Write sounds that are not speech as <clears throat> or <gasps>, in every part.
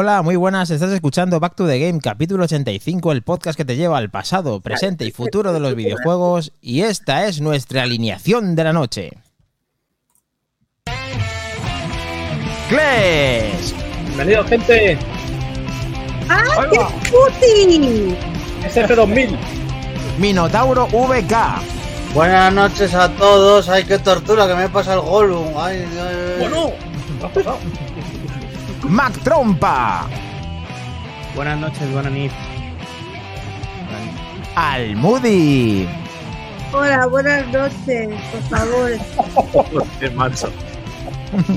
Hola, muy buenas, estás escuchando Back to the Game, capítulo 85, el podcast que te lleva al pasado, presente y futuro de los videojuegos, y esta es nuestra alineación de la noche. ¡Kles! Bienvenido, gente. ¡Ah, qué puti! SF2000. Minotauro VK, Buenas noches a todos. Ay, qué tortura que me pasa el Gollum. Ay, ay, ay. Bueno, ¿qué ha pasado? Mac Trompa, Buenas noches, buenas noches. Almudi, Hola, buenas noches, por favor. <laughs> Qué macho.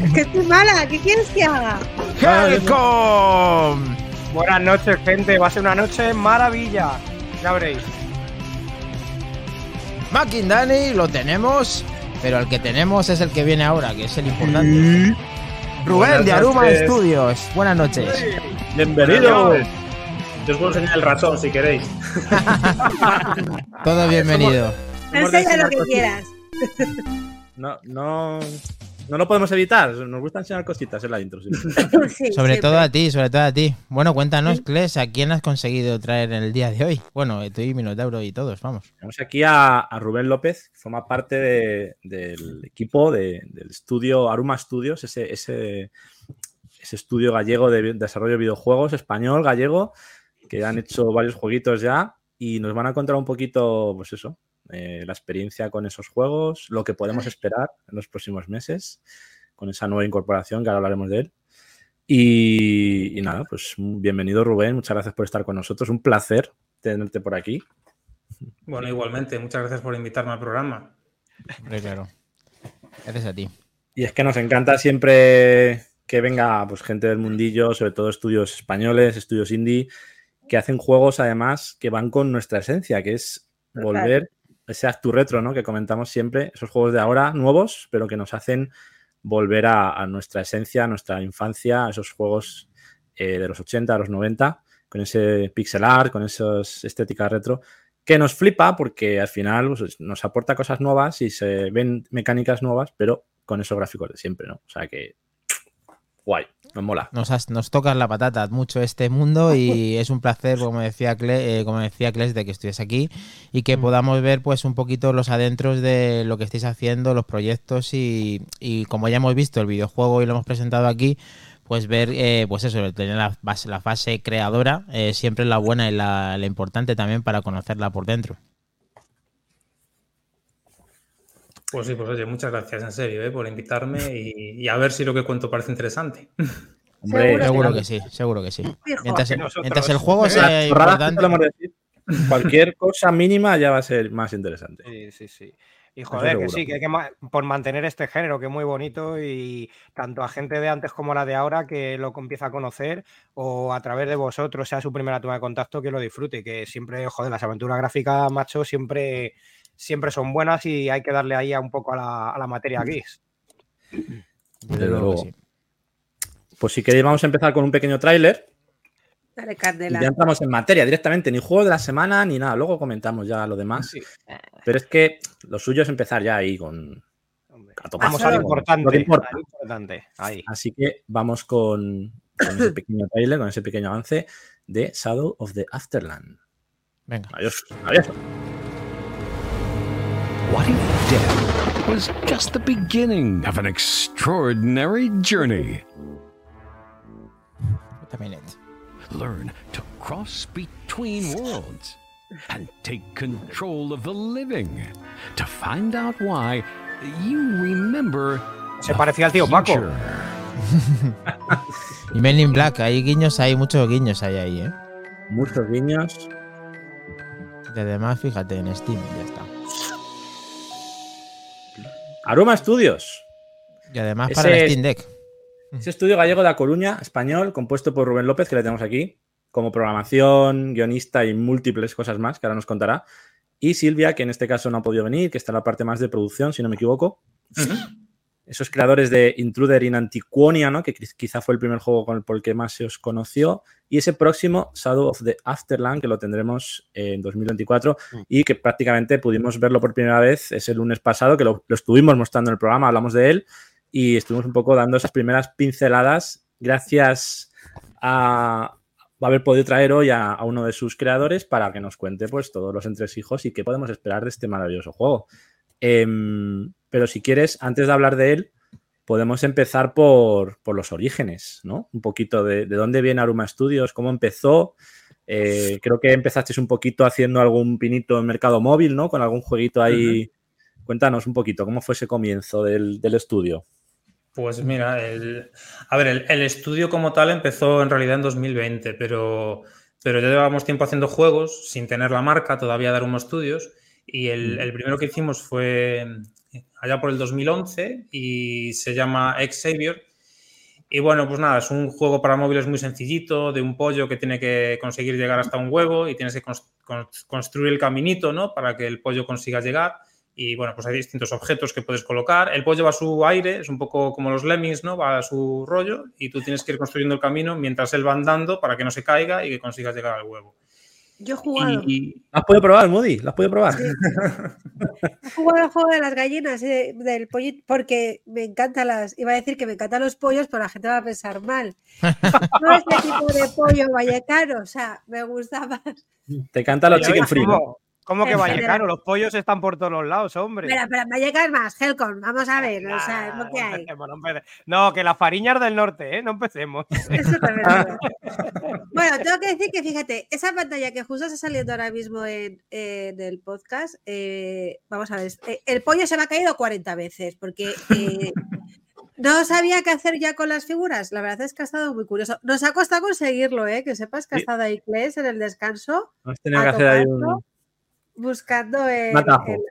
Es que estoy mala, ¿qué quieres que haga? Helcom, Buenas noches, gente. Va a ser una noche maravilla. Ya veréis. Dani, lo tenemos, pero el que tenemos es el que viene ahora, que es el importante. Rubén Buenas de Aruma noches. Studios, buenas noches. Bienvenido. Yo os puedo enseñar el ratón si queréis. <laughs> Todo bienvenido. Enseña lo que quieras. No, no, no lo podemos evitar. Nos gusta enseñar cositas en la intro. sí. <laughs> Sí, Sobre siempre. todo a ti, sobre todo a ti. Bueno, cuéntanos, Kles, ¿a quién has conseguido traer en el día de hoy? Bueno, tú y Minotauro y todos, vamos. Tenemos aquí a, a Rubén López, que forma parte de- del equipo de- del estudio Aruma Studios, ese, ese, ese estudio gallego de desarrollo de videojuegos, español, gallego, que han hecho varios jueguitos ya y nos van a contar un poquito, pues eso, eh, la experiencia con esos juegos, lo que podemos esperar en los próximos meses con esa nueva incorporación, que ahora hablaremos de él. Y, y nada, pues bienvenido Rubén, muchas gracias por estar con nosotros, un placer tenerte por aquí. Bueno, igualmente, muchas gracias por invitarme al programa. Hombre, claro. Gracias a ti. Y es que nos encanta siempre que venga pues, gente del mundillo, sobre todo estudios españoles, estudios indie, que hacen juegos además que van con nuestra esencia, que es volver ese actu retro, ¿no? Que comentamos siempre, esos juegos de ahora nuevos, pero que nos hacen volver a, nuestra esencia, a nuestra infancia, a esos juegos eh, de los 80, a los 90, con ese pixel art, con esas estéticas retro, que nos flipa porque al final pues, nos aporta cosas nuevas y se ven mecánicas nuevas, pero con esos gráficos de siempre, ¿no? O sea que guay, nos mola. Nos, has- nos tocas la patata mucho este mundo y <laughs> es un placer, como decía, Cle- eh, como decía Kles, de que estés aquí y que podamos ver pues un poquito los adentros de lo que estáis haciendo, los proyectos y, y como ya hemos visto el videojuego y lo hemos presentado aquí, pues ver, eh, pues eso, tener la fase, la fase creadora eh, siempre es la buena y la, la importante también para conocerla por dentro. Pues sí, pues oye, muchas gracias en serio ¿eh? por invitarme y, y a ver si lo que cuento parece interesante. <laughs> Hombre, Seguro Seguro que sí, seguro que sí. Mientras, Que nosotros- mientras el juego sea importante, decir, cualquier cosa mínima ya va a ser más interesante. Sí, sí, sí. Y joder, que sí, que hay que ma- por mantener este género que es muy bonito y tanto a gente de antes como la de ahora que lo empieza a conocer o a través de vosotros sea su primera toma de contacto que lo disfrute, que siempre, joder, las aventuras gráficas, macho, siempre, siempre son buenas y hay que darle ahí a un poco a la, a la materia gris. desde luego sí. Pues si queréis vamos a empezar con un pequeño tráiler Dale, Candela. ya entramos en materia directamente, ni juego de la semana ni nada, luego comentamos ya lo demás. Pero es que lo suyo es empezar ya ahí con... A Vamos a lo importante. lo que importa. a lo importante, Ahí. Así que vamos con, con ese pequeño trailer, con ese pequeño avance de Shadow of the Afterland. Venga. Adiós. Adiós. What if death was just the beginning of an extraordinary journey? Wait a minute. Learn to cross between worlds and take control of the living to find out why you remember Se parecía al tío Paco. <laughs> Y Men in Black, hay guiños, hay muchos guiños ahí, ahí, ¿eh? Muchos guiños. Y además, fíjate, en Steam, ya está. Aroma Studios. Y además Ese para el Steam Deck. Ese estudio gallego de A Coruña, español, compuesto por Rubén López, que le tenemos aquí, como programación, guionista y múltiples cosas más, que ahora nos contará. Y Silvia, que en este caso no ha podido venir, que está en la parte más de producción, si no me equivoco. Esos creadores de Intruder in Antiquonia, ¿no? que quiz- quizá fue el primer juego con el, por el que más se os conoció. Y ese próximo, Shadow of the Afterland, que lo tendremos en 2024 y que prácticamente pudimos verlo por primera vez ese lunes pasado, que lo, lo estuvimos mostrando en el programa, hablamos de él y estuvimos un poco dando esas primeras pinceladas gracias a, va a haber podido traer hoy a, a uno de sus creadores para que nos cuente pues todos los entresijos y qué podemos esperar de este maravilloso juego. Em, pero si quieres, antes de hablar de él, podemos empezar por, por los orígenes, ¿no? Un poquito de, de dónde viene Aruma Studios, cómo empezó. Eh, creo que empezasteis un poquito haciendo algún pinito en mercado móvil, ¿no? Con algún jueguito ahí. Cuéntanos un poquito, ¿cómo fue ese comienzo del, del estudio? Pues mira, el, a ver, el, el estudio como tal empezó en realidad en 2020, pero, pero ya llevábamos tiempo haciendo juegos sin tener la marca, todavía Daruma Studios, y el, el primero que hicimos fue allá por el 2011 y se llama Xavier. Y bueno, pues nada, es un juego para móviles muy sencillito, de un pollo que tiene que conseguir llegar hasta un huevo y tienes que cons- cons- construir el caminito, ¿no? Para que el pollo consiga llegar. Y bueno, pues hay distintos objetos que puedes colocar. El pollo va a su aire, es un poco como los lemmings, ¿no? Va a su rollo y tú tienes que ir construyendo el camino mientras él va andando para que no se caiga y que consigas llegar al huevo. Yo he jugado. Y, ¿Lo has podido probar, Moody? ¿Lo has podido probar? Sí. <laughs> He jugado al juego de las gallinas, eh, del pollito, porque me encantan las. Iba a decir que me encantan los pollos, pero la gente va a pensar mal. <laughs> No este tipo de pollo vallecano, o sea, me gusta más. Te canta los chicken free, ¿Cómo que vallecano? Los pollos están por todos los lados, hombre. Espera, espera, vallecas más, Helcon, vamos a ver, o sea, lo que no hay. empecemos, no empece- No, que las fariñas del norte, ¿eh? No empecemos. <laughs> Eso también. Bueno, tengo que decir que fíjate, esa pantalla que justo está saliendo ahora mismo en, en el podcast, eh, vamos a ver, eh, el pollo se me ha caído 40 veces porque eh, <laughs> no sabía qué hacer ya con las figuras. La verdad es que ha estado muy curioso. Nos ha costado conseguirlo, ¿eh? que sepas que ha estado ahí Kles en el descanso Has tenido que hacer ahí un, buscando el, un atajo. el-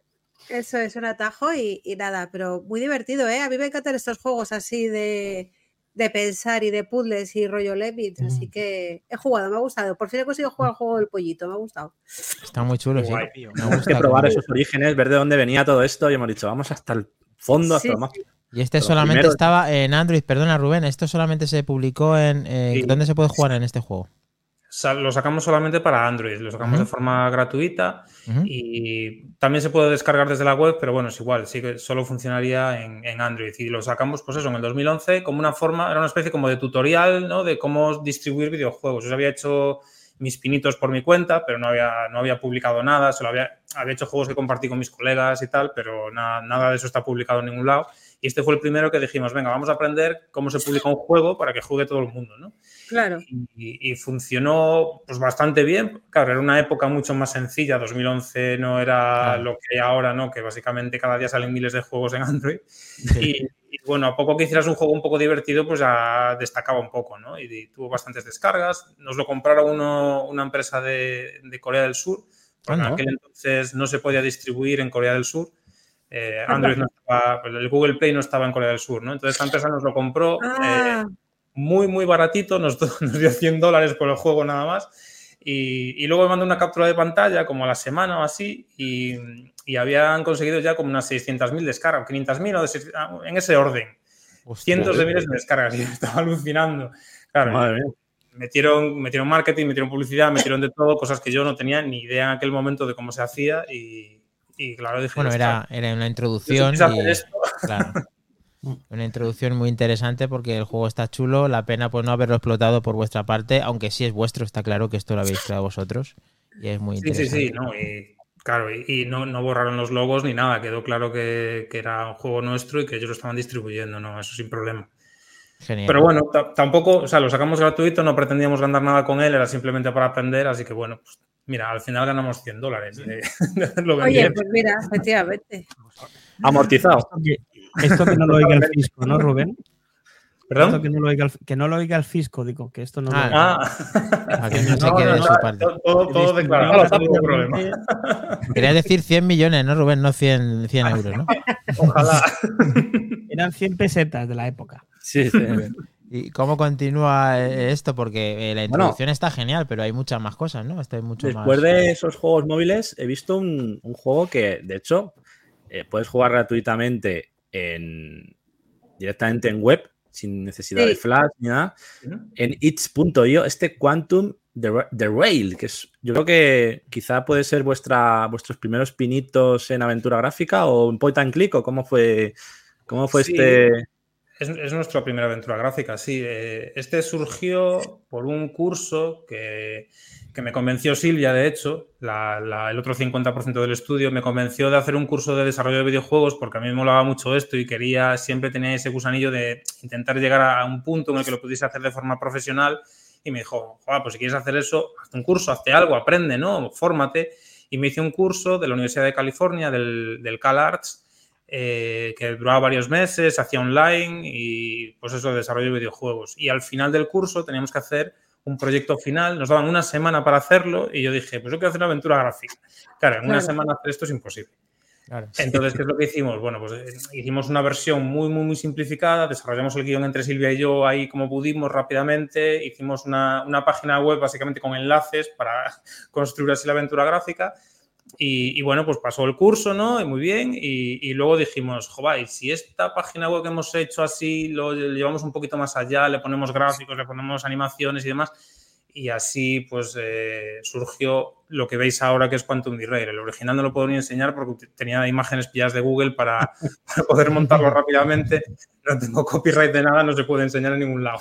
eso es un atajo y, y nada, pero muy divertido, ¿eh? A mí me encantan estos juegos así de, de pensar y de puzzles y rollo Lemmings, así que he jugado, me ha gustado. Por fin he conseguido jugar el juego del pollito, me ha gustado. Está muy chulo, sí. Tío. Me Tenemos gusta que probar esos orígenes, ver de dónde venía todo esto y hemos dicho, vamos hasta el fondo, hasta Sí, lo más. sí. Y este solamente estaba en Android, perdona Rubén, esto solamente se publicó en... eh, Sí. ¿Dónde se puede jugar en este juego? Lo sacamos solamente para Android, lo sacamos de forma gratuita y también se puede descargar desde la web, pero bueno, es igual, sí que solo funcionaría en, en Android. Y lo sacamos, pues eso, en el 2011 como una forma, era una especie como de tutorial, ¿no? De cómo distribuir videojuegos. Yo había hecho mis pinitos por mi cuenta, pero no había, no había publicado nada, solo había, había hecho juegos que compartí con mis colegas y tal, pero nada de eso está publicado en ningún lado. Y este fue el primero que dijimos, venga, vamos a aprender cómo se publica un juego para que juegue todo el mundo, ¿no? Claro. y, y funcionó pues bastante bien. Claro, era una época mucho más sencilla. 2011 no era Claro. lo que hay ahora, ¿no? Que básicamente cada día salen miles de juegos en Android. Sí. Y, y, bueno, a poco que hicieras un juego un poco divertido, pues ya destacaba un poco, ¿no? Y, y tuvo bastantes descargas. Nos lo compraron uno- una empresa de, de Corea del Sur. Porque en aquel entonces no se podía distribuir en Corea del Sur. Eh, Android no estaba, el Google Play no estaba en Corea del Sur, ¿no? Entonces esta empresa nos lo compró. eh, Ah, muy, muy baratito, nos, <laughs> nos dio 100 dólares por el juego nada más. Y, y luego me mandó una captura de pantalla como a la semana o así y, y habían conseguido ya como unas 600.000 descargas, 500.000 o de en ese orden. Hostia. Cientos de miles de descargas <laughs> y estaba alucinando. Claro, Madre mía. metieron, metieron marketing, metieron publicidad, metieron de todo, cosas que yo no tenía ni idea en aquel momento de cómo se hacía y, y claro, dije... Bueno, era, "Ostras, era una introducción si quise hacer y, esto". claro, <laughs> una introducción muy interesante porque el juego está chulo, la pena pues no haberlo explotado por vuestra parte, aunque sí es vuestro, está claro que esto lo habéis creado vosotros y es muy Sí, sí, interesante. sí, no, y claro, y, y no, no borraron los logos ni nada, quedó claro que, que era un juego nuestro y que ellos lo estaban distribuyendo, no, eso sin problema. Genial. Pero bueno, ta- tampoco, o sea, lo sacamos gratuito, no pretendíamos ganar nada con él, era simplemente para aprender, así que bueno, pues mira, al final ganamos 100 dólares <laughs> de, de haberlo oye, pues mira, efectivamente. Amortizado. Esto que, esto que no lo oiga el fisco, ¿no, Rubén? Esto ¿Perdón? que no, lo oiga el, que no lo oiga el fisco, digo, que esto no Ah, lo Ah, Para que no se no, quede no, de no, su parte. todo, todo, todo declarado, no tengo problema. Querías decir 100 millones, ¿no, Rubén? No 100, 100 euros, ¿no? <laughs> Ojalá. Eran 100 pesetas de la época. Sí, sí. ¿Y cómo continúa eh, esto? Porque eh, la Bueno. introducción está genial, pero hay muchas más cosas, ¿no? Hay mucho Después más. de esos juegos móviles, he visto un, un juego que, de hecho, eh, puedes jugar gratuitamente en, directamente en web, sin necesidad Sí. de flash ni nada, en its.io, este Quantum The, Ra- The Rail, que es, yo creo que quizá puede ser vuestra, vuestros primeros pinitos en aventura gráfica o en point and click, o cómo fue, cómo fue Sí. este... Es, es nuestra primera aventura gráfica, sí. Eh, este surgió por un curso que, que me convenció Silvia, de hecho, el otro 50% del estudio, me convenció de hacer un curso de desarrollo de videojuegos porque a mí me molaba mucho esto y quería, siempre tenía ese gusanillo de intentar llegar a un punto en el que lo pudiese hacer de forma profesional y me dijo, "Joder, pues si quieres hacer eso, haz un curso, hazte algo, aprende, ¿no? Fórmate. Y me hice un curso de la Universidad de California, del Cal Arts, eh, que duraba varios meses, hacía online y pues eso, desarrollo de videojuegos. Y al final del curso teníamos que hacer un proyecto final, nos daban una semana para hacerlo y yo dije, pues yo quiero hacer una aventura gráfica. Claro, en una Claro. semana hacer esto es imposible. Claro. Entonces, ¿qué es lo que hicimos? Bueno, pues eh, hicimos una versión muy, muy, muy simplificada, desarrollamos el guion entre Silvia y yo ahí como pudimos rápidamente, hicimos una, una página web básicamente con enlaces para <laughs> construir así la aventura gráfica y, y bueno, pues pasó el curso, ¿no? Y muy bien, y, y luego dijimos, joder, si esta página web que hemos hecho así lo llevamos un poquito más allá, le ponemos gráficos, le ponemos animaciones y demás, y así pues eh, surgió lo que veis ahora que es Quantum Derail. El original no lo puedo ni enseñar porque tenía imágenes pilladas de Google <laughs> para, poder montarlo rápidamente. No tengo copyright de nada, no se puede enseñar en ningún lado.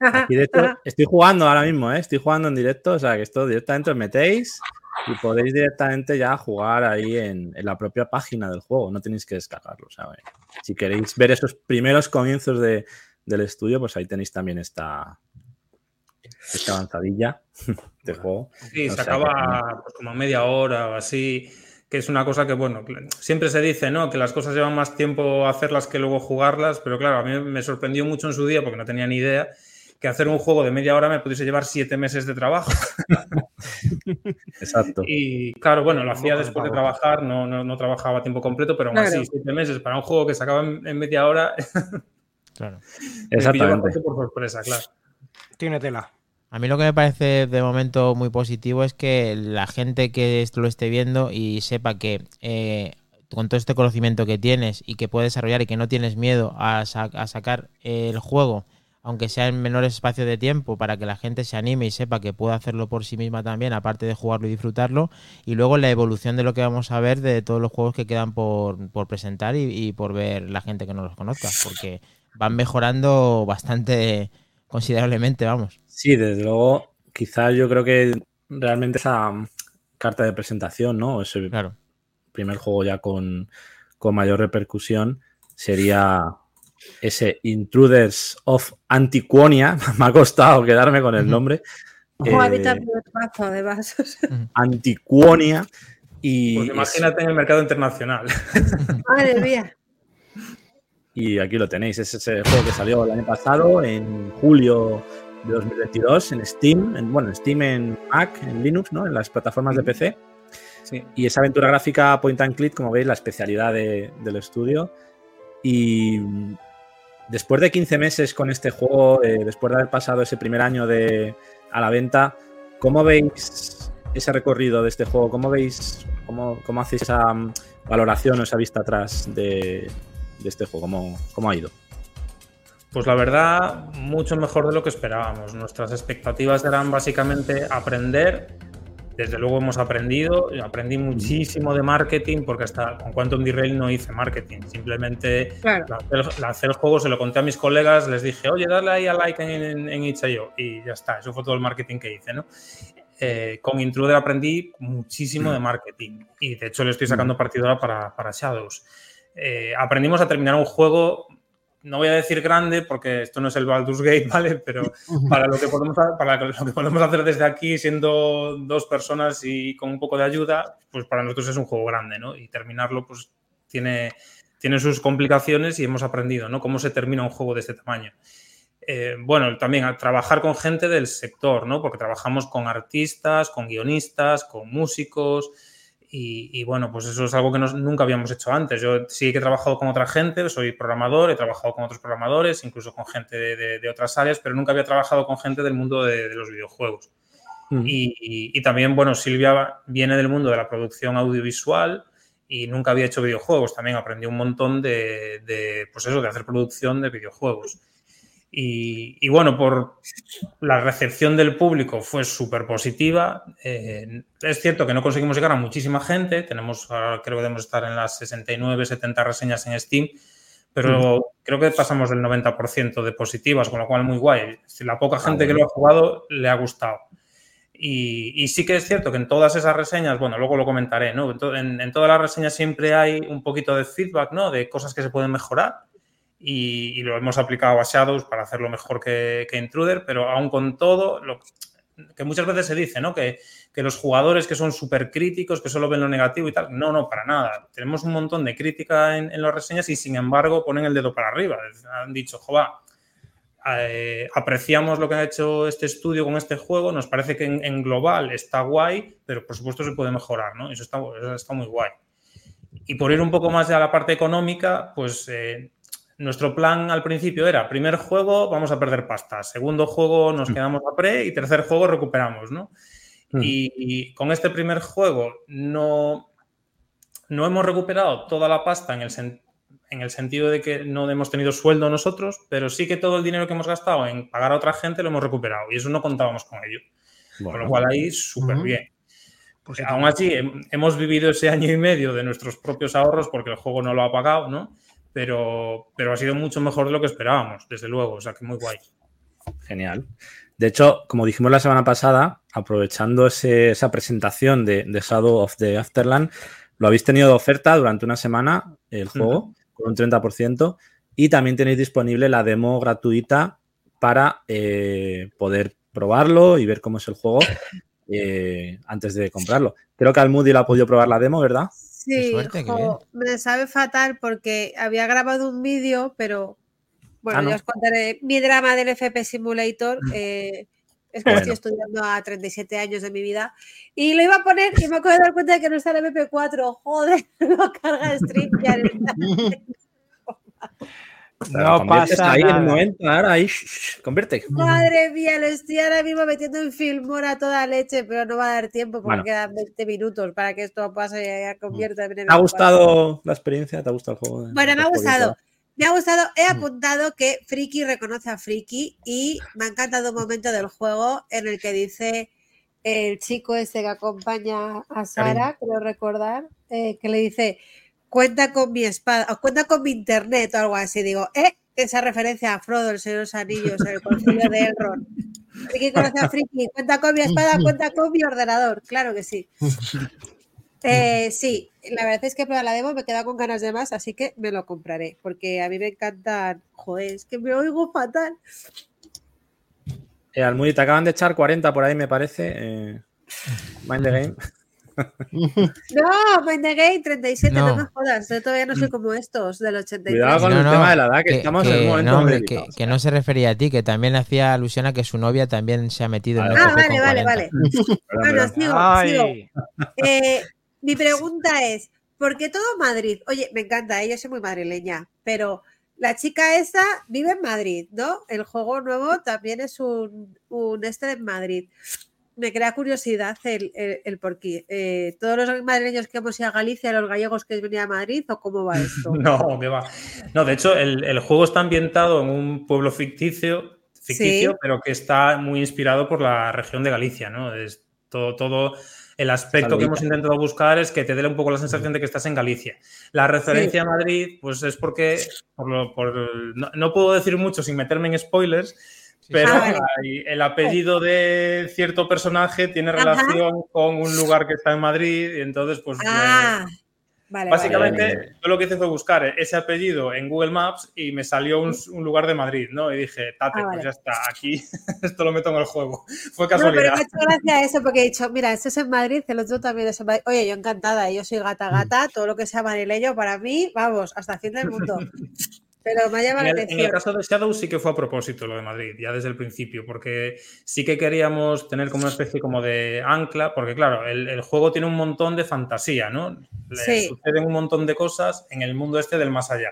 Aquí, de hecho, estoy jugando ahora mismo, ¿eh? Estoy jugando en directo, o sea, que esto directamente os metéis y podéis directamente ya jugar ahí en, en la propia página del juego, no tenéis que descargarlo, ¿sabes? Si queréis ver esos primeros comienzos de- del estudio, pues ahí tenéis también esta, esta avanzadilla <laughs> de juego. Sí, O se que- acaba pues, como media hora o así, que es una cosa que, bueno, siempre se dice, ¿no? Que las cosas llevan más tiempo hacerlas que luego jugarlas, pero claro, a mí me sorprendió mucho en su día, porque no tenía ni idea, que hacer un juego de media hora me pudiese llevar siete meses de trabajo. <laughs> Exacto. Y claro, bueno, lo hacía después de trabajar, no, no, no trabajaba a tiempo completo, pero aún Claro. así, siete meses para un juego que se acaba en, en media hora, <laughs> Claro. me Exactamente. por sorpresa, claro. Tiene tela. A mí lo que me parece de momento muy positivo es que la gente que esto lo esté viendo y sepa que eh, con todo este conocimiento que tienes y que puedes desarrollar y que no tienes miedo a, sa- a sacar el juego, aunque sea en menores espacios de tiempo, para que la gente se anime y sepa que puede hacerlo por sí misma también, aparte de jugarlo y disfrutarlo. Y luego la evolución de lo que vamos a ver de todos los juegos que quedan por, por presentar y, y por ver la gente que no los conozca, porque van mejorando bastante considerablemente, vamos. Sí, desde luego, quizás yo creo que realmente esa carta de presentación, ¿no? Ese Claro. primer juego ya con, con mayor repercusión sería ese Intruders of Antiquonia. <laughs> Me ha costado quedarme con el nombre. Ojo, a mí Eh, vasos. <laughs> Antiquonia. Y, Pues es- imagínate en el mercado internacional. <laughs> Madre mía. y aquí lo tenéis. Es ese juego que salió el año pasado, en julio de 2022, en Steam. En, bueno, en Steam, en Mac, en Linux, ¿no? En las plataformas de PC. Sí. Y esa aventura gráfica point and click, como veis, la especialidad de- del estudio. Y después de 15 meses con este juego, eh, después de haber pasado ese primer año de, a la venta, ¿cómo veis ese recorrido de este juego? ¿Cómo veis, cómo, cómo hacéis esa mm, valoración o esa vista atrás de, de este juego? ¿Cómo, ¿Cómo ha ido? Pues la verdad, mucho mejor de lo que esperábamos. Nuestras expectativas eran básicamente aprender. Desde luego hemos aprendido. Aprendí muchísimo de marketing porque hasta con Quantum Derail no hice marketing. Simplemente Claro. lancé el, lancé el juego, se lo conté a mis colegas, les dije, oye, dale ahí a like en, en, en itch.io y ya está. Eso fue todo el marketing que hice, ¿no? Eh, con Intruder aprendí muchísimo de marketing y de hecho le estoy sacando partido ahora para, para Shadows. Eh, aprendimos a terminar un juego, no voy a decir grande porque esto no es el Baldur's Gate, <laughs> ¿vale? Pero para lo que podemos, para lo que podemos hacer desde aquí, siendo dos personas y con un poco de ayuda, pues para nosotros es un juego grande, ¿no? Y terminarlo, pues tiene, tiene sus complicaciones y hemos aprendido, ¿no? Cómo se termina un juego de este tamaño. Eh, bueno, también a trabajar con gente del sector, ¿no? Porque trabajamos con artistas, con guionistas, con músicos. Y, y bueno, pues eso es algo que nos- nunca habíamos hecho antes. Yo sí que he trabajado con otra gente, soy programador, he trabajado con otros programadores, incluso con gente de, de- de otras áreas, pero nunca había trabajado con gente del mundo de, de los videojuegos. Y, y- y también, bueno, Silvia viene del mundo de la producción audiovisual y nunca había hecho videojuegos. También aprendí un montón de, pues eso, de hacer producción de videojuegos. Y, y bueno, por la recepción del público fue súper positiva. Eh, es cierto que no conseguimos llegar a muchísima gente. Tenemos, ahora creo que debemos estar en las 69, 70 reseñas en Steam. pero creo que pasamos del 90% de positivas, con lo cual muy guay. Si la poca gente que lo ha jugado le ha gustado. Y, y sí que es cierto que en todas esas reseñas, bueno, luego lo comentaré, ¿no? En todas las reseñas siempre hay un poquito de feedback, ¿no? De cosas que se pueden mejorar. Y, lo hemos aplicado a Shadows para hacerlo mejor que, que Intruder, pero aún con todo, lo que muchas veces se dice, ¿no? Que, que los jugadores que son súper críticos, que solo ven lo negativo y tal. No, no, para nada. Tenemos un montón de crítica en, en las reseñas y sin embargo ponen el dedo para arriba. Han dicho, jova, eh, apreciamos lo que ha hecho este estudio con este juego, nos parece que en, en global está guay, pero por supuesto se puede mejorar, ¿no? Eso está, eso está muy guay. Y por ir un poco más a la parte económica, pues eh, nuestro plan al principio era, primer juego vamos a perder pasta, segundo juego nos quedamos a pre y tercer juego recuperamos, ¿no? Y, y con este primer juego no, no hemos recuperado toda la pasta en el, sen- en el sentido de que no hemos tenido sueldo nosotros, pero sí que todo el dinero que hemos gastado en pagar a otra gente lo hemos recuperado y eso no contábamos con ello. Con lo cual ahí súper bien. Aún así, hem- hemos vivido ese año y medio de nuestros propios ahorros porque el juego no lo ha pagado, ¿no? Pero, pero ha sido mucho mejor de lo que esperábamos, desde luego. O sea, que muy guay. Genial. De hecho, como dijimos la semana pasada, aprovechando ese- esa presentación de, de Shadow of the Afterland, lo habéis tenido de oferta durante una semana el juego, con un 30%, y también tenéis disponible la demo gratuita para eh, poder probarlo y ver cómo es el juego eh, antes de comprarlo. Creo que Almudi lo ha podido probar la demo, ¿verdad? Sí, suerte, qué jo, me sabe fatal porque había grabado un vídeo, pero bueno, Ah, ¿no? ya os contaré mi drama del FP Simulator. eh, es que Bueno. estoy estudiando a 37 años de mi vida y lo iba a poner y me acabo de dar cuenta de que no está el MP4. Joder, <laughs> lo carga <laughs> No pasa ahí en el momento, ahora ahí, shh, shh, convierte. Madre mía, lo estoy ahora mismo metiendo en Filmora a toda leche, pero no va a dar tiempo porque Bueno. quedan 20 minutos para que esto pase y ya convierta en ¿Te ha MP4. gustado la experiencia? ¿Te ha gustado el juego? Bueno, me ha ¿Has gustado. Me ha gustado, Mm. he apuntado que Friki reconoce a Friki y me ha encantado un momento del juego en el que dice el chico ese que acompaña a Sara, creo recordar, eh, que le dice, cuenta con mi espada, o cuenta con mi internet o algo así. Digo, ¿eh? Esa referencia a Frodo, el Señor de los Anillos, el concilio de Elrond. Friki conoce a Friki, cuenta con mi espada, cuenta con mi ordenador. Claro que sí. <laughs> Eh, sí, la verdad es que para la demo me queda con ganas de más, así que me lo compraré, porque a mí me encantan. Joder, es que me oigo fatal. Eh, Almudi, te acaban de echar 40 por ahí, me parece. eh, Mind the Game. <laughs> No, Mind the Game 37, no, No. me jodas, yo todavía no soy como estos del 83. Cuidado con el tema de la edad, que, estamos en un momento hombre, que, que no se refería a ti, que también hacía alusión a que su novia también se ha metido en Ah, el Ah, vale, con vale, 40. vale. <laughs> Bueno, sigo, Ay. sigo. Eh, mi pregunta es, ¿por qué todo Madrid? Oye, me encanta, eh, yo soy muy madrileña, pero la chica esa vive en Madrid, ¿no? El juego nuevo también es un, un este en Madrid. Me crea curiosidad el, el, el por qué. Eh, ¿Todos los madrileños que hemos ido a Galicia, los gallegos que venían a Madrid o cómo va esto? <laughs> No, que va. No, de hecho, el, el juego está ambientado en un pueblo ficticio, ficticio Sí. pero que está muy inspirado por la región de Galicia, ¿no? Es todo, todo el aspecto que hemos intentado buscar es que te dé un poco la sensación de que estás en Galicia. La referencia a Madrid, pues es porque, por lo- por- no, no puedo decir mucho sin meterme en spoilers, pero Ah, vale. hay- el apellido de cierto personaje tiene Ajá. relación con un lugar que está en Madrid y entonces, pues... me- Ah, vale. Básicamente, Vale. yo lo que hice fue buscar ese apellido en Google Maps y me salió un, un lugar de Madrid, ¿no? Y dije, tate, Ah, vale. pues ya está, aquí <laughs> esto lo meto en el juego. <laughs> Fue No, pero casualidad. me ha hecho gracia eso porque he dicho, mira, este es en Madrid, el otro también es en Madrid. Oye, yo encantada, yo soy gata gata, todo lo que sea madrileño para mí, vamos, hasta el fin del mundo. <laughs> Pero me ha llamado En la el, en el atención. caso de Shadow sí que fue a propósito lo de Madrid, ya desde el principio, porque sí que queríamos tener como una especie como de ancla, porque claro, el, el juego tiene un montón de fantasía, ¿no? Le Sí. suceden un montón de cosas en el mundo este del más allá.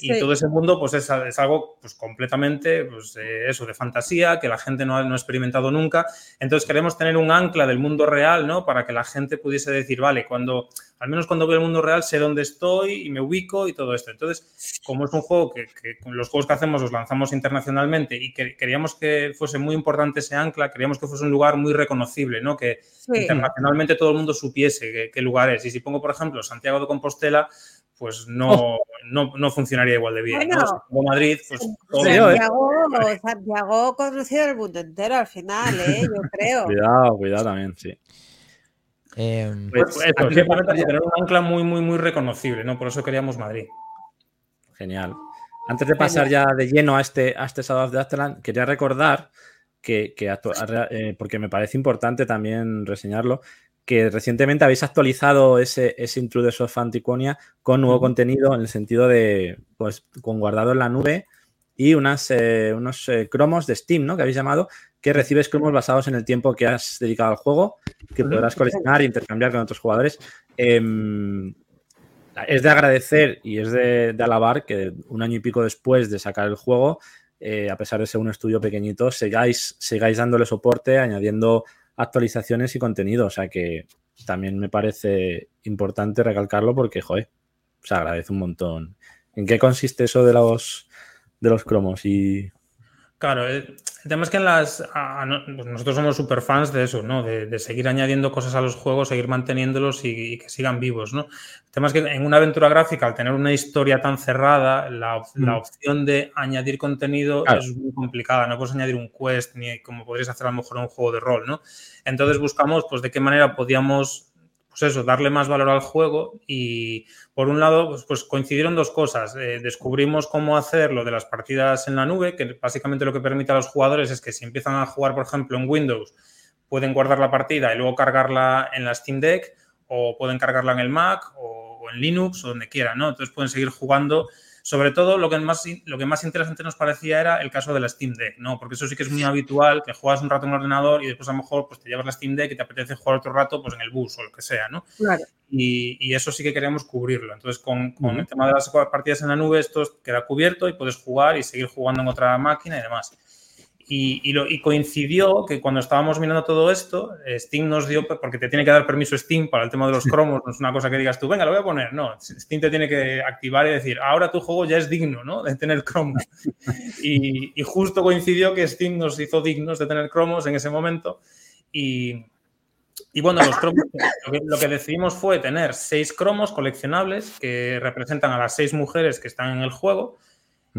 Y Sí. todo ese mundo pues es, es algo pues completamente pues, eh, eso de fantasía que la gente no ha, no ha experimentado nunca. Entonces queremos tener un ancla del mundo real, ¿no? Para que la gente pudiese decir, vale, cuando al menos cuando veo el mundo real sé dónde estoy y me ubico y todo esto. Entonces, como es un juego que, que los juegos que hacemos los lanzamos internacionalmente y que queríamos que fuese muy importante ese ancla, queríamos que fuese un lugar muy reconocible, ¿no? Que Sí. internacionalmente todo el mundo supiese qué lugar es. Y si pongo, por ejemplo, Santiago de Compostela, pues no, no, no funcionaría igual de bien. ¿no? Bueno. Si como Madrid, pues todo- ¿eh? Santiago, Santiago ha conocido el mundo entero al final, ¿eh? yo creo. Cuidado, cuidado también, sí. Eh, pues, Pues, eso, simplemente tener un ancla muy, muy, muy reconocible, ¿no? Por eso queríamos Madrid. Genial. Antes de pasar ya de lleno a este, a este Shadow of the Afterland, quería recordar que, que <laughs> eh, porque me parece importante también reseñarlo, que recientemente habéis actualizado ese, ese Intruders of Anticonia con nuevo contenido en el sentido de, pues, con guardado en la nube y unas, eh, unos eh, cromos de Steam, ¿no? Que habéis llamado, que recibes cromos basados en el tiempo que has dedicado al juego, que podrás coleccionar e intercambiar con otros jugadores. Em, es de agradecer y es de, de alabar que un año y pico después de sacar el juego, eh, a pesar de ser un estudio pequeñito, sigáis, sigáis dándole soporte, añadiendo actualizaciones y contenido. O sea que también me parece importante recalcarlo porque, joder, se agradece un montón. ¿En qué consiste eso de los, de los cromos? Y Claro, el, tema es que en las, a- a no- pues nosotros somos super fans de eso, ¿no? De, de seguir añadiendo cosas a los juegos, seguir manteniéndolos y, y que sigan vivos, ¿no? El tema es que en una aventura gráfica, al tener una historia tan cerrada, la, Mm. opción de añadir contenido Claro. es muy complicada. No puedes añadir un quest ni como podrías hacer a lo mejor un juego de rol, ¿no? Entonces buscamos, pues, de qué manera podíamos pues eso, darle más valor al juego y por un lado, pues, pues coincidieron dos cosas. Eh, descubrimos cómo hacer lo de las partidas en la nube, que básicamente lo que permite a los jugadores es que si empiezan a jugar, por ejemplo, en Windows, pueden guardar la partida y luego cargarla en la Steam Deck o pueden cargarla en el Mac o, en Linux o donde quieran, ¿no? Entonces pueden seguir jugando. Sobre todo lo que, más, lo que más interesante nos parecía era el caso de la Steam Deck, ¿no? Porque eso sí que es muy habitual, que juegas un rato en el ordenador y después a lo mejor pues, te llevas la Steam Deck y te apetece jugar otro rato pues, en el bus o lo que sea, ¿no? Claro. y, y eso sí que queríamos cubrirlo. Entonces, con, con el tema de las partidas en la nube, esto queda cubierto y puedes jugar y seguir jugando en otra máquina y demás. Y, y lo- y coincidió que cuando estábamos mirando todo esto, Steam nos dio, porque te tiene que dar permiso Steam para el tema de los cromos, no es una cosa que digas tú, venga, lo voy a poner. No, Steam te tiene que activar y decir, ahora tu juego ya es digno ¿no? de tener cromos. <laughs> Y, y justo coincidió que Steam nos hizo dignos de tener cromos en ese momento. Y, y bueno, los cromos, lo que, lo que decidimos fue tener seis cromos coleccionables que representan a las seis mujeres que están en el juego.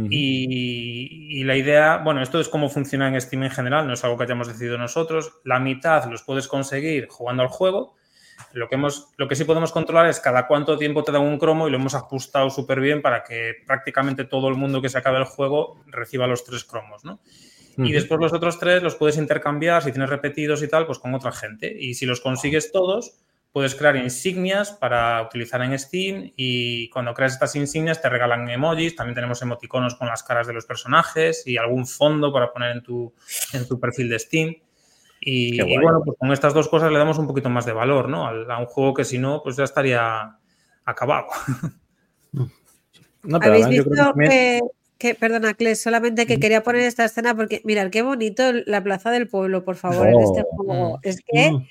Y, y la idea, bueno, esto es cómo funciona en Steam en general, no es algo que hayamos decidido nosotros. La mitad los puedes conseguir jugando al juego. Lo que, hemos, lo que sí podemos controlar es cada cuánto tiempo te dan un cromo y lo hemos ajustado súper bien para que prácticamente todo el mundo que se acabe el juego reciba los tres cromos, ¿no? Y después los otros tres los puedes intercambiar si tienes repetidos y tal, pues con otra gente. Y si los consigues todos, puedes crear insignias para utilizar en Steam y cuando creas estas insignias te regalan emojis. También tenemos emoticonos con las caras de los personajes y algún fondo para poner en tu, en tu perfil de Steam. Y, bueno, pues con estas dos cosas le damos un poquito más de valor, ¿no? A, un juego que si no, pues ya estaría acabado. No, pero ¿Habéis además yo creo visto también- que, que- perdona, Cles, solamente que quería poner esta escena porque, mirad, qué bonito la plaza del pueblo, por favor, en este juego. Es que Mm.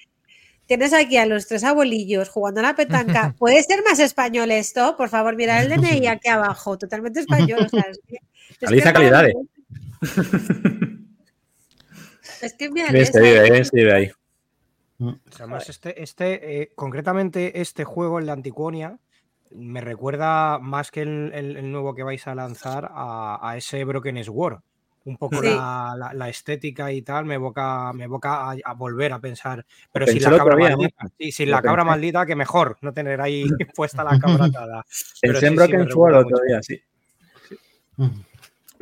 Tienes aquí a los tres abuelillos jugando a la petanca. <laughs> ¿Puede ser más español esto? Por favor, mirad el DNI aquí abajo, totalmente español. o sea, es que- es que calidades. <laughs> Es que mirad Bien, se vive, bien, se vive ahí. Además, este, este eh, concretamente este juego, el de Antiquonia, me recuerda más que el, el- el nuevo que vais a lanzar a, a ese Broken Sword. Un poco Sí. la, la- la estética y tal me evoca, me evoca a, a volver a pensar. Pero sin la cabra día, maldita. Sí, sin la cabra maldita, que mejor no tener ahí <laughs> <laughs> puesta la cabra atada. Pero Pensé en Broken mucho. día, sí.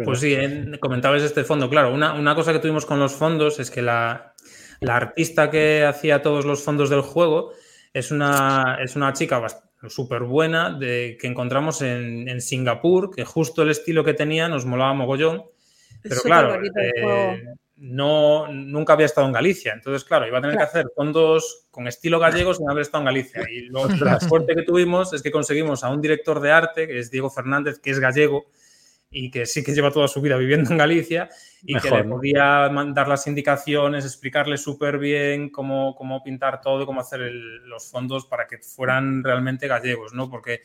Pues sí, en- comentabais este fondo. Claro, una, una cosa que tuvimos con los fondos es que la, la artista que hacía todos los fondos del juego es una, es una chica súper buena de, que encontramos en, en Singapur, que justo el estilo que tenía nos molaba mogollón. Pero claro, eh, no, nunca había estado en Galicia. Entonces, claro, iba a tener que hacer fondos con estilo gallego sin haber estado en Galicia. Y lo, la <laughs> suerte que tuvimos es que conseguimos a un director de arte, que es Diego Fernández, que es gallego y que sí que lleva toda su vida viviendo en Galicia y que le podía mandar las indicaciones, explicarle súper bien cómo, cómo pintar todo y cómo hacer el- los fondos para que fueran realmente gallegos, ¿no? Porque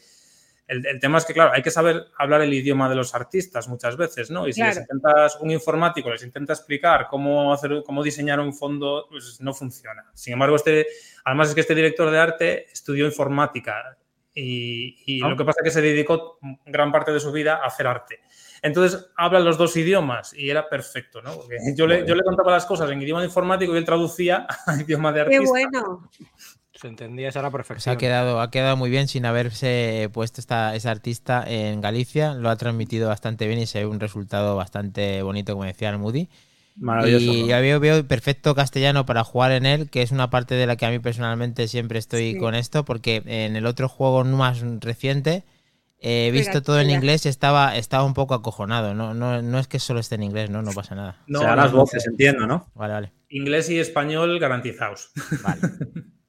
el, el tema es que, claro, hay que saber hablar el idioma de los artistas muchas veces, ¿no? Y si les Claro. intentas, un informático les intenta explicar cómo hacer, cómo diseñar un fondo, pues no funciona. Sin embargo, este, además es que este director de arte estudió informática y, y Ah. lo que pasa es que se dedicó gran parte de su vida a hacer arte. Entonces hablan los dos idiomas y era perfecto, ¿no? Porque yo, le, yo le contaba las cosas en idioma informático y él traducía <laughs> a idioma de Qué artista. bueno. Se entendía, esa era Pues perfección. ha quedado, ha quedado muy bien sin haberse puesto esta, ese artista en Galicia. Lo ha transmitido bastante bien y se ve un resultado bastante bonito, como decía el Moody. Maravilloso. Y ¿no? ya veo, perfecto castellano para jugar en él, que es una parte de la que a mí personalmente siempre estoy Sí. con esto, porque en el otro juego más reciente eh, he visto todo en inglés y estaba, estaba un poco acojonado. No, no, no es que solo esté en inglés, no, no pasa nada. No, o sea, no, las no. voces, entiendo, ¿no? Vale, vale. Inglés y español garantizados. vale. <laughs>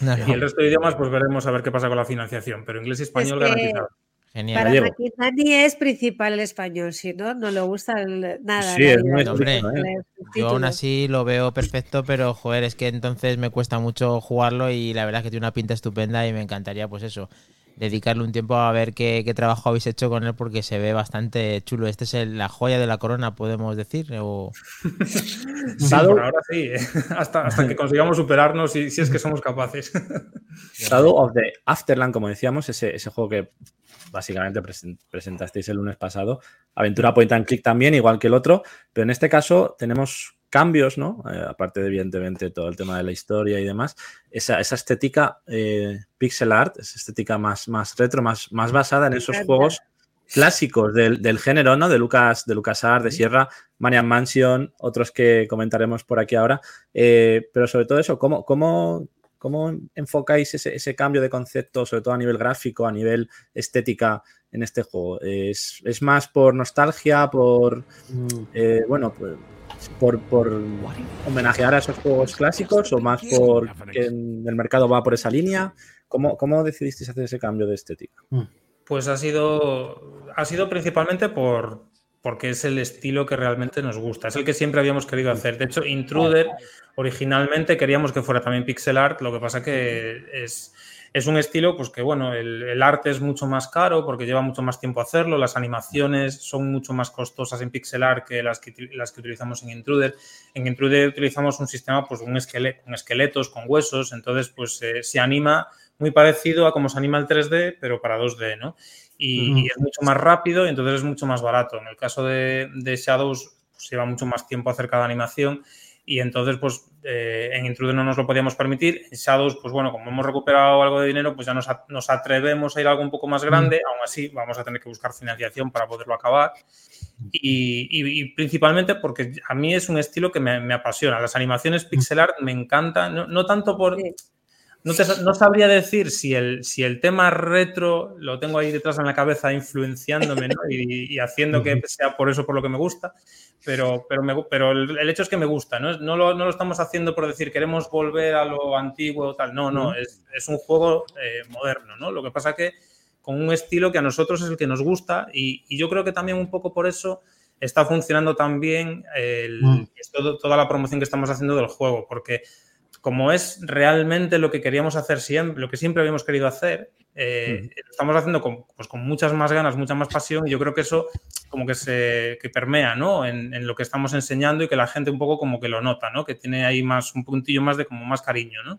No, no, Y el resto de idiomas, pues veremos a ver qué pasa con la financiación. Pero inglés y español que- garantizados. Genial. Para es principal el español, si no, no le gusta el- nada. Sí, es muy Hombre, ¿eh? Yo aún así lo veo perfecto, pero joder, es que entonces me cuesta mucho jugarlo y la verdad es que tiene una pinta estupenda y me encantaría, pues eso, dedicarle un tiempo a ver qué, qué trabajo habéis hecho con él porque se ve bastante chulo. Este es el- la joya de la corona, podemos decir. O... Sí, Shadow- por ahora sí. ¿eh? Hasta, hasta que consigamos superarnos si, si es que <laughs> somos capaces. Shadow of the Afterland, como decíamos, ese, ese juego que básicamente presen- presentasteis el lunes pasado. Aventura point and click también, igual que el otro, pero en este caso tenemos cambios, ¿no? Eh, aparte de, evidentemente, todo el tema de la historia y demás. Esa, esa estética eh, pixel art, esa estética más, más retro, más, más basada en esos juegos clásicos del, del género, ¿no? De Lucas, de LucasArts, de Sierra, Maniac Mansion, otros que comentaremos por aquí ahora. Eh, pero sobre todo eso, ¿cómo, cómo, cómo enfocáis ese, ese cambio de concepto, sobre todo a nivel gráfico, a nivel estética en este juego? ¿Es, es más por nostalgia, por, eh, bueno, pues, por, por homenajear a esos juegos clásicos o más por que el mercado va por esa línea? ¿Cómo, cómo decidisteis hacer ese cambio de estética? Pues ha sido, ha sido principalmente por, porque es el estilo que realmente nos gusta, es el que siempre habíamos querido hacer. De hecho, Intruder originalmente queríamos que fuera también pixel art, lo que pasa que es, es un estilo pues que, bueno, el, el arte es mucho más caro porque lleva mucho más tiempo hacerlo, las animaciones son mucho más costosas en pixel art que las que, las que utilizamos en Intruder. En Intruder utilizamos un sistema, pues un esqueleto, con esqueletos, con huesos, entonces pues eh, se anima muy parecido a cómo se anima el 3D, pero para 2D, ¿no? Y es mucho más rápido y entonces es mucho más barato. En el caso de, de Shadows, pues lleva mucho más tiempo hacer cada animación y entonces, pues eh, en Intruder no nos lo podíamos permitir. En Shadows, pues bueno, como hemos recuperado algo de dinero, pues ya nos, a- nos atrevemos a ir a algo un poco más grande. Aún así, vamos a tener que buscar financiación para poderlo acabar. Y, y- y principalmente porque a mí es un estilo que me, me apasiona. Las animaciones pixel art me encantan, no, no tanto por... Sí. No, te sa- no sabría decir si el, si el tema retro lo tengo ahí detrás en la cabeza influenciándome ¿no? y, y haciendo que sea por eso por lo que me gusta, pero, pero, me pero el, el hecho es que me gusta, ¿no? No, lo, no lo estamos haciendo por decir queremos volver a lo antiguo o tal, no, no, es, es un juego eh, moderno, ¿no? Lo que pasa que con un estilo que a nosotros es el que nos gusta y, y yo creo que también un poco por eso está funcionando también el- Mm. todo- toda la promoción que estamos haciendo del juego, porque como es realmente lo que queríamos hacer siempre, lo que siempre habíamos querido hacer, eh, lo estamos haciendo con, pues, con muchas más ganas, mucha más pasión, y yo creo que eso como que se que permea ¿no? en, en lo que estamos enseñando y que la gente un poco como que lo nota, ¿no? que tiene ahí más un puntillo más de como más cariño, ¿no?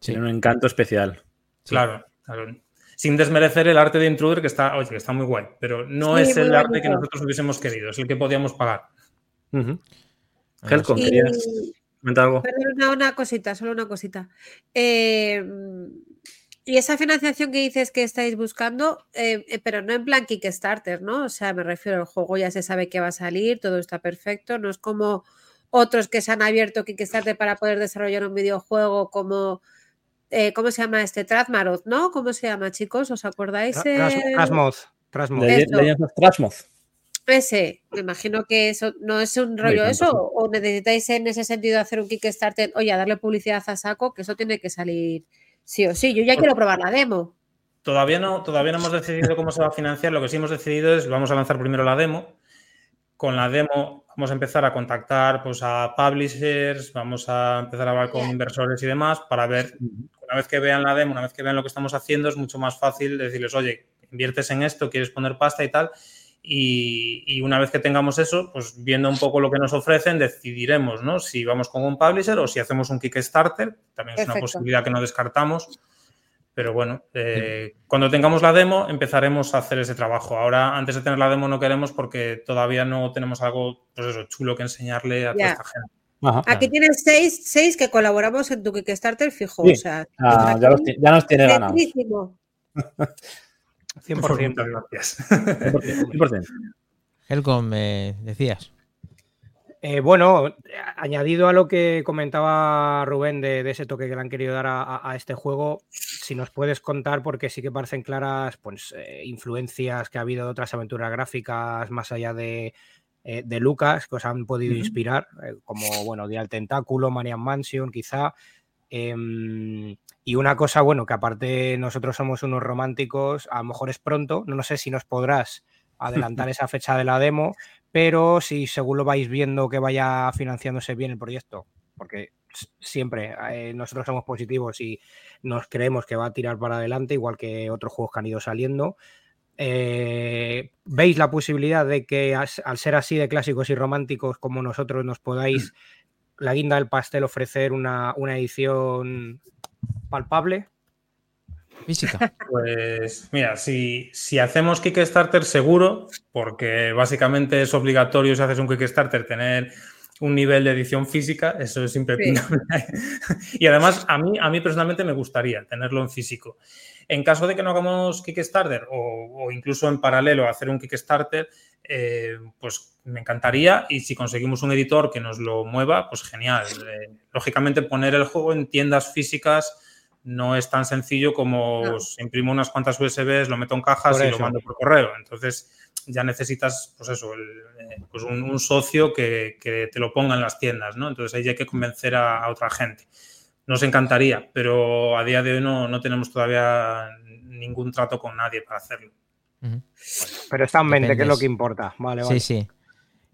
Sí. Tiene un encanto especial. Claro, claro. Sin desmerecer el arte de Intruder, que está, oye, que está muy guay, pero no Sí, es el arte que nosotros hubiésemos querido, es el que podíamos pagar. Helcom, Y- ¿querías comentar algo? Perdona, una cosita, solo una cosita. Eh, y esa financiación que dices que estáis buscando, eh, eh, pero no en plan Kickstarter, ¿no? O sea, me refiero al juego ya se sabe que va a salir, todo está perfecto, no es como otros que se han abierto Kickstarter para poder desarrollar un videojuego como, eh, ¿cómo se llama este? Trazmaroth, ¿no? ¿Cómo se llama, chicos? ¿Os acordáis? Trasmoz. Trasmoz. Legends of Trashmoth. Ese, me imagino que eso no es un rollo eso, o necesitáis en ese sentido hacer un Kickstarter, oye, a darle publicidad a saco, que eso tiene que salir sí o sí. Yo ya quiero probar la demo. Todavía no, todavía no hemos decidido cómo se va a financiar. Lo que sí hemos decidido es vamos a lanzar primero la demo. Con la demo vamos a empezar a contactar pues, a publishers, vamos a empezar a hablar con inversores y demás para ver, una vez que vean la demo, una vez que vean lo que estamos haciendo, es mucho más fácil decirles, oye, inviertes en esto, quieres poner pasta y tal. Y, y una vez que tengamos eso, pues viendo un poco lo que nos ofrecen, decidiremos ¿no? si vamos con un publisher o si hacemos un Kickstarter. También es una posibilidad que no descartamos Pero bueno, eh, cuando tengamos la demo empezaremos a hacer ese trabajo. Ahora, antes de tener la demo, no queremos porque todavía no tenemos algo pues eso, chulo que enseñarle a toda Ya. esta gente. Ajá. Aquí tienes seis, seis que colaboramos en tu Kickstarter fijo. Sí. O sea, Ah, ya, los ya nos tiene ganados. <laughs> Centrísimo. 100%. Muchas gracias. 100%, 100%. Helcom, me decías. Eh, bueno, añadido a lo que comentaba Rubén de, de ese toque que le han querido dar a, a- a este juego, si nos puedes contar, porque sí que parecen claras pues, eh, influencias que ha habido de otras aventuras gráficas más allá de, eh, de Lucas, que os han podido inspirar, eh, como bueno, Día del Tentáculo, Manian Mansion, quizá. Em, y una cosa, bueno, que aparte nosotros somos unos románticos, a lo mejor es pronto, no, sé si nos podrás adelantar <laughs> esa fecha de la demo, pero si según lo vais viendo que vaya financiándose bien el proyecto, porque siempre eh, nosotros somos positivos y nos creemos que va a tirar para adelante, igual que otros juegos que han ido saliendo. eh, ¿Veis la posibilidad de que al ser así de clásicos y románticos como nosotros nos podáis, <clears throat> <clears throat> la guinda del pastel, ofrecer una, una edición palpable? Física. Pues mira, si, si hacemos Kickstarter seguro, porque básicamente es obligatorio si haces un Kickstarter tener un nivel de edición física, eso es imprescindible. <laughs> y además a mí, a mí personalmente me gustaría tenerlo en físico. En caso de que no hagamos Kickstarter o, o incluso en paralelo hacer un Kickstarter, eh, pues me encantaría y si conseguimos un editor que nos lo mueva, pues genial. Eh, lógicamente poner el juego en tiendas físicas no es tan sencillo como No. imprimo unas cuantas USBs, lo meto en cajas Por y lo mando por correo. Entonces ya necesitas, pues eso, el, eh, pues un, un socio que, que te lo ponga en las tiendas, ¿no? Entonces ahí hay que convencer a, a otra gente. Nos encantaría, pero a día de hoy no, no tenemos todavía ningún trato con nadie para hacerlo. Pero está en mente, que es lo que importa. Vale, vale. Sí, sí.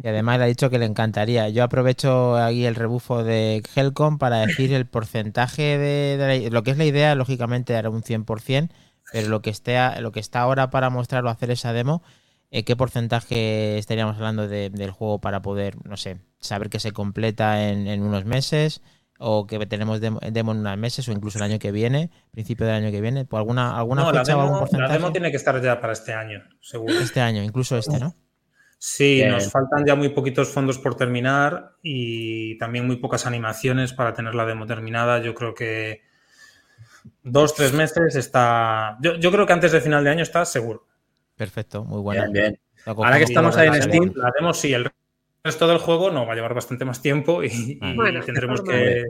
Y además le ha dicho que le encantaría. Yo aprovecho aquí el rebufo de Helcom para decir el porcentaje de, de la- lo que es la idea, lógicamente era un 100%, pero lo que, esté a- lo que está ahora para mostrar o hacer esa demo, eh, ¿qué porcentaje estaríamos hablando de- del juego para poder, no sé, saber que se completa en, en unos meses o que tenemos demo, demo en unos meses o incluso el año que viene, principio del año que viene? ¿Por alguna, alguna No, la fecha o algún demo, la porcentaje? demo tiene que estar ya para este año, seguro. Este año, incluso este, ¿no? Sí, Bien. nos faltan ya muy poquitos fondos por terminar y también muy pocas animaciones para tener la demo terminada. Yo creo que dos, tres meses está. Yo, yo creo que antes del final de año está seguro. Perfecto, muy bueno. Bien, bien. Ahora que estamos ahí en Steam, demo. La demo sí, el resto del juego no va a llevar bastante más tiempo y, y Bueno, tendremos que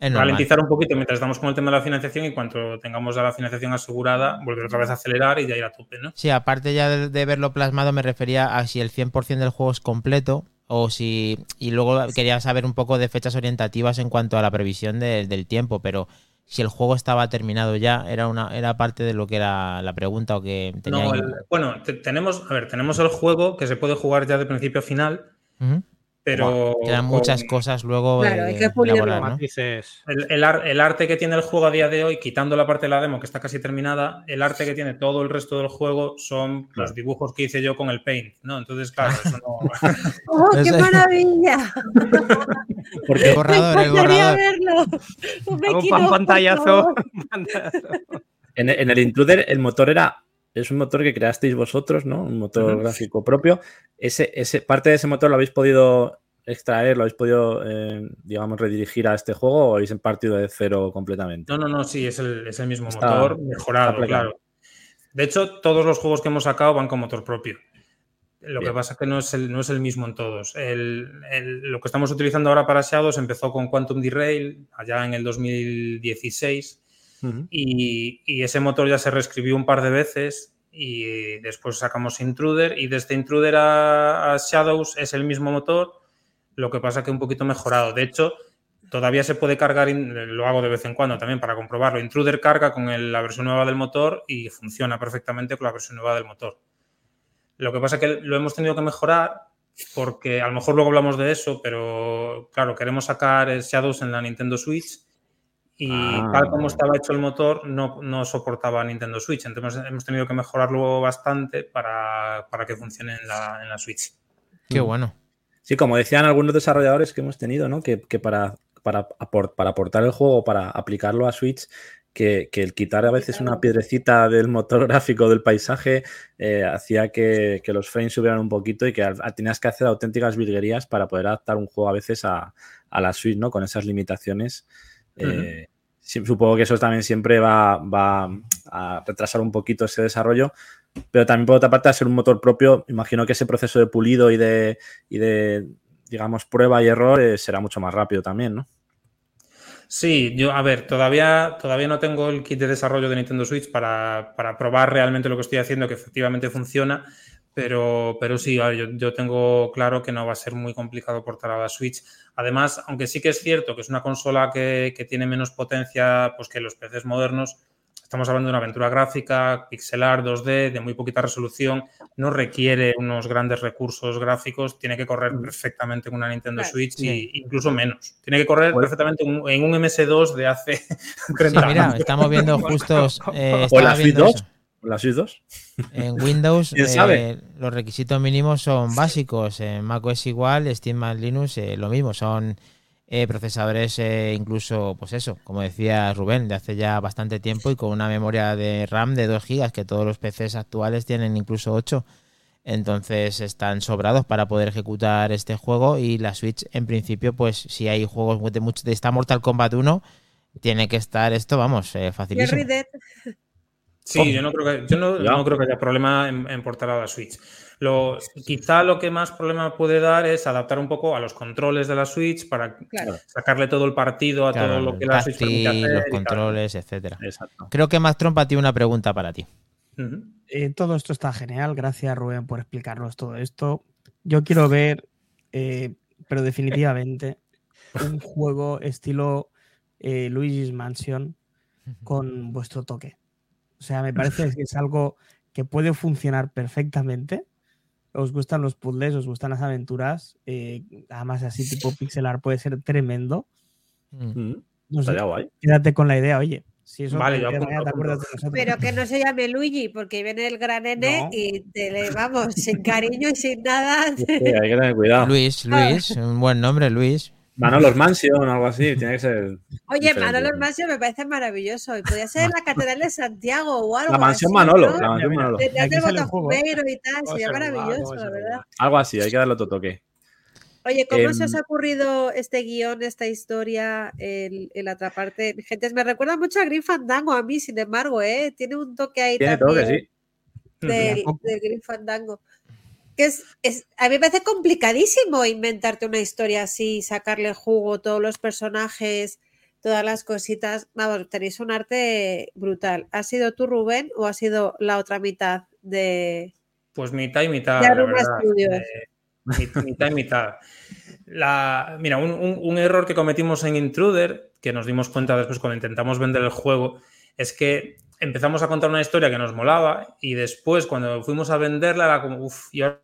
ralentizar un poquito mientras estamos con el tema de la financiación y cuando tengamos ya la financiación asegurada, volver otra vez a acelerar y ya ir a tope, ¿no? Sí, aparte ya de, de verlo plasmado, me refería a si el 100% del juego es completo o si. Y luego quería saber un poco de fechas orientativas en cuanto a la previsión de- del tiempo, pero si el juego estaba terminado ya, era una era parte de lo que era la pregunta o que tenía. No, el- bueno, te- tenemos, a ver, tenemos el juego que se puede jugar ya de principio a final, Ujú. pero Quedan con- muchas cosas luego Claro, de hay que pulirlo. elaborar, ¿no? El, el ar- el arte que tiene el juego a día de hoy, quitando la parte de la demo que está casi terminada, el arte que tiene todo el resto del juego son los dibujos que hice yo con el Paint, ¿no? Entonces, claro, eso no... <laughs> ¡Oh, qué maravilla! <laughs> Porque El borrador, el Me borrador. verlo. Un Un making pan pantallazo. favor. <laughs> en, en el Intruder el motor era. Es un motor que creasteis vosotros, ¿no? Un motor gráfico propio. Ese, ese, parte de ese motor lo habéis podido extraer, lo habéis podido, eh, digamos, redirigir a este juego o habéis partido de cero completamente. No, no, no, sí, es el, es el mismo Está- motor mejorado, claro. De hecho, todos los juegos que hemos sacado van con motor propio. Lo que pasa es que no es el, no es el mismo en todos. El- el- lo que estamos utilizando ahora para Shadows empezó con Quantum Derail allá en el 2016 Y, ese motor ya se reescribió un par de veces y después sacamos Intruder y desde Intruder a, Shadows es el mismo motor, lo que pasa que un poquito mejorado. De hecho, todavía se puede cargar, lo hago de vez en cuando también para comprobarlo. Intruder carga con la versión nueva del motor y funciona perfectamente con la versión nueva del motor. Lo que pasa es que lo hemos tenido que mejorar porque a lo mejor luego hablamos de eso, pero claro, queremos sacar Shadows en la Nintendo Switch y Ah. tal como estaba hecho el motor no, no soportaba Nintendo Switch. Entonces hemos tenido que mejorarlo bastante para, para que funcione en la, en la Switch. Qué bueno. Sí, como decían algunos desarrolladores que hemos tenido, ¿no? Que, que para, para, para aportar el juego, para aplicarlo a Switch, que, que el quitar a veces una piedrecita del motor <laughs> gráfico del paisaje eh, hacía que, que los frames subieran un poquito y que tenías que hacer auténticas virguerías para poder adaptar un juego a veces a, a la Switch, ¿no? Con esas limitaciones. Eh, supongo que eso también siempre va, va a retrasar un poquito ese desarrollo, pero también por otra parte, al ser un motor propio, imagino que ese proceso de pulido y de, y de digamos, prueba y error eh, será mucho más rápido también, ¿no? Sí, yo, a ver, todavía, todavía no tengo el kit de desarrollo de Nintendo Switch para, para probar realmente lo que estoy haciendo, que efectivamente funciona, pero, pero sí, a ver, yo, yo tengo claro que no va a ser muy complicado portar a la Switch. Además, aunque sí que es cierto que es una consola que, que tiene menos potencia pues, que los PCs modernos, estamos hablando de una aventura gráfica, pixelar, 2D, de muy poquita resolución, no requiere unos grandes recursos gráficos, tiene que correr perfectamente en una Nintendo Claro, Switch sí. y incluso menos. Tiene que correr perfectamente en un- en un MS2 de hace <laughs> Sí, 30 mira, años. estamos viendo <laughs> justos. eh, ¿O la Switch viendo 2? eso. ¿La Switch 2? En Windows <laughs> ¿Quién eh, los requisitos mínimos son básicos. En macOS igual, Steam más Linux eh, lo mismo. Son eh, procesadores eh, incluso, pues eso, como decía Rubén, de hace ya bastante tiempo y con una memoria de RAM de 2 GB, que todos los PCs actuales tienen incluso 8. Entonces están sobrados para poder ejecutar este juego y la Switch en principio, pues si hay juegos de mucho de esta Mortal Kombat 1, tiene que estar esto, vamos, eh, facilísimo. Sí, yo no creo que, yo no, creo que haya problema en, en portar a la Switch. Lo, quizá lo que más problema puede dar es adaptar un poco a los controles de la Switch para Claro. sacarle todo el partido a Claro, todo lo que la Switch permite hacer. los tal. controles, etcétera. Exacto. Creo que Mac Trompa tiene una pregunta para ti. Eh, todo esto está genial. Gracias, Rubén, por explicarnos todo esto. Yo quiero ver, eh, pero definitivamente, un juego estilo eh, Luigi's Mansion con vuestro toque. O sea, me parece que es algo que puede funcionar perfectamente. Os gustan los puzzles, os gustan las aventuras. eh, además, así tipo pixelar puede ser tremendo. Mm. Mm, No sé, Estaría guay. quédate con la idea, oye. Si eso Vale, yo apunto, te acuerdas apunto. de nosotros. Pero que no se llame Luigi, porque viene el gran N No. y te le vamos, sin cariño y sin nada. Sí, hay que tener cuidado. Luis. <laughs> Luis, un buen nombre, Luis. Manolos Mansion o algo así, tiene que ser. Oye. Manolo Hermasio me parece maravilloso. Y podría ser la Catedral de Santiago o algo La mansión así, Manolo, ¿no? la mansión Mira, Manolo. Detrás del y tal, ¿Cómo sería maravilloso, ¿Cómo la verdad. Algo así, hay que darle otro toque. Oye, ¿cómo se os Em, ha ocurrido este guion, esta historia, el, el atraparte? Gente, me recuerda mucho a Green Fandango a mí, sin embargo, ¿eh? Tiene un toque ahí Tiene todo también que sí. del, del Green Fandango. Que es, es- a mí me parece complicadísimo inventarte una historia así, sacarle jugo, todos los personajes, todas las cositas. Vamos, tenéis un arte brutal. ¿Ha sido tú, Rubén, o ha sido la otra mitad de, Pues mitad y mitad, de la verdad. Eh, mit- mitad y mitad. La, mira, un, un- un error que cometimos en Intruder, que nos dimos cuenta después cuando intentamos vender el juego, es que empezamos a contar una historia que nos molaba y después cuando fuimos a venderla era como, uff, y ahora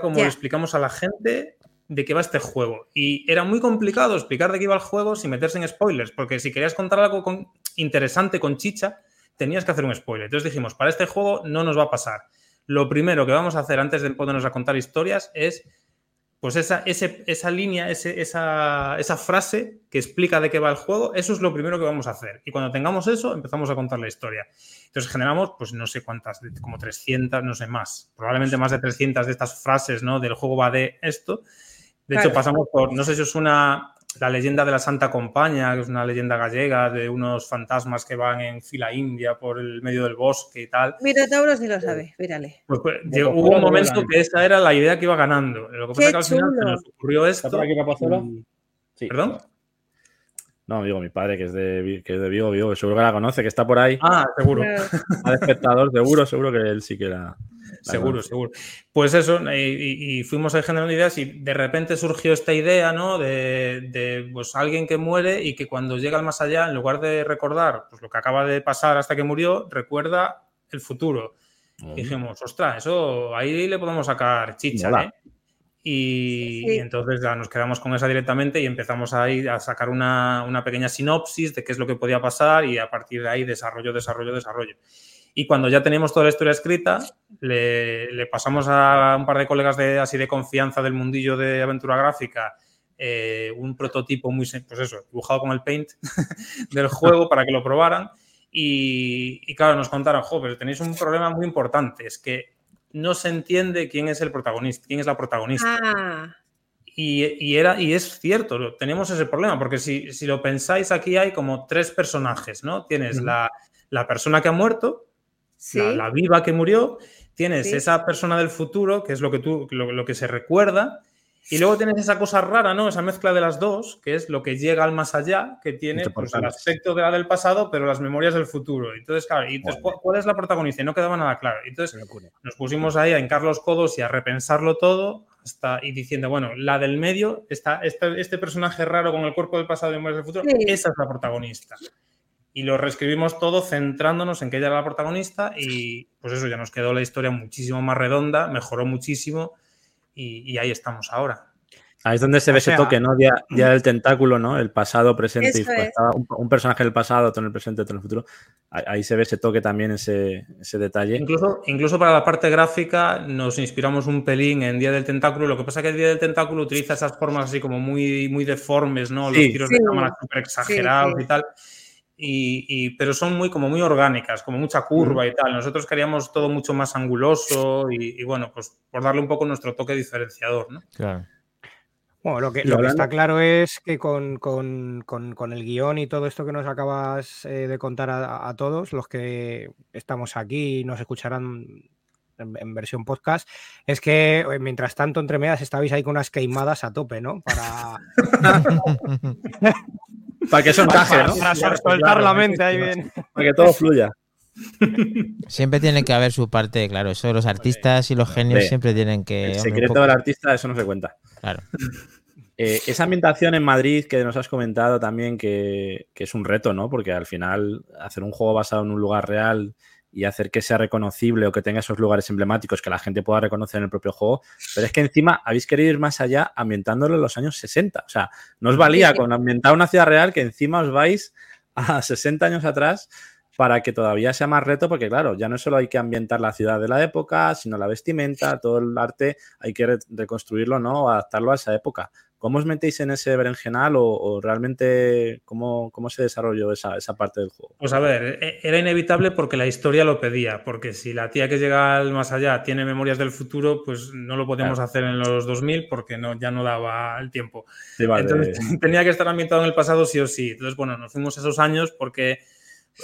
como le explicamos a la gente de qué va este juego. Y era muy complicado explicar de qué iba el juego sin meterse en spoilers, porque si querías contar algo con- interesante con chicha, tenías que hacer un spoiler. Entonces dijimos, para este juego no nos va a pasar. Lo primero que vamos a hacer antes de ponernos a contar historias es pues esa, ese- esa línea, ese- esa, esa frase que explica de qué va el juego, eso es lo primero que vamos a hacer. Y cuando tengamos eso, empezamos a contar la historia. Entonces generamos, pues no sé cuántas, como 300, no sé más, probablemente más de 300 de estas frases, ¿no? Del juego va de esto. De hecho, pasamos por, no sé si es una, la llegenda de la Santa Compañía, que es una leyenda gallega de unos fantasmas que van en fila india por el medio del bosque y tal. Minotauro sí lo sabe, mírale. Pues, pues, llegó- hubo un momento que esa era la idea que iba ganando. Lo que pasa ¡Qué es que al final se nos ocurrió ¿Está esto. por aquí Sí. ¿Perdón? No, digo mi padre, que es de, que es de Vigo, Vigo, que seguro que la conoce, que está por ahí. Ah, seguro. Al <laughs> espectador, seguro, seguro que él sí que la. Seguro, seguro. Pues eso, y, y- fuimos ahí generando ideas y de repente surgió esta idea, ¿no? De, de, pues, alguien que muere y que cuando llega al más allá, en lugar de recordar pues, lo que acaba de pasar hasta que murió, recuerda el futuro. Mm. Y dijimos, ostras, eso ahí le podemos sacar chicha. ¿eh? Y, Sí. y entonces ya nos quedamos con esa directamente y empezamos ahí a sacar una, una pequeña sinopsis de qué es lo que podía pasar y a partir de ahí desarrollo, desarrollo, desarrollo. Y cuando ya teníamos toda la historia escrita, le, le pasamos a un par de colegas de, así de confianza del mundillo de aventura gráfica eh, un prototipo muy, pues eso, dibujado con el paint <laughs> del juego para que lo probaran. Y, y claro, nos contaron, jo, pero tenéis un problema muy importante, es que no se entiende quién es el protagonista, quién es la protagonista. Ah, Y, y era, y es cierto, tenemos ese problema, porque si, si lo pensáis, aquí hay como tres personajes, ¿no? Tienes la, la persona que ha muerto, sí. la, la viva que murió, tienes Sí. esa persona del futuro, que es lo que tú, lo, lo que se recuerda, y luego tienes esa cosa rara, ¿no? Esa mezcla de las dos, que es lo que llega al más allá, que tiene pues, el aspecto de la del pasado, pero las memorias del futuro. Entonces, claro, y entonces. ¿cuál- ¿cuál es la protagonista? Y no quedaba nada claro. Entonces, nos pusimos ahí a hincar los codos y a repensarlo todo hasta, y diciendo, bueno, la del medio, esta, este, este personaje raro con el cuerpo del pasado y memorias del futuro, Sí. esa es la protagonista. Y lo reescribimos todo centrándonos en que ella era la protagonista y pues eso, ya nos quedó la historia muchísimo más redonda, mejoró muchísimo y, y ahí estamos ahora. Ahí es donde se O ve ese toque, ¿no? Día, día <clears throat> del tentáculo, ¿no? El pasado, presente, y pues, un, un personaje del pasado, otro en el presente, otro en el futuro. Ahí, ahí se ve ese toque también, ese, ese detalle. Incluso, incluso para la parte gráfica nos inspiramos un pelín en Día del Tentáculo. Lo que pasa es que Día del Tentáculo utiliza esas formas así como muy, muy deformes, ¿no? Los Sí. tiros Sí. de cámara súper exagerados sí. y tal. Y, y- pero son muy, como muy orgánicas, como mucha curva y tal. Nosotros queríamos todo mucho más anguloso y, y bueno, pues por darle un poco nuestro toque diferenciador, ¿no? Claro. Bueno, lo que, lo que está claro es que con, con- con- con el guion y todo esto que nos acabas eh, de contar a, a todos, los que estamos aquí y nos escucharán en, en versión podcast, es que eh, mientras tanto, entre medias, estabais ahí con unas queimadas a tope, ¿no? Para, <laughs> Para que eso encaje, ¿no? para soltar claro, la mente ahí bien. Para que todo fluya. Siempre tiene que haber su parte, claro. Eso los artistas y los genios siempre tienen que. El secreto del artista, eso no se cuenta. Claro. Eh, esa ambientación en Madrid que nos has comentado también que, que es un reto, ¿no? Porque al final hacer un juego basado en un lugar real y hacer que sea reconocible o que tenga esos lugares emblemáticos que la gente pueda reconocer en el propio juego, pero es que encima habéis querido ir más allá ambientándolo en los años 60. O sea, no os valía con ambientar una ciudad real que encima os vais a 60 años atrás para que todavía sea más reto, porque claro, ya no solo hay que ambientar la ciudad de la época, sino la vestimenta, todo el arte, hay que re- reconstruirlo, ¿no? Adaptarlo a esa época. ¿Cómo os metéis en ese berenjenal o, o realmente cómo, cómo se desarrolló esa, esa parte del juego? Pues a ver, e- era inevitable porque la historia lo pedía, porque si la tía que llega al más allá tiene memorias del futuro, pues no lo podíamos hacer en los 2000 porque no, ya no daba el tiempo. Sí, vale. Entonces <laughs> tenía que estar ambientado en el pasado sí o sí. Entonces, bueno, nos fuimos esos años porque,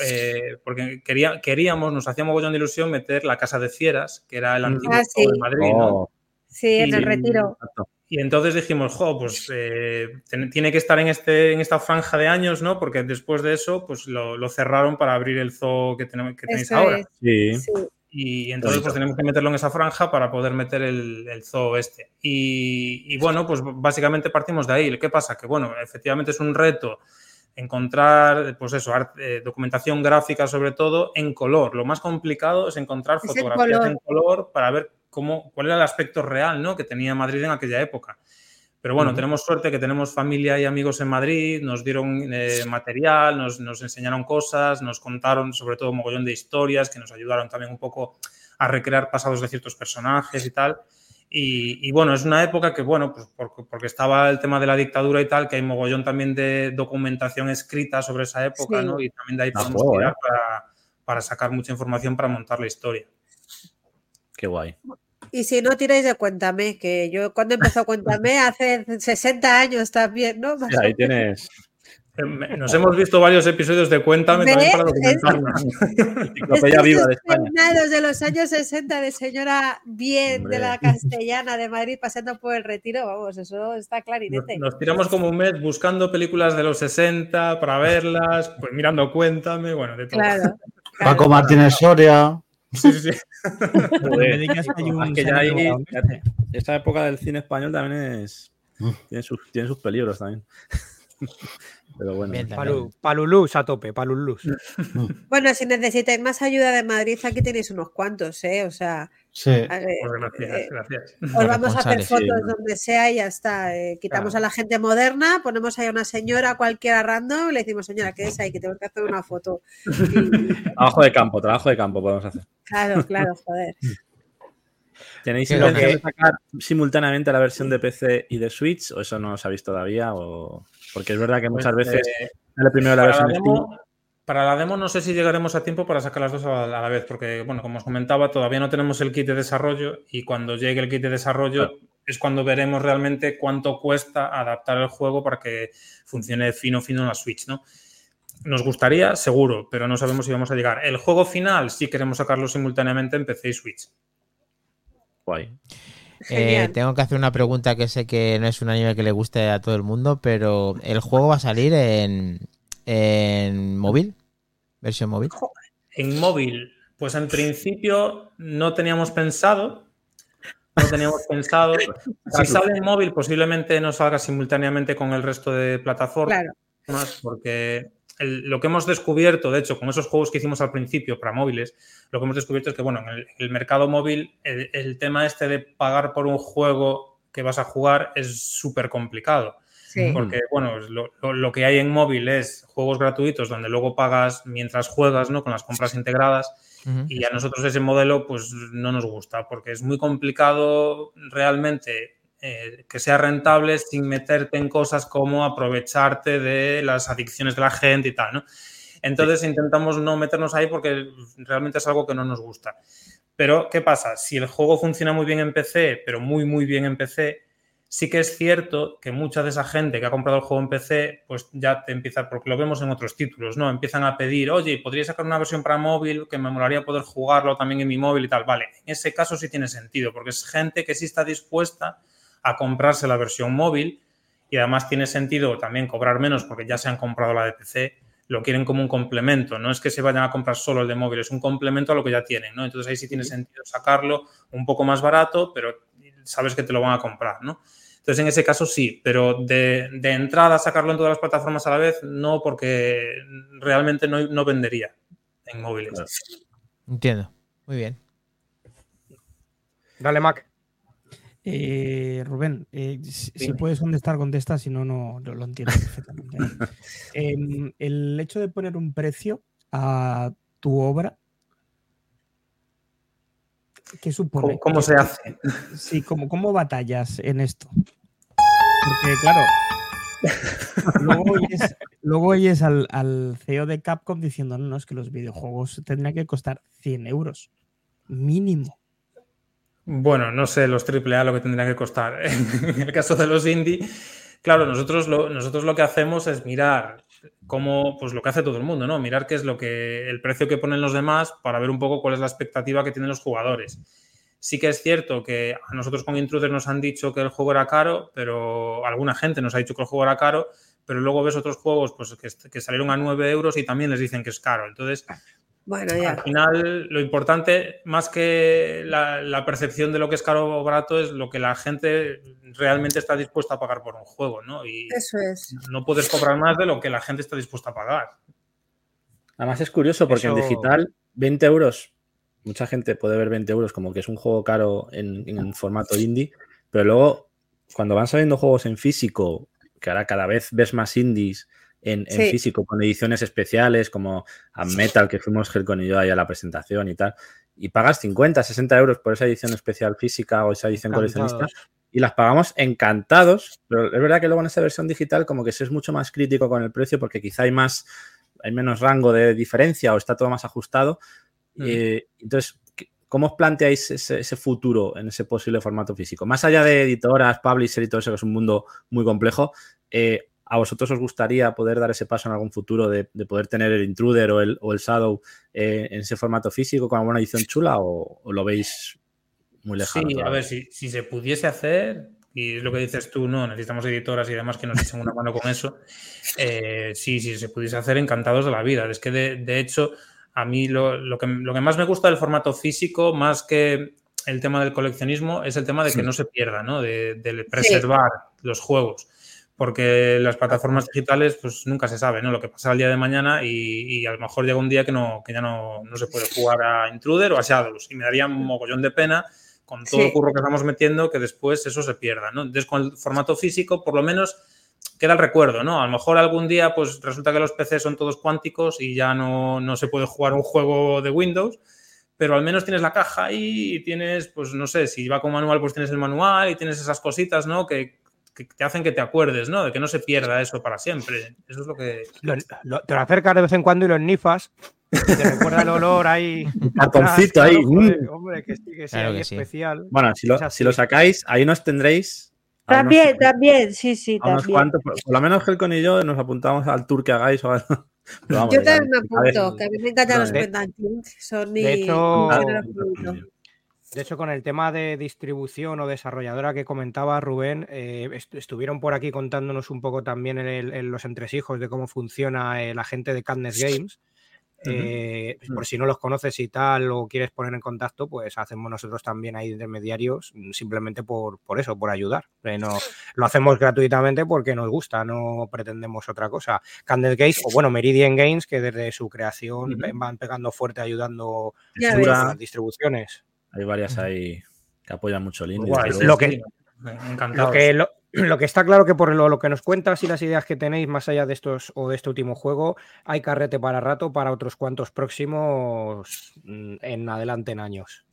eh, porque quería, queríamos, nos hacía mogollón de ilusión meter la Casa de Fieras, que era el antiguo Ah, sí. de Madrid, ¿no? Oh, Sí, en Y- el retiro. exacto. Y entonces dijimos, jo, pues eh, tiene que estar en, este, en esta franja de años, ¿no? Porque después de eso, pues lo, lo cerraron para abrir el zoo que, tenemos, que tenéis Eso ahora. es, Sí. Y entonces pues tenemos que meterlo en esa franja para poder meter el, el zoo este. Y, y, bueno, pues básicamente partimos de ahí. ¿Qué pasa? Que bueno, efectivamente es un reto encontrar, pues eso, arte- eh, documentación gráfica sobre todo en color. Lo más complicado es encontrar fotografías color. en color para ver cómo, cuál era el aspecto real ¿no? que tenía Madrid en aquella época. Pero bueno, tenemos suerte que tenemos familia y amigos en Madrid, nos dieron eh, material, nos, nos enseñaron cosas, nos contaron sobre todo un mogollón de historias que nos ayudaron también un poco a recrear pasados de ciertos personajes y tal. Y, y bueno, es una época que, bueno, pues porque, porque estaba el tema de la dictadura y tal, que hay mogollón también de documentación escrita sobre esa época, Sí. ¿no? Y también de ahí Ah, podemos tirar para, para sacar mucha información para montar la historia. Qué guay. Y si no tiráis de Cuéntame, que yo cuando empezó Cuéntame <laughs> hace 60 años también, ¿no? Sí, ahí tienes Nos hemos visto varios episodios de Cuéntame también ¿Ves? para documentarnos. <laughs> enciclopedia viva de España. de los años 60 de señora bien de la castellana de Madrid pasando por el retiro, vamos, eso está Nos, clarinete. nos tiramos como un mes buscando películas de los 60 para verlas, pues mirando Cuéntame, bueno, de todo. Claro. <laughs> Paco claro. Martínez Soria. Sí, sí, sí. <laughs> Joder. Me dedicas a un Es que ya ahí, señor ya- esa época del cine español también es. Tiene sus, tiene sus peligros también. <laughs> Pero bueno. Bien. Palu, a tope, palulus. Bueno, si necesitáis más ayuda de Madrid, aquí tenéis unos cuantos, ¿eh? O sea, Sí. ver, Pues gracias, eh, gracias. os vamos a hacer fotos sí. donde sea y ya está. eh, quitamos Claro. a la gente moderna, ponemos ahí a una señora cualquiera random y le decimos, señora, quédese ahí, que tenemos que hacer una foto. Y- <laughs> Trabajo de campo, trabajo de campo podemos hacer. claro, claro, joder. <laughs> ¿Tenéis Qué intención de sacar simultáneamente la versión de PC y de Switch? ¿O eso no os habéis todavía? O... Porque es verdad que muchas Pues, veces eh, sale primero la versión de Steam. Para la demo no sé si llegaremos a tiempo para sacar las dos a la, vez, porque, bueno, como os comentaba, todavía no tenemos el kit de desarrollo y cuando llegue el kit de desarrollo es cuando veremos realmente cuánto cuesta adaptar el juego para que funcione fino, fino en la Switch, ¿no? Nos gustaría, seguro, pero no sabemos si vamos a llegar. El juego final sí queremos sacarlo simultáneamente en PC y Switch. Guay. Eh, Genial. tengo que hacer una pregunta que sé que no es un anime que le guste a todo el mundo, pero ¿el juego va a salir en, en móvil? ¿Versión móvil? En móvil, pues en principio no teníamos pensado. No teníamos pensado. <laughs> Si sale en móvil, posiblemente no salga simultáneamente con el resto de plataformas. Claro. porque el- lo que hemos descubierto, de hecho, con esos juegos que hicimos al principio para móviles, lo que hemos descubierto es que, bueno, en el, el mercado móvil, el, el tema este de pagar por un juego que vas a jugar es súper complicado. Sí. Porque, bueno, lo, que hay en móvil es juegos gratuitos donde luego pagas mientras juegas, ¿no? Con las compras integradas. Y a nosotros ese modelo, pues no nos gusta, porque es muy complicado realmente eh, que sea rentable sin meterte en cosas como aprovecharte de las adicciones de la gente y tal, ¿no? Entonces intentamos no meternos ahí porque realmente es algo que no nos gusta. Pero, ¿qué pasa? Si el juego funciona muy bien en PC, pero muy, muy bien en PC, sí que es cierto que mucha de esa gente que ha comprado el juego en PC, pues ya te empieza, porque lo vemos en otros títulos, ¿no? Empiezan a pedir, oye, ¿podría sacar una versión para móvil que me molaría poder jugarlo también en mi móvil y tal? Vale, en ese caso sí tiene sentido, porque es gente que sí está dispuesta a comprarse la versión móvil y además tiene sentido también cobrar menos porque ya se han comprado la de PC, lo quieren como un complemento, no es que se vayan a comprar solo el de móvil, es un complemento a lo que ya tienen, ¿no? Entonces ahí sí tiene sentido sacarlo un poco más barato, pero sabes que te lo van a comprar, ¿no? Entonces, en ese caso sí, pero de, de entrada sacarlo en todas las plataformas a la vez, no, porque realmente no, no vendería en móviles. Claro. Entiendo. Muy bien. Dale, Mac. Eh, Rubén, eh, si, puedes contestar, contesta, si no, no no lo entiendo <laughs> perfectamente. Em, el hecho de poner un precio a tu obra, ¿qué supone? ¿Cómo, cómo se hace? Sí, ¿cómo, ¿cómo batallas en esto? Porque, claro, luego oyes, al, CEO de Capcom diciendo, no, es que los videojuegos tendrían que costar 100 euros, mínimo. Bueno, no sé los AAA lo que tendrían que costar. <laughs> En el caso de los indie, claro, nosotros lo, nosotros lo que hacemos es mirar cómo, pues lo que hace todo el mundo, ¿no? Mirar qué es lo que, el precio que ponen los demás para ver un poco cuál es la expectativa que tienen los jugadores. Sí que es cierto que a nosotros con Intruder nos han dicho que el juego era caro, pero alguna gente nos ha dicho que el juego era caro, pero luego ves otros juegos pues, que, que salieron a 9 euros y también les dicen que es caro. Entonces, Bueno, ya. al final, lo importante, más que la, la percepción de lo que es caro o barato, es lo que la gente realmente está dispuesta a pagar por un juego, ¿no? Y Eso es. no puedes cobrar más de lo que la gente está dispuesta a pagar. Además es curioso porque en digital 20 euros, mucha gente puede ver 20 euros como que es un juego caro en, en formato indie, pero luego cuando van saliendo juegos en físico, que ahora cada vez ves más indies en, físico con ediciones especiales como a Metal, que fuimos Helcon y yo ahí a la presentación y tal, y pagas 50, 60 euros por esa edición especial física o esa edición coleccionista y las pagamos encantados, pero es verdad que luego en esa versión digital como que se es mucho más crítico con el precio porque quizá hay más, hay menos rango de diferencia o está todo más ajustado. Mm. Eh, entonces, ¿qué- ¿cómo os planteáis ese, ese futuro en ese posible formato físico? Más allá de editoras, publisher y todo eso, que es un mundo muy complejo, eh, ¿a vosotros os gustaría poder dar ese paso en algún futuro de, de poder tener el Intruder o el, o el Shadow eh, en ese formato físico con alguna edición chula o, o lo veis muy lejano? Sí, a ver, si, si se pudiese hacer, y es lo que dices tú, no, necesitamos editoras y demás que nos echen una mano con eso. eh, sí, sí, se pudiese hacer, encantados de la vida. Es que de, de hecho, a mí lo, lo que, lo que más me gusta del formato físico, más que el tema del coleccionismo, es el tema de que Sí. no se pierda, ¿no? De, de preservar los juegos. Porque las plataformas digitales, pues nunca se sabe, ¿no? Lo que pasa el día de mañana y, y a lo mejor llega un día que, no, que ya no, no se puede jugar a Intruder o a Shadows. Y me daría un mogollón de pena con todo Sí. el curro que estamos metiendo que después eso se pierda, ¿no? Entonces, con el formato físico, por lo menos queda el recuerdo, ¿no? A lo mejor algún día, pues resulta que los PCs son todos cuánticos y ya no, no se puede jugar un juego de Windows, pero al menos tienes la caja ahí y tienes, pues no sé, si va con manual, pues tienes el manual y tienes esas cositas, ¿no? Que, que te hacen que te acuerdes, ¿no? De que no se pierda eso para siempre. Eso es lo que. Lo- lo- te lo acercas de vez en cuando y los nifas. Te recuerda el olor ahí. <laughs> Cartoncito ahí, mm. hombre, que sí, que sí, Claro ahí que sí. especial. Bueno, si lo, si lo sacáis, ahí nos tendréis. Unos- También, también, sí, sí, también. cuantos, por, por lo menos Helcon y yo nos apuntamos al tour que hagáis o <laughs> vamos, Yo también me apunto, que a mí me encantan los eh. pendantes. Son De hecho-. De con el tema de distribución o desarrolladora que comentaba Rubén, eh, est- estuvieron por aquí contándonos un poco también en, el- en los entresijos de cómo funciona eh, la gente de Cadness <laughs> Games. Eh, Por si no los conoces y tal o quieres poner en contacto, pues hacemos nosotros también ahí intermediarios, mm, simplemente por, por eso, por ayudar. Eh, no, lo hacemos gratuitamente porque nos gusta, no pretendemos otra cosa. Cadness Games, o bueno, Meridian Games, que desde su creación van pegando fuerte ayudando las distribuciones. hay varias ahí que apoyan mucho el indie. Guay, desde sí, lo que- Encantados. Lo que, lo, lo que está claro que por lo, lo que nos cuentas y las ideas que tenéis más allá de estos o de este último juego, hay carrete para rato para otros cuantos próximos mm, en adelante en años.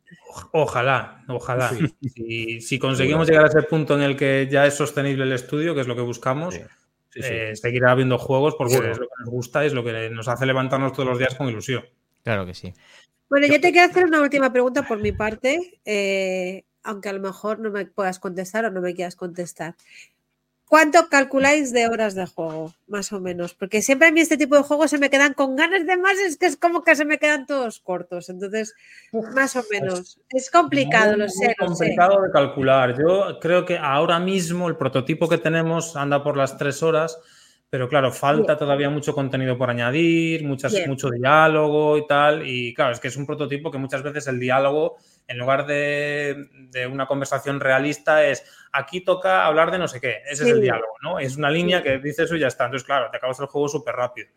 Ojalá, ojalá. Si, si conseguimos llegar a ese punto en el que ya es sostenible el estudio, que es lo que buscamos, Sí, sí, sí. eh, seguirá habiendo juegos porque es lo que nos gusta y es lo que nos hace levantarnos todos los días con ilusión. Claro que sí. Bueno, yo te quiero hacer una última pregunta por mi parte, eh, aunque a lo mejor no me puedas contestar o no me quieras contestar. ¿Cuánto calculáis de horas de juego, más o menos? Porque siempre a mí este tipo de juegos se me quedan con ganas de más, es que es como que se me quedan todos cortos. Entonces, más o menos. Es complicado, Muy, lo sé, sé. complicado de calcular. Yo creo que ahora mismo el prototipo que tenemos anda por las tres horas, pero claro, falta Bien. todavía mucho contenido por añadir, muchas, Bien. mucho diálogo y tal. Y claro, es que es un prototipo que muchas veces el diálogo, en lugar de, de una conversación realista, es aquí toca hablar de no sé qué. Ese es el diálogo, ¿no? Es una línea que dice eso y ya está. Entonces, claro, te acabas el juego súper rápido.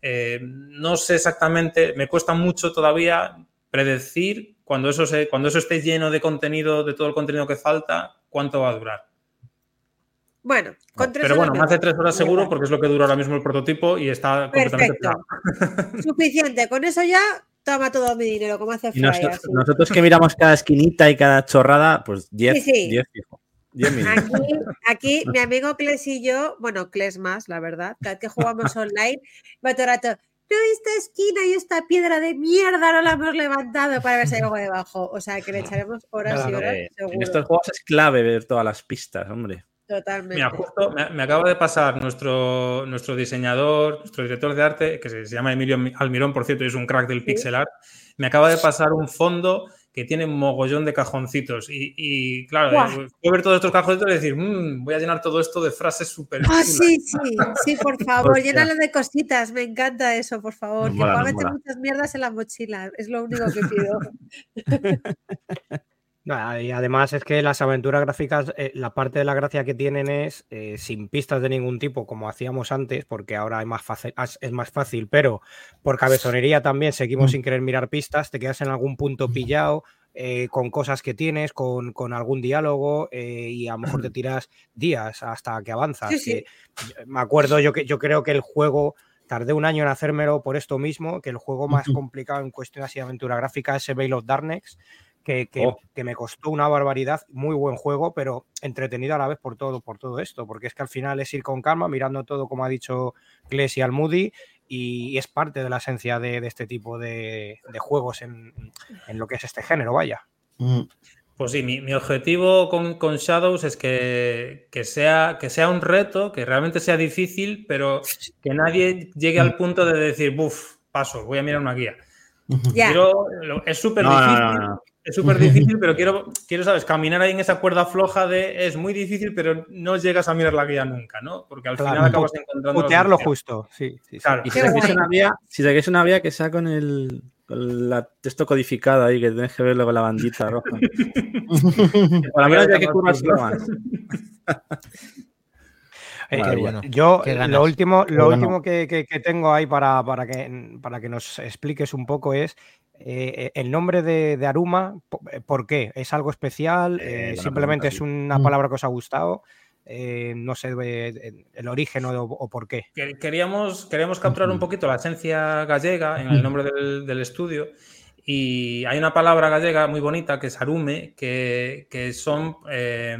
Eh, no sé exactamente, me cuesta mucho todavía predecir cuando eso, se, cuando eso esté lleno de contenido, de todo el contenido que falta, cuánto va a durar. Bueno, con tres Pero bueno, más de tres horas seguro porque es lo que dura ahora mismo el prototipo y está completamente Perfecto. <laughs> Suficiente. Con eso ya toma todo mi dinero, como hace Fry. nosotros, que miramos cada esquinita y cada chorrada, pues 10, Sí, sí. 10 fijo. 10 minutos. Aquí, aquí mi amigo Kles y yo, bueno, Kles más, la verdad, cada vez que jugamos online, va todo el rato, no, esta esquina y esta piedra de mierda no la hemos levantado para ver si hay algo debajo. O sea, que le echaremos horas y horas, Eh, en seguro. estos juegos es clave ver todas las pistas, hombre. Totalmente. Mira, justo me, me acaba de pasar nuestro, nuestro diseñador, nuestro director de arte, que se, se llama Emilio Almirón, por cierto, y es un crack del pixel art, me acaba de pasar un fondo que tiene un mogollón de cajoncitos. Y, y, claro, Guau. eh, voy a ver todos estos cajoncitos y decir, "Mm, voy a llenar todo esto de frases súper Ah, chulas". sí, sí, sí, por <laughs> favor, llénalo de cositas, me encanta eso, por favor. Nos que mola, pueda nos meter mola. muchas mierdas en la mochila, es lo único que pido. <laughs> Nada, Y además es que las aventuras gráficas, eh, la parte de la gracia que tienen es eh, sin pistas de ningún tipo, como hacíamos antes, porque ahora es más fácil, es más fácil, pero por cabezonería también seguimos sin querer mirar pistas, te quedas en algún punto pillado. eh, con cosas que tienes, con, con algún diálogo y a lo mejor te <clears throat> tiras días hasta que avanzas. Sí, sí. que- me acuerdo, yo creo que el juego tardé un año en hacérmelo por esto mismo, que el juego más <clears throat> complicado en cuestión así de aventura gráfica es el Veil of Darkness, que, que- Oh. que me costó una barbaridad, muy buen juego, pero entretenido a la vez por todo, por todo esto, porque es que al final es ir con calma, mirando todo, como ha dicho Kles y Almudi, y es parte de la esencia de, de este tipo de, de juegos en, en lo que es este género, vaya. Mm. Pues sí, mi, mi objetivo con, con Shadows es que, que sea, que sea un reto, que realmente sea difícil, pero que nadie llegue al punto de decir, buf, paso, voy a mirar una guía. Lo- es súper No, no, difícil, no, no. Es súper difícil, <laughs> pero quiero, quiero, ¿sabes? Caminar ahí en esa cuerda floja de es muy difícil, pero no llegas a mirar la guía nunca, ¿no? Porque al Claro, final acabas encontrando... la Putear lo solución. justo, sí. sí, sí. Claro. Y si guay. una vía, si sacáis una vía que sea con el con la texto codificado ahí, que tienes que verlo con la bandita roja. <laughs> Por lo menos ya que más. <laughs> Eh, eh, mía. yo ganas. lo último, lo bueno. último que, que- que tengo ahí para, para, que, para que nos expliques un poco es eh, el nombre de, de Aruma, eh, ¿por qué? ¿Es algo especial? Eh, Eh, ¿Simplemente es una Mm. palabra que os ha gustado? Eh, no sé el origen o, o por qué. Que- Queríamos, queríamos capturar un poquito la esencia gallega en el nombre del, del estudio y hay una palabra gallega muy bonita que es arume, que, que son, eh,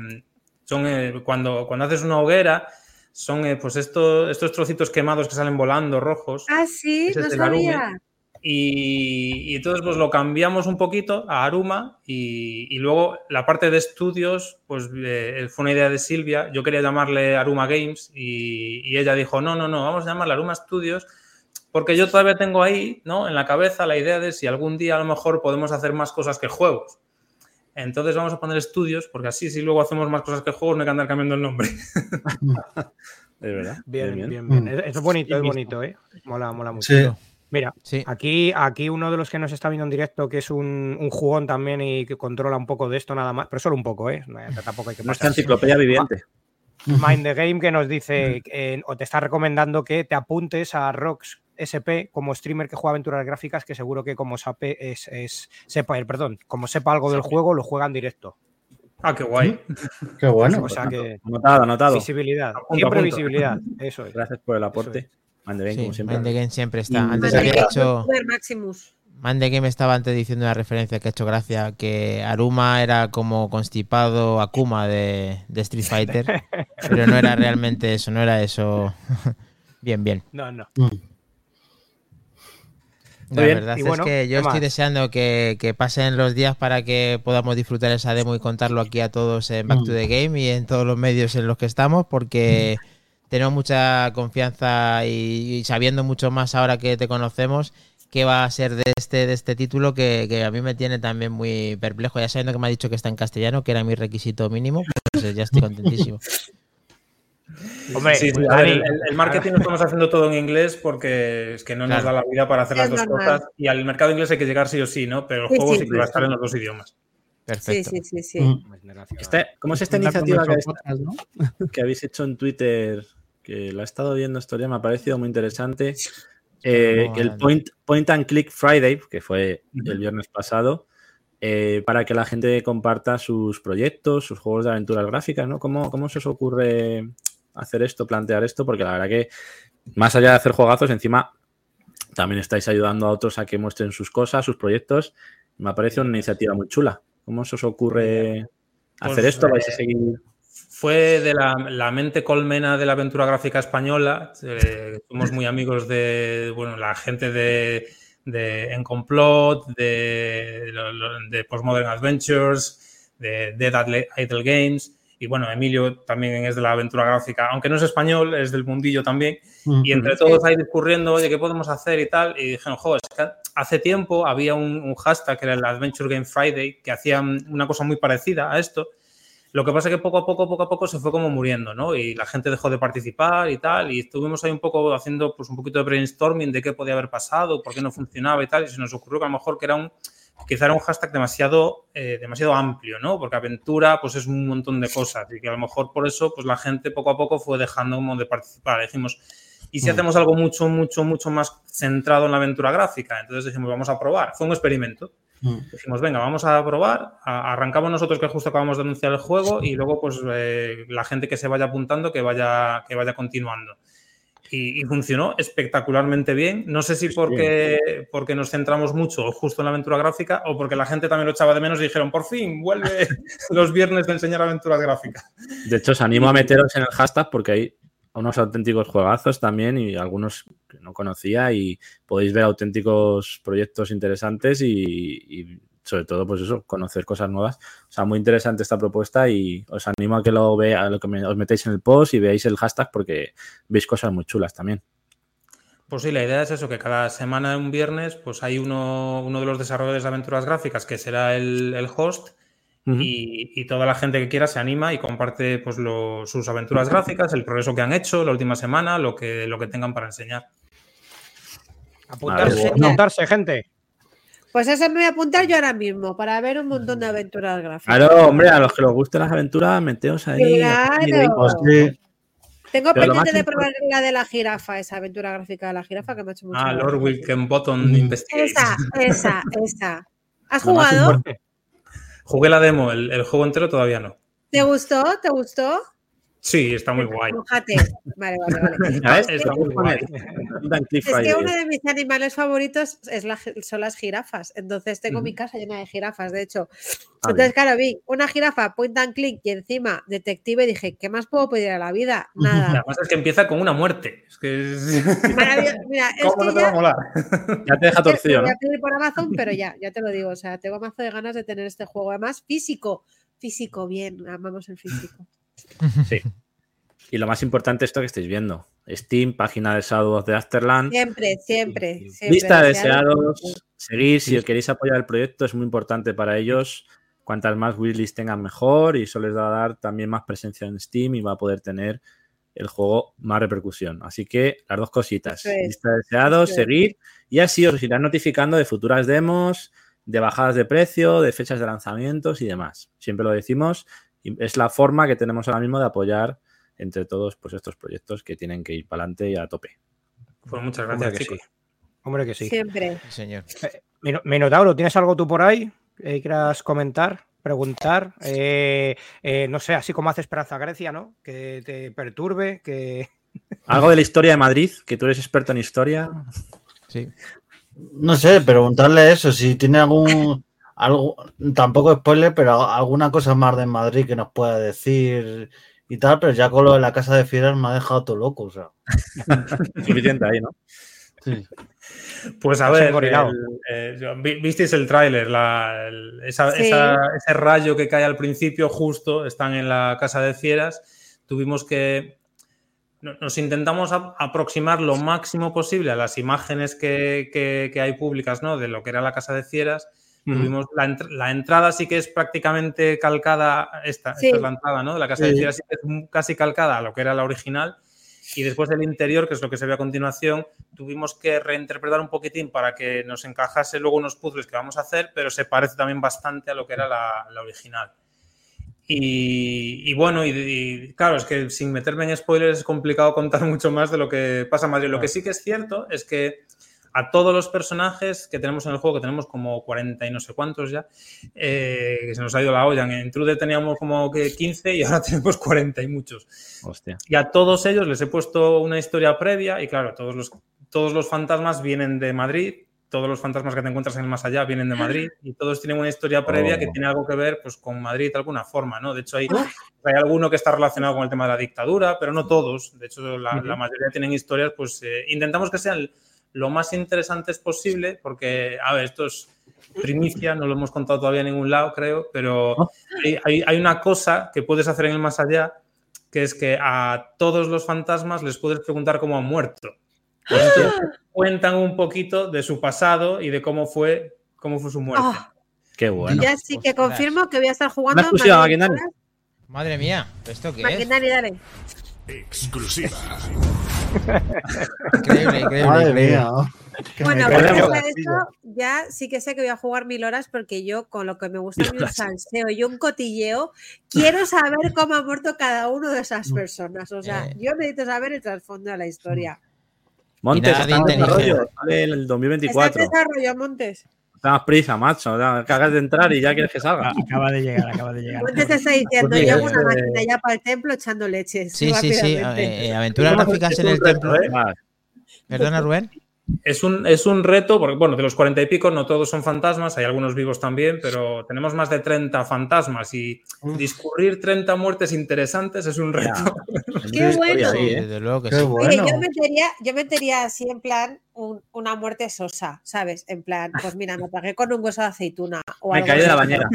Son eh, cuando, cuando haces una hoguera, son eh, pues estos, estos trocitos quemados que salen volando, rojos. Ah, sí, no el arume. Y, y entonces pues lo cambiamos un poquito a Aruma y, y luego la parte de estudios pues eh, fue una idea de Silvia. Yo quería llamarle Aruma Games y, y ella dijo, no, no, no, vamos a llamarle Aruma Studios porque yo todavía tengo ahí ¿no? en la cabeza la idea de si algún día a lo mejor podemos hacer más cosas que juegos. Entonces vamos a poner estudios porque así si luego hacemos más cosas que juegos no hay que andar cambiando el nombre. <laughs> De verdad. Bien, bien. bien, bien. Mm. Es, es bonito, Sí, es bonito, ¿eh? Mola, mola mucho. Sí. Mira, Sí. aquí, aquí uno de los que nos está viendo en directo, que es un, un jugón también y que controla un poco de esto nada más, pero solo un poco, ¿eh? No, Tampoco hay que enciclopedia viviente. Mind the Game que nos dice eh, o te está recomendando que te apuntes a Rox SP como streamer que juega aventuras gráficas que seguro que como sape es, es- sepa eh, perdón como sepa algo del juego lo juega en directo Ah, qué guay. Qué bueno. o sea que Anotado, anotado. visibilidad Apunto, siempre apunto. visibilidad eso es Gracias por el aporte. Mande bien, Sí, como siempre. Mind the Game siempre está. Y- Antes Mind había hecho. Maximus. Mind the Game estaba antes diciendo una referencia que ha hecho gracia, que Aruma era como constipado Akuma de, de Street Fighter, <laughs> pero no era realmente eso, no era eso. <laughs> bien, bien. no no La bien. verdad es bueno, que yo ¿qué estoy más? deseando que, que pasen los días para que podamos disfrutar esa demo y contarlo aquí a todos en Back to the Game y en todos los medios en los que estamos, porque tenemos mucha confianza y, y sabiendo mucho más ahora que te conocemos qué va a ser de este, de este título que, que a mí me tiene también muy perplejo. Ya sabiendo que me ha dicho que está en castellano, que era mi requisito mínimo, pues eh, ya estoy contentísimo. <laughs> hombre Sí, sí, pues, ver, el, el marketing lo estamos haciendo todo en inglés porque es que no nos da la vida para hacer las Es dos normal. cosas y al mercado inglés hay que llegar sí o sí, ¿no? Pero el Sí, juego sí, sí, que sí, va a estar sí. en los dos idiomas. Sí, Perfecto. sí, sí, sí. Mm. Este- ¿Cómo es esta iniciativa que, podcast, ¿no? que habéis hecho en Twitter? Que la he estado viendo estos días, me ha parecido muy interesante. Eh, que el point, point and Click Friday, que fue el viernes pasado, eh, para que la gente comparta sus proyectos, sus juegos de aventuras gráficas, ¿no? ¿Cómo, ¿Cómo se os ocurre hacer esto, plantear esto? Porque la verdad que, más allá de hacer juegazos, encima también estáis ayudando a otros a que muestren sus cosas, sus proyectos. Me parece una iniciativa muy chula. ¿Cómo se os ocurre hacer Pues, esto? ¿Vais a eh, seguir? Fue de la, la mente colmena de la aventura gráfica española. eh, somos muy amigos de bueno, la gente de, de En Complot, de, Postmodern Adventures, de Dead Idle Games. Y bueno, Emilio también es de la aventura gráfica, aunque no es español, es del mundillo también. Y entre todos ahí discurriendo, oye, ¿qué podemos hacer y tal? Y dijeron, joder, es que hace tiempo había un, un hashtag que era el Adventure Game Friday, que hacía una cosa muy parecida a esto. Lo que pasa es que poco a poco, poco a poco se fue como muriendo, ¿no? Y la gente dejó de participar y tal. Y estuvimos ahí un poco haciendo pues un poquito de brainstorming de qué podía haber pasado, por qué no funcionaba y tal. Y se nos ocurrió que a lo mejor que era un, quizá era un hashtag demasiado, eh, demasiado amplio, ¿no? Porque aventura pues es un montón de cosas y que a lo mejor por eso pues la gente poco a poco fue dejando como de participar. Dijimos, ¿y si Mm. hacemos algo mucho, mucho, mucho más centrado en la aventura gráfica? Entonces dijimos, vamos a probar. Fue un experimento. Mm. Dijimos, venga, vamos a probar. A- arrancamos nosotros que justo acabamos de anunciar el juego y luego pues eh, la gente que se vaya apuntando que vaya, que vaya continuando. Y, y funcionó espectacularmente bien. No sé si porque, porque nos centramos mucho justo en la aventura gráfica o porque la gente también lo echaba de menos y dijeron, por fin, vuelve <laughs> los viernes de enseñar aventuras gráficas. De hecho, os animo a meteros en el hashtag porque hay unos auténticos juegazos también y algunos que no conocía y podéis ver auténticos proyectos interesantes y, sobre todo, pues eso, conocer cosas nuevas. O sea, muy interesante esta propuesta y os animo a que lo vea, a os metéis en el post y veáis el hashtag porque veis cosas muy chulas también. Pues sí, la idea es eso, que cada semana, un viernes, pues hay uno, uno de los desarrolladores de aventuras gráficas que será el, el host Y, y toda la gente que quiera se anima y comparte pues, lo- sus aventuras gráficas, el progreso que han hecho la última semana, lo que, lo que tengan para enseñar. apuntarse, apuntarse gente Pues eso me voy a apuntar yo ahora mismo para ver un montón de aventuras gráficas. Claro, hombre, a los que os gusten las aventuras, meteos ahí. Claro. Pues. Tengo Pero pendiente de probar la de la jirafa, esa aventura gráfica de la jirafa que me ha hecho mucho Ah. Lord Wilkenbottom Investigates. Esa, esa, esa. ¿Has Lo jugado? Jugué la demo, el juego entero todavía no. ¿Te gustó? ¿Te gustó? Sí, está muy guay. Mójate. Vale, vale, vale. <laughs> Ya Está muy guay. Es que uno de mis animales favoritos es la- son las jirafas. Entonces tengo mi casa llena de jirafas, de hecho. Ah, Entonces, claro, vi una jirafa point and click y encima detective y dije, ¿qué más puedo pedir a la vida? Nada. <laughs> Además es que empieza con una muerte. Es que es... <laughs> Maravilloso. Mira, es ¿Cómo que no te va a ya, molar? Ya te deja torcido, voy a pedir por Amazon, pero ya, ya te lo digo. O sea, tengo mazo de ganas de tener este juego. Además, físico. Físico, bien. Amamos el físico. Sí. Y lo más importante, esto que estáis viendo. Steam, página de Shadow of the Afterland. Siempre, siempre. siempre Lista de deseados. Seguir, si queréis apoyar el proyecto, es muy importante para ellos. Cuantas más wishlists tengan, mejor. Y eso les va a dar también más presencia en Steam y va a poder tener el juego más repercusión. Así que las dos cositas. Es. Lista de deseados, es. seguir. Y así os irán notificando de futuras demos, de bajadas de precio, de fechas de lanzamientos y demás. Siempre lo decimos. Y es la forma que tenemos ahora mismo de apoyar entre todos pues, estos proyectos que tienen que ir para adelante y a tope. Pues muchas Hombre gracias, que chicos. sí. Hombre que sí. Siempre. Sí, señor. Mino- Minotauro, ¿tienes algo tú por ahí que quieras comentar, preguntar? Eh, eh, no sé, así como hace Esperanza Grecia, ¿no? Que te perturbe, que... <laughs> Algo de la historia de Madrid, que tú eres experto en historia. Sí. No sé, preguntarle eso, si tiene algún. Algo, tampoco spoiler, pero alguna cosa más de Madrid que nos pueda decir y tal, pero ya con lo de la casa de fieras me ha dejado todo loco. O sea. <laughs> Suficiente ahí, ¿no? Sí. Pues a ver, el- eh, visteis el tráiler, Sí. ese rayo que cae al principio, justo, están en la casa de fieras. Tuvimos que. no- Nos intentamos aproximar lo máximo posible a las imágenes que, que- que hay públicas, ¿no? De lo que era la casa de fieras. Tuvimos la, la entrada sí que es prácticamente calcada, esta, Sí. esta es la entrada, ¿no? De la casa de Sí. fieras sí que es casi calcada a lo que era la original. Y después del interior, que es lo que se ve a continuación, tuvimos que reinterpretar un poquitín para que nos encajase luego unos puzzles que vamos a hacer, pero se parece también bastante a lo que era la, la original. Y, y bueno, y, y claro, es que sin meterme en spoilers es complicado contar <laughs> mucho más de lo que pasa en Madrid. Lo que sí que es cierto es que a todos los personajes que tenemos en el juego, que tenemos como 40 y no sé cuántos ya, eh, que se nos ha ido la olla. En Trude teníamos como que 15 y ahora <laughs> tenemos 40 y muchos. Hostia. Y a todos ellos les he puesto una historia previa y claro, todos los, todos los fantasmas vienen de Madrid, todos los fantasmas que te encuentras en el más allá vienen de Madrid y todos tienen una historia previa que Oh. tiene algo que ver pues, con Madrid de alguna forma, ¿no? De hecho, hay, hay alguno que está relacionado con el tema de la dictadura, pero no todos. De hecho, la, la mayoría tienen historias, pues eh, intentamos que sean lo más interesantes posible, porque, a ver, esto es primicia, no lo hemos contado todavía en ningún lado, creo, pero hay, hay- hay una cosa que puedes hacer en el más allá, que es que a todos los fantasmas les puedes preguntar cómo han muerto. Entonces, cuentan un poquito de su pasado y de cómo fue, cómo fue su muerte. Ah, Qué bueno. ya sí que confirmo que voy a estar jugando. Madre mía, ¿esto qué es? Maquinari, dale. Exclusiva. Increíble, increíble. Madre increíble. mía. Bueno, cae ya sí que sé que voy a jugar mil horas porque yo, con lo que me gusta un salseo y un cotilleo, quiero saber cómo ha muerto cada uno de esas personas. O sea, Eh. yo necesito saber el trasfondo de la historia. Montes, está en inteligencia. desarrollo, sale en el Está en 2024. desarrollo, Montes. Estamos prisa, macho. hagas de entrar y ya quieres que salga. Ah, Acaba de llegar, acaba de llegar. Montes te está diciendo, Pues llevo una eh, máquina ya para el templo echando leches. Sí, sí, sí. eh, eh, aventuras gráficas en el templo. Perdona, Rubén. Es un, es un reto, porque bueno, de los 40 y pico no todos son fantasmas, hay algunos vivos también, pero tenemos más de 30 fantasmas y discurrir 30 muertes interesantes es un reto. Qué bueno. ¿eh? Desde luego que Qué sí. Oye, bueno. yo metería, yo metería así en plan un- una muerte sosa, ¿sabes? En plan, pues mira, me pagué con un hueso de aceituna. O Me algo caí de la bañera.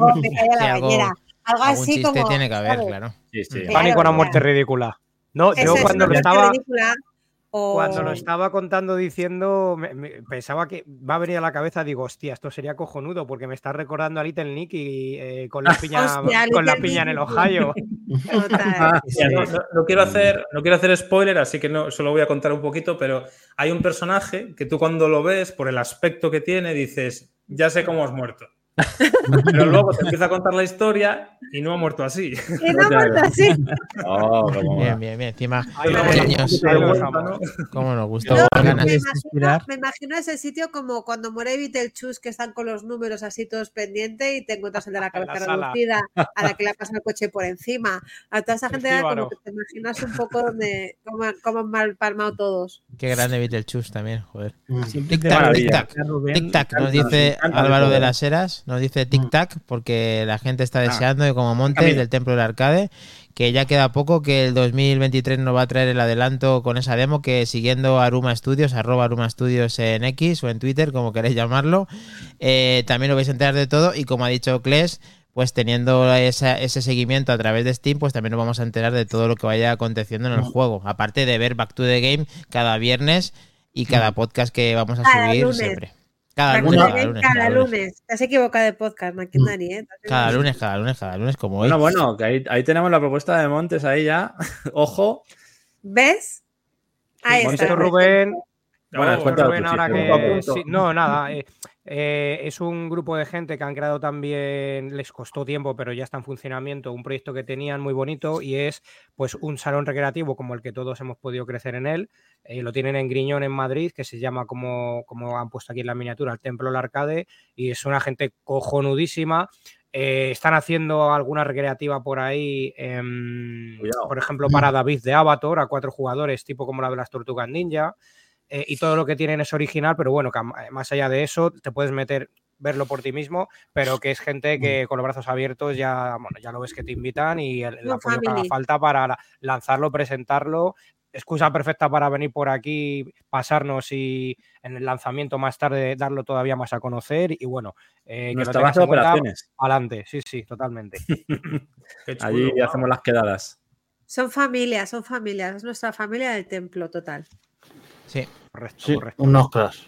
O me caí de la <laughs> algo- bañera. Algo Algún así chiste como. tiene que haber, ¿sabes? claro. Sí, sí. Pánico a una claro. muerte ridícula. No, yo es cuando una lo estaba... ridícula, o- Cuando lo estaba contando diciendo, me- me- pensaba que va a venir a la cabeza, digo, hostia, esto sería cojonudo porque me está recordando a Little Nick y eh, con la <laughs> piña, Hostia, con la piña en el Nicky. Ohio. <laughs> Total. No, no- no quiero hacer, no quiero hacer spoiler, así que no, solo voy a contar un poquito, pero hay un personaje que tú cuando lo ves, por el aspecto que tiene, dices, ya sé cómo has muerto. Pero luego te empieza a contar la historia y no ha muerto así. Y no muerto así. Oh. Bien, bien, bien. Encima, dejamos. cómo nos con me ganas. ¿Quieres imagino, inspirar? me imagino ese sitio como cuando muere Beetlejuice, que están con los números así todos pendientes y te encuentras el de la En la cabeza reducida, a la que le ha pasado el coche por encima. A toda esa gente como que te imaginas un poco donde, cómo, han- cómo han mal palmado todos. Qué grande Beetlejuice también, joder. Tic-tac, tic-tac. Tic-tac, nos dice Álvaro de las Heras, nos dice tic-tac, porque la gente está deseando, y como Montes camino. del Templo del Arcade, que ya queda poco, que el 2023 nos va a traer el adelanto con esa demo, que siguiendo Aruma Studios, arroba Aruma Studios en X o en Twitter, como queréis llamarlo, eh, también lo vais a enterar de todo, y como ha dicho Kles, pues teniendo esa- ese seguimiento a través de Steam, pues también nos vamos a enterar de todo lo que vaya aconteciendo en el juego, aparte de ver Back to the Game cada viernes y cada podcast que vamos a Cada subir lunes. siempre. Cada lunes, cada lunes, cada lunes. Te has equivocado de podcast, Maquindani, ¿eh? Cada lunes, cada lunes, cada lunes, como hoy. Bueno, bueno, que ahí, ahí tenemos la propuesta de Montes ahí ya. <laughs> Ojo. ¿Ves? Ahí está. Esto Rubén, Bueno, cuéntalo Rubén, ahora que- sí, no, nada. eh, eh, es un grupo de gente que han creado también, les costó tiempo, pero ya está en funcionamiento, un proyecto que tenían muy bonito y es pues un salón recreativo como el que todos hemos podido crecer en él. Eh, lo tienen en Griñón, en Madrid, que se llama como, como han puesto aquí en la miniatura, el Templo del Arcade, y es una gente cojonudísima. Eh, están haciendo alguna recreativa por ahí, em, por ejemplo, <clears throat> para David de Avatar, a cuatro jugadores, tipo como la de las Tortugas Ninja eh, y todo lo que tienen es original, pero bueno, que más allá de eso, te puedes meter, verlo por ti mismo, pero que es gente que con los brazos abiertos ya, bueno, ya lo ves que te invitan y el, el No, apoyo que haga falta para la- lanzarlo, presentarlo. Excusa perfecta para venir por aquí, pasarnos y en el lanzamiento más tarde darlo todavía más a conocer. Y bueno, eh, que lo Nuestra tengas base de en cuenta, operaciones. Adelante, sí, sí, totalmente. <laughs> Chulo, Allí hacemos las quedadas. Son familias, son familias. Es nuestra familia del templo total. Sí, Correcto, Sí, correcto. unos crash.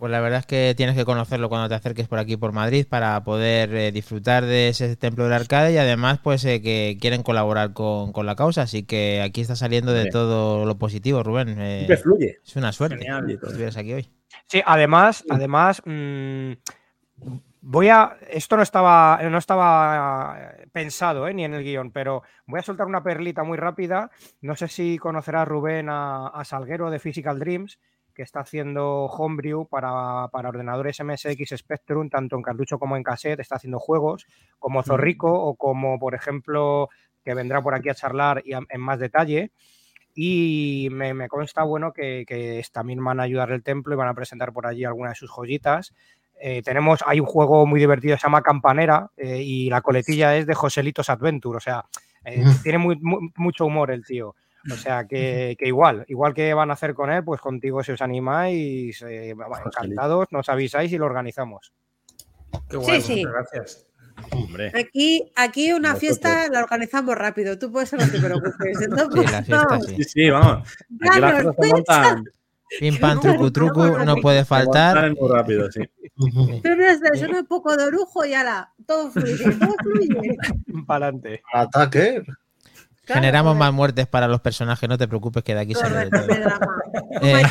Pues la verdad es que tienes que conocerlo cuando te acerques por aquí por Madrid para poder eh, disfrutar de ese templo del arcade y además pues eh, que quieren colaborar con, con la causa, así que aquí está saliendo de Bien. todo lo positivo, Rubén. eh, Que fluye. es una suerte Genial. que estuvieras aquí hoy. Sí, además, además, mm, voy a. Esto no estaba, no estaba pensado eh, ni en el guion, pero voy a soltar una perlita muy rápida. No sé si conocerá Rubén a, a Salguero de Physical Dreams, que está haciendo homebrew para, para ordenadores MSX Spectrum, tanto en cartucho como en cassette. Está haciendo juegos como Zorrico o como, por ejemplo, que vendrá por aquí a charlar y a- en más detalle. Y me, me consta, bueno, que, que también van a ayudar el templo y van a presentar por allí algunas de sus joyitas. Eh, tenemos, hay un juego muy divertido, se llama Campanera, eh, y la coletilla es de Joselitos Adventure, o sea, eh, tiene muy- mucho humor el tío. O sea, que, que igual, igual que van a hacer con él, pues contigo si os animáis, eh, encantados, nos avisáis y lo organizamos. Qué guay, sí. muchas gracias. Hombre. Aquí, aquí una Nosotros. fiesta la organizamos rápido. Tú puedes no te preocupes. Sí, Entonces, la fiesta sí. Sí, sí, vamos. Aquí las cosas se fecha. montan, Pim pam trucu trucu no puede faltar. muy rápido, sí. <laughs> Tú eres de un poco de orujo y ala, todo fluye, todo fluye. <laughs> Para adelante. Ataque. Claro, Generamos más muertes para los personajes, no te preocupes que de aquí sale de todo. de Eh.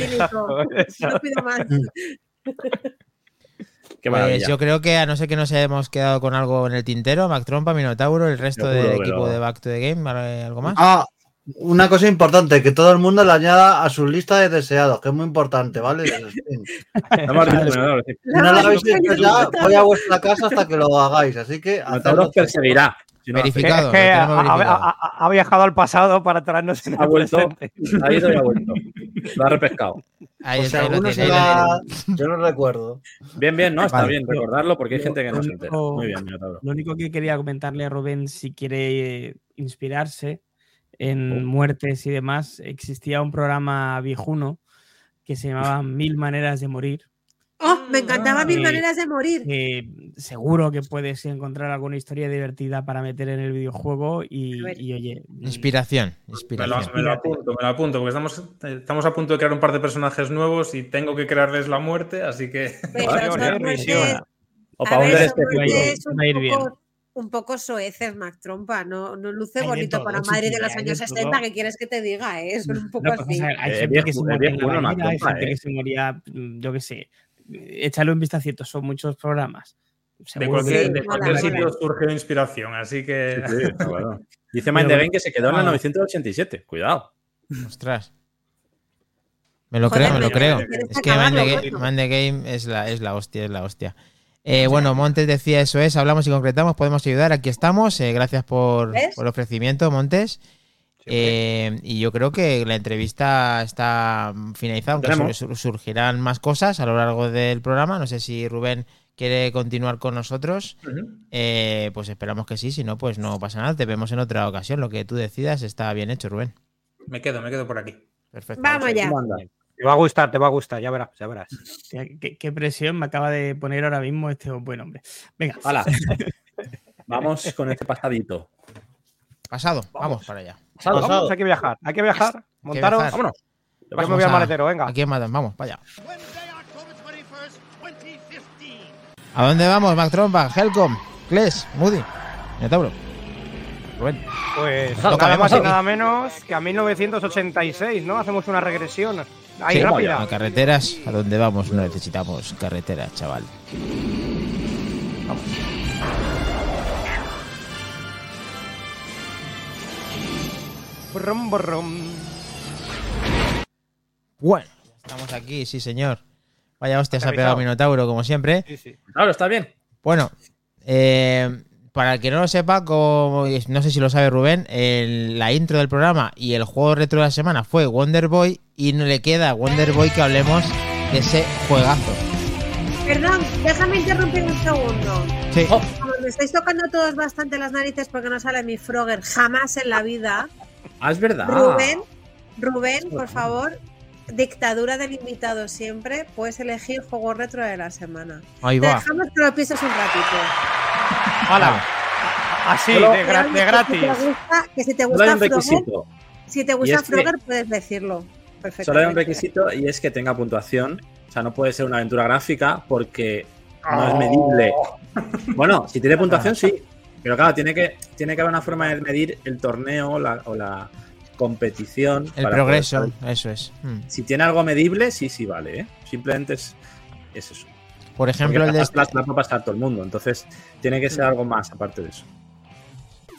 No pido más. <laughs> Qué Pues maravilla. yo creo que a no ser que nos hayamos quedado con algo en el tintero, Mac Trompa, Minotauro, el resto del pero- equipo de Back to the Game, ¿vale? ¿algo más? Ah, una cosa importante, que todo el mundo le añada a su lista de deseados, que es muy importante, ¿vale? No lo habéis hecho ya, voy a vuestra casa hasta que lo hagáis. Así que Minotauro os perseguirá. Verificado. Es que lo ha, tenemos verificado. ha- ha- ha viajado al pasado para traernos en ha el vuelto, ha ido y ha vuelto. Lo ha repescado. Ahí o sea, ahí lo tiene, se ahí lo la-. Yo no recuerdo. Bien, bien, no, está Vale. bien recordarlo porque hay Lo- gente que no lo se entera. Muy bien, Minotauro. Lo único que quería comentarle a Rubén, si quiere eh, inspirarse Oh. en muertes y demás, existía un programa viejuno que se llamaba Mil Maneras de Morir. Oh, me encantaba mil Sí. maneras de morir. que seguro que puedes encontrar alguna historia divertida para meter en el videojuego y, oye, Inspiración, Me lo, inspiración. me lo apunto, me lo apunto, porque estamos, estamos a punto de crear un par de personajes nuevos y tengo que crearles la muerte, así que. <laughs> <laughs> O para ver, son este bien, un poco, un poco soeces, Mac Trompa. No, no luce Hay bonito todo, para Madrid de los años todo. 60. ¿Qué quieres que te diga? Eh? Son un poco No, pues, así. o sea, hay Eh, gente que se hay gente eh. que se moría, mm, yo qué sé. Échale un vistacito, son muchos programas. De cualquier, Sí, de sitio surge inspiración, así que. Sí, está <laughs> claro. Dice Mind the Game que se quedó en el 987. Cuidado. Ostras. Me lo Joder, creo, me lo creo. Es que Mind the. Mind Game es la, es la hostia, es la hostia. Eh, bueno, Montes decía eso es, hablamos y concretamos, podemos ayudar, aquí estamos. eh, gracias por el ofrecimiento, Montes. Eh, y yo creo que la entrevista está finalizada, aunque sur- surgirán más cosas a lo largo del programa. No sé si Rubén quiere continuar con nosotros. Eh, pues esperamos que sí, si no, pues no pasa nada. Te vemos en otra ocasión. Lo que tú decidas está bien hecho, Rubén. Me quedo, me quedo por aquí. Perfecto. Vamos ya. Te va a gustar, te va a gustar, ya verás, ya verás. ¿Qué, qué presión me acaba de poner ahora mismo este buen hombre. Venga. Hala. <laughs> Vamos con este pasadito. Pasado, vamos para allá. Pasado. Vamos, hay que viajar, hay que viajar. Montaros, viajar. vámonos. Yo me Vamos voy al maletero, venga. Aquí en Madrid, vamos, allá. ¿A dónde vamos, Mac Trompa, Helcom, Kles, Moody, Minotauro? Rubén. Pues nada más y nada menos que a 1986, ¿no? Hacemos una regresión ahí Sí, rápida. A carreteras, a dónde vamos no necesitamos carreteras, chaval. Brum, brum. Bueno, estamos aquí, sí señor. Vaya hostia, se ha pegado Minotauro, como siempre. Sí, sí. Claro, está bien. Bueno, eh, para el que no lo sepa, como, no sé si lo sabe Rubén, el- la intro del programa y el juego retro de la semana fue Wonder Boy y no le queda a Wonder Boy que hablemos de ese juegazo. Perdón, déjame interrumpir un segundo. Sí. Oh. Como me estáis tocando todos bastante las narices porque no sale mi Frogger jamás en la vida. Ah, es verdad. Rubén, Rubén, por favor, dictadura del invitado siempre, puedes elegir juego retro de la semana. Ahí Te va. dejamos que lo pienses un ratito. ¡Hala! Así, Solo- de, gra- de Que si te gratis. gusta, que si te hay gusta Frogger, requisito. si te gusta es que- Frogger, puedes decirlo. Perfecto. Solo hay un requisito y es que tenga puntuación. O sea, no puede ser una aventura gráfica porque no es medible. Bueno, si tiene puntuación, sí. Pero claro, tiene que, tiene que haber una forma de medir el torneo la- o la competición. El para progreso, poder- eso es. Mm. Si tiene algo medible, sí, sí, vale. ¿eh? Simplemente es, es eso. Por ejemplo, el Porque de las las la puede pasar todo el mundo. Entonces, tiene que ser algo más aparte de eso.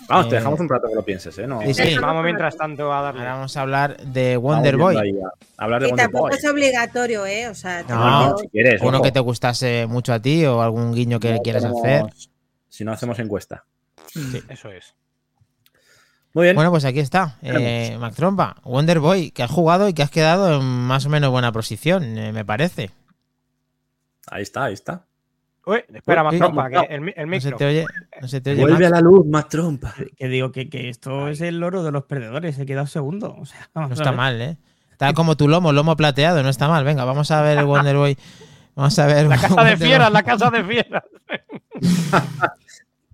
Vamos, te Eh, dejamos un rato que lo pienses, ¿eh? No, Sí, sí. Vamos mientras tanto a darle. Ahora vamos a hablar de Wonder Boy. a- a hablar de Y Wonder tampoco Boy. es obligatorio, ¿eh? O sea, te No, No, si quieres. Uno ojo. que te gustase mucho a ti o algún guiño que No quieras tenemos- hacer. Si no hacemos encuesta. Eso es. Muy bien. Bueno, pues aquí está. Eh, Mac Trompa, Wonder Boy, que has jugado y que has quedado en más o menos buena posición, eh, me parece. Ahí está, ahí está. Uy, espera, Uy, más uy, trompa, no. que el, el No se micro. te oye, no se te oye, Vuelve a la luz, más trompa. Que digo que, que esto es el loro de los perdedores, he quedado segundo. O sea, vamos No está mal, ¿eh? Está como tu lomo, lomo plateado, no está mal. Venga, vamos a ver el Wonder Boy. Vamos a ver. La casa de Wonder fieras, Boy. la casa de fieras. <laughs>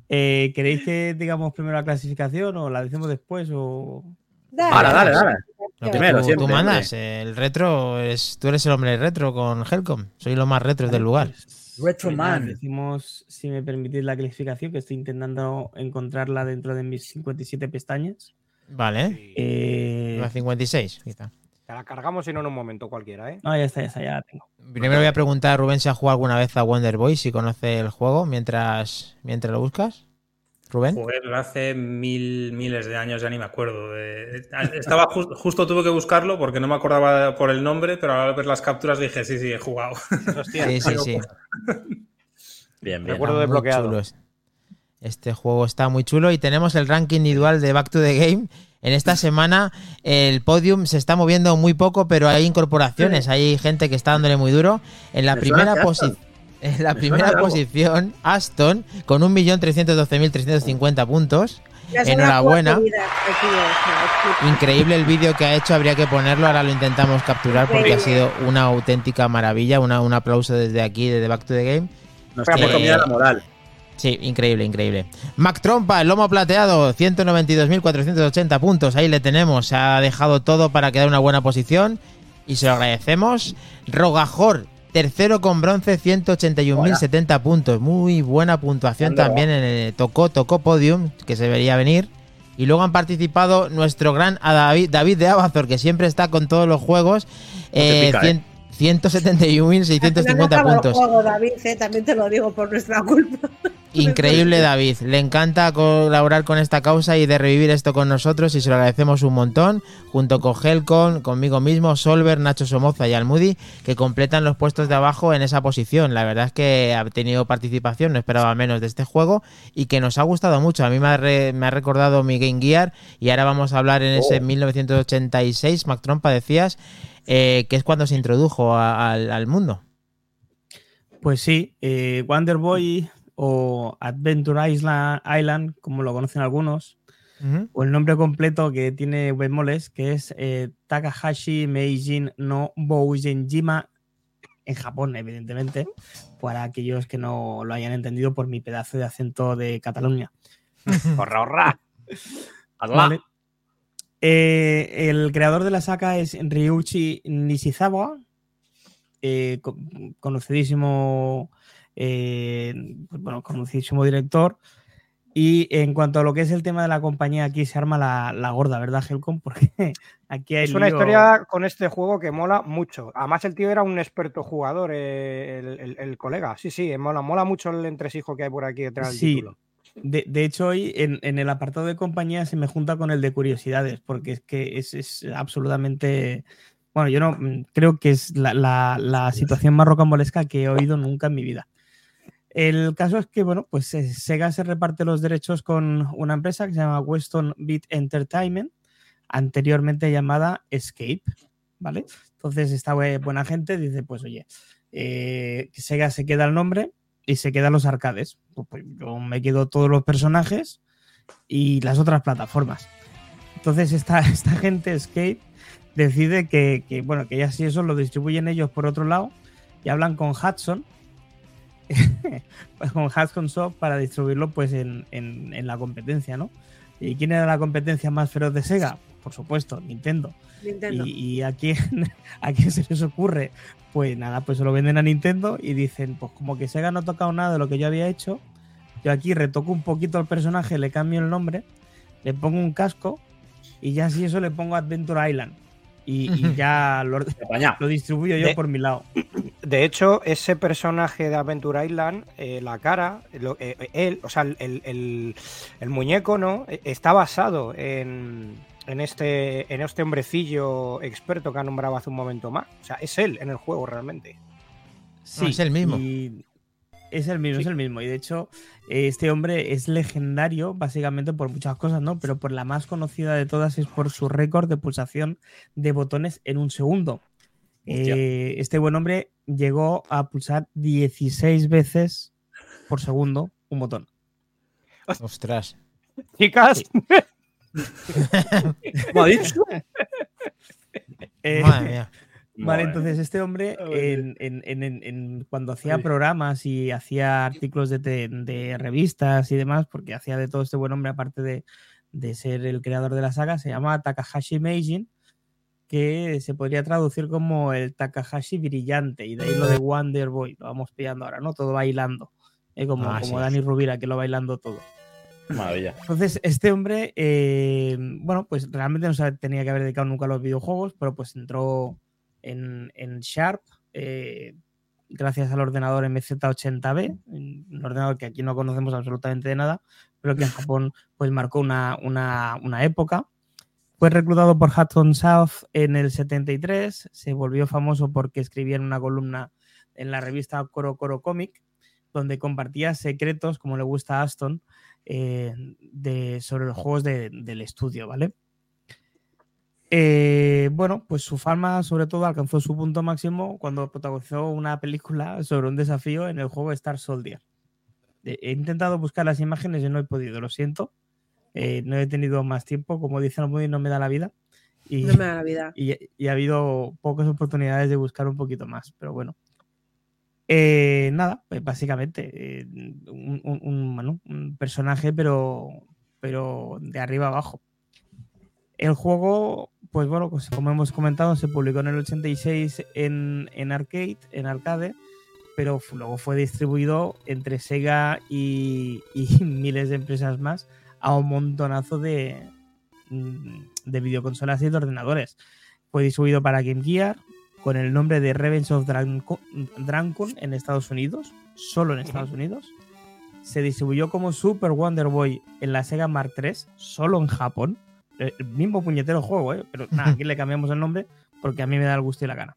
Eh, ¿Queréis que digamos primero la clasificación o la decimos después? O... Dale, Dale, dale, dale. Lo Primero, tú, siempre, tú mandas, el retro, es, tú eres el hombre retro con Helcom. Soy los más retros del lugar. Retro Pues nada, Man. Decimos, si me permitís la clasificación, que estoy intentando encontrarla dentro de mis 57 pestañas. Vale, Eh, la 56, quizá. Te la cargamos y no en un momento cualquiera, ¿eh? no, ya está, ya está, ya la tengo. Primero voy a preguntar a Rubén si ha jugado alguna vez a Wonder Boy, si conoce el juego mientras, mientras lo buscas. Rubén. Jugué hace mil, miles de años, ya ni me acuerdo. de- Estaba jus- justo tuve que buscarlo porque no me acordaba por el nombre, pero al ver las capturas dije, sí, sí, he jugado. Hostia, Sí, sí, sí. <laughs> Bien, bien. Recuerdo desbloqueado. chulo es- Este juego está muy chulo y tenemos el ranking individual de Back to the Game. En esta semana el podium se está moviendo muy poco, pero hay incorporaciones, hay gente que está dándole muy duro. En la Me primera posición. Aston. <laughs> En la Me primera posición, Aston, con 1.312.350 puntos. Enhorabuena. Increíble el vídeo que ha hecho, habría que ponerlo, ahora lo intentamos capturar porque ha sido una auténtica maravilla. Una, un aplauso desde aquí, desde Back to the Game. Nos Eh, la moral. Sí, increíble, increíble. Mac Trompa, el lomo plateado, 192.480 puntos. Ahí le tenemos. Se ha dejado todo para quedar en una buena posición. Y se lo agradecemos. Rogajor, tercero con bronce, 181.070 puntos. Muy buena puntuación también. En el, tocó, tocó podium, que se vería venir. Y luego han participado nuestro gran a David, David de Abazor, que siempre está con todos los juegos. te Eh, pica, cien- 171.650 puntos. Juego, David, eh, también te lo digo por nuestra culpa. Increíble, David. Le encanta colaborar con esta causa y de revivir esto con nosotros y se lo agradecemos un montón, junto con Helcon, conmigo mismo, Solver, Nacho Somoza y Almudi, que completan los puestos de abajo en esa posición. La verdad es que ha tenido participación, no esperaba menos de este juego y que nos ha gustado mucho. A mí me ha, re- me ha recordado mi Game Gear y ahora vamos a hablar en ese 1986, Mac Trompa decías, eh, que es cuando se introdujo a- al, al mundo. Pues sí, eh, Wonder Boy o Adventure Island, Island, como lo conocen algunos, o el nombre completo que tiene bemoles, que es eh, Takahashi Meijin no Boujenjima, en Japón, evidentemente, para aquellos que no lo hayan entendido por mi pedazo de acento de Cataluña. <laughs> Horra, horra. Vale. Eh, el creador de la saga es Ryuichi Nishizawa, eh, co- conocidísimo, eh, bueno, conocidísimo director. Y en cuanto a lo que es el tema de la compañía, aquí se arma la, la gorda, ¿verdad, Helcom? <laughs> Porque aquí hay Es una lío- historia con este juego que mola mucho. Además, el tío era un experto jugador, eh, el, el- el colega. Sí, sí, mola, mola mucho el entresijo que hay por aquí detrás del Sí. título. De, de hecho, hoy en, en el apartado de compañía se me junta con el de curiosidades, porque es que es, es absolutamente. Bueno, yo no mm, creo que es la, la- la situación más rocambolesca que he oído nunca en mi vida. El caso es que, bueno, pues eh, Sega se reparte los derechos con una empresa que se llama Weston Beat Entertainment, anteriormente llamada Escape, ¿vale? Entonces, esta bue- buena gente dice, pues oye, eh, Sega se queda el nombre y se quedan los arcades. Pues, pues yo me quedo todos los personajes y las otras plataformas. Entonces esta, <laughs> esta gente, Escape, decide que, que, bueno, que ya si eso lo distribuyen ellos por otro lado y hablan con Hudson, <laughs> con Hudson Soft para distribuirlo pues en, en- en la competencia, ¿no? ¿Y quién era la competencia más feroz de Sega? Por supuesto, Nintendo. Nintendo. ¿Y, y a, quién, <laughs> a quién se les ocurre? Pues nada, pues se lo venden a Nintendo y dicen, pues como que Sega no ha tocado nada de lo que yo había hecho, yo aquí retoco un poquito al personaje, le cambio el nombre, le pongo un casco y ya si eso le pongo Adventure Island. Y, y <laughs> ya lo, lo distribuyo yo De- por mi lado. De hecho, ese personaje de Adventure Island, eh, la cara, lo- eh, él, o sea, el, el- el muñeco, ¿no? Eh, Está basado en, en este, en este hombrecillo experto que ha nombrado hace un momento más. O sea, es él en el juego realmente. Sí, es el mismo. y es el mismo, Sí. es el mismo. Y de hecho, eh, este hombre es legendario básicamente por muchas cosas, ¿no? Pero por la más conocida de todas es por su récord de pulsación de botones en un segundo. Eh, este buen hombre llegó a pulsar 16 veces por segundo un botón. Ostras. <laughs> Chicas, ¿Cómo ha dicho? <laughs> Eh, Madre mía. <laughs> Vale, entonces este hombre, en, en- en- en- en- cuando hacía programas y hacía artículos de, te- de revistas y demás, porque hacía de todo este buen hombre, aparte de, de ser el creador de la saga, se llama Takahashi Meijin, que se podría traducir como el Takahashi brillante, y de ahí lo de Wonder Boy, lo vamos pillando ahora, ¿no? Todo bailando, eh, como, Ah, como sí. Dani Rubira, que lo bailando todo. Maravilla. Entonces, este hombre, eh, bueno, pues realmente no se tenía que haber dedicado nunca a los videojuegos, pero pues entró en, en Sharp eh, gracias al ordenador MZ80B, un ordenador que aquí no conocemos absolutamente de nada, pero que en <laughs> Japón pues marcó una, una- una época. Fue reclutado por Hudson South en el 73, se volvió famoso porque escribía en una columna en la revista Coro Coro Comic, donde compartía secretos, como le gusta a Aston, eh, de, sobre los juegos de- del estudio, ¿vale? Eh, bueno, pues su fama sobre todo alcanzó su punto máximo cuando protagonizó una película sobre un desafío en el juego Star Soldier. He intentado buscar las imágenes y no he podido, lo siento. Eh, no he tenido más tiempo, como dicen los muy no me da la vida. Y, No me da la vida. <laughs> y, y ha habido pocas oportunidades de buscar un poquito más, pero bueno. Eh, nada, pues básicamente eh, un, un- un, bueno, un personaje, pero, pero de arriba abajo. El juego, pues bueno, pues como hemos comentado, se publicó en el 86 en, en arcade, en arcade, pero luego fue distribuido entre Sega y, y <laughs> miles de empresas más a un montonazo de, mm, de videoconsolas y de ordenadores. Fue distribuido para Game Gear, con el nombre de Revenge of Dranco- Drancon en Estados Unidos, solo en Estados Unidos. Se distribuyó como Super Wonder Boy en la Sega Mark III, solo en Japón. El mismo puñetero juego, ¿eh? pero nada, aquí le <laughs> cambiamos el nombre porque a mí me da el gusto y la gana.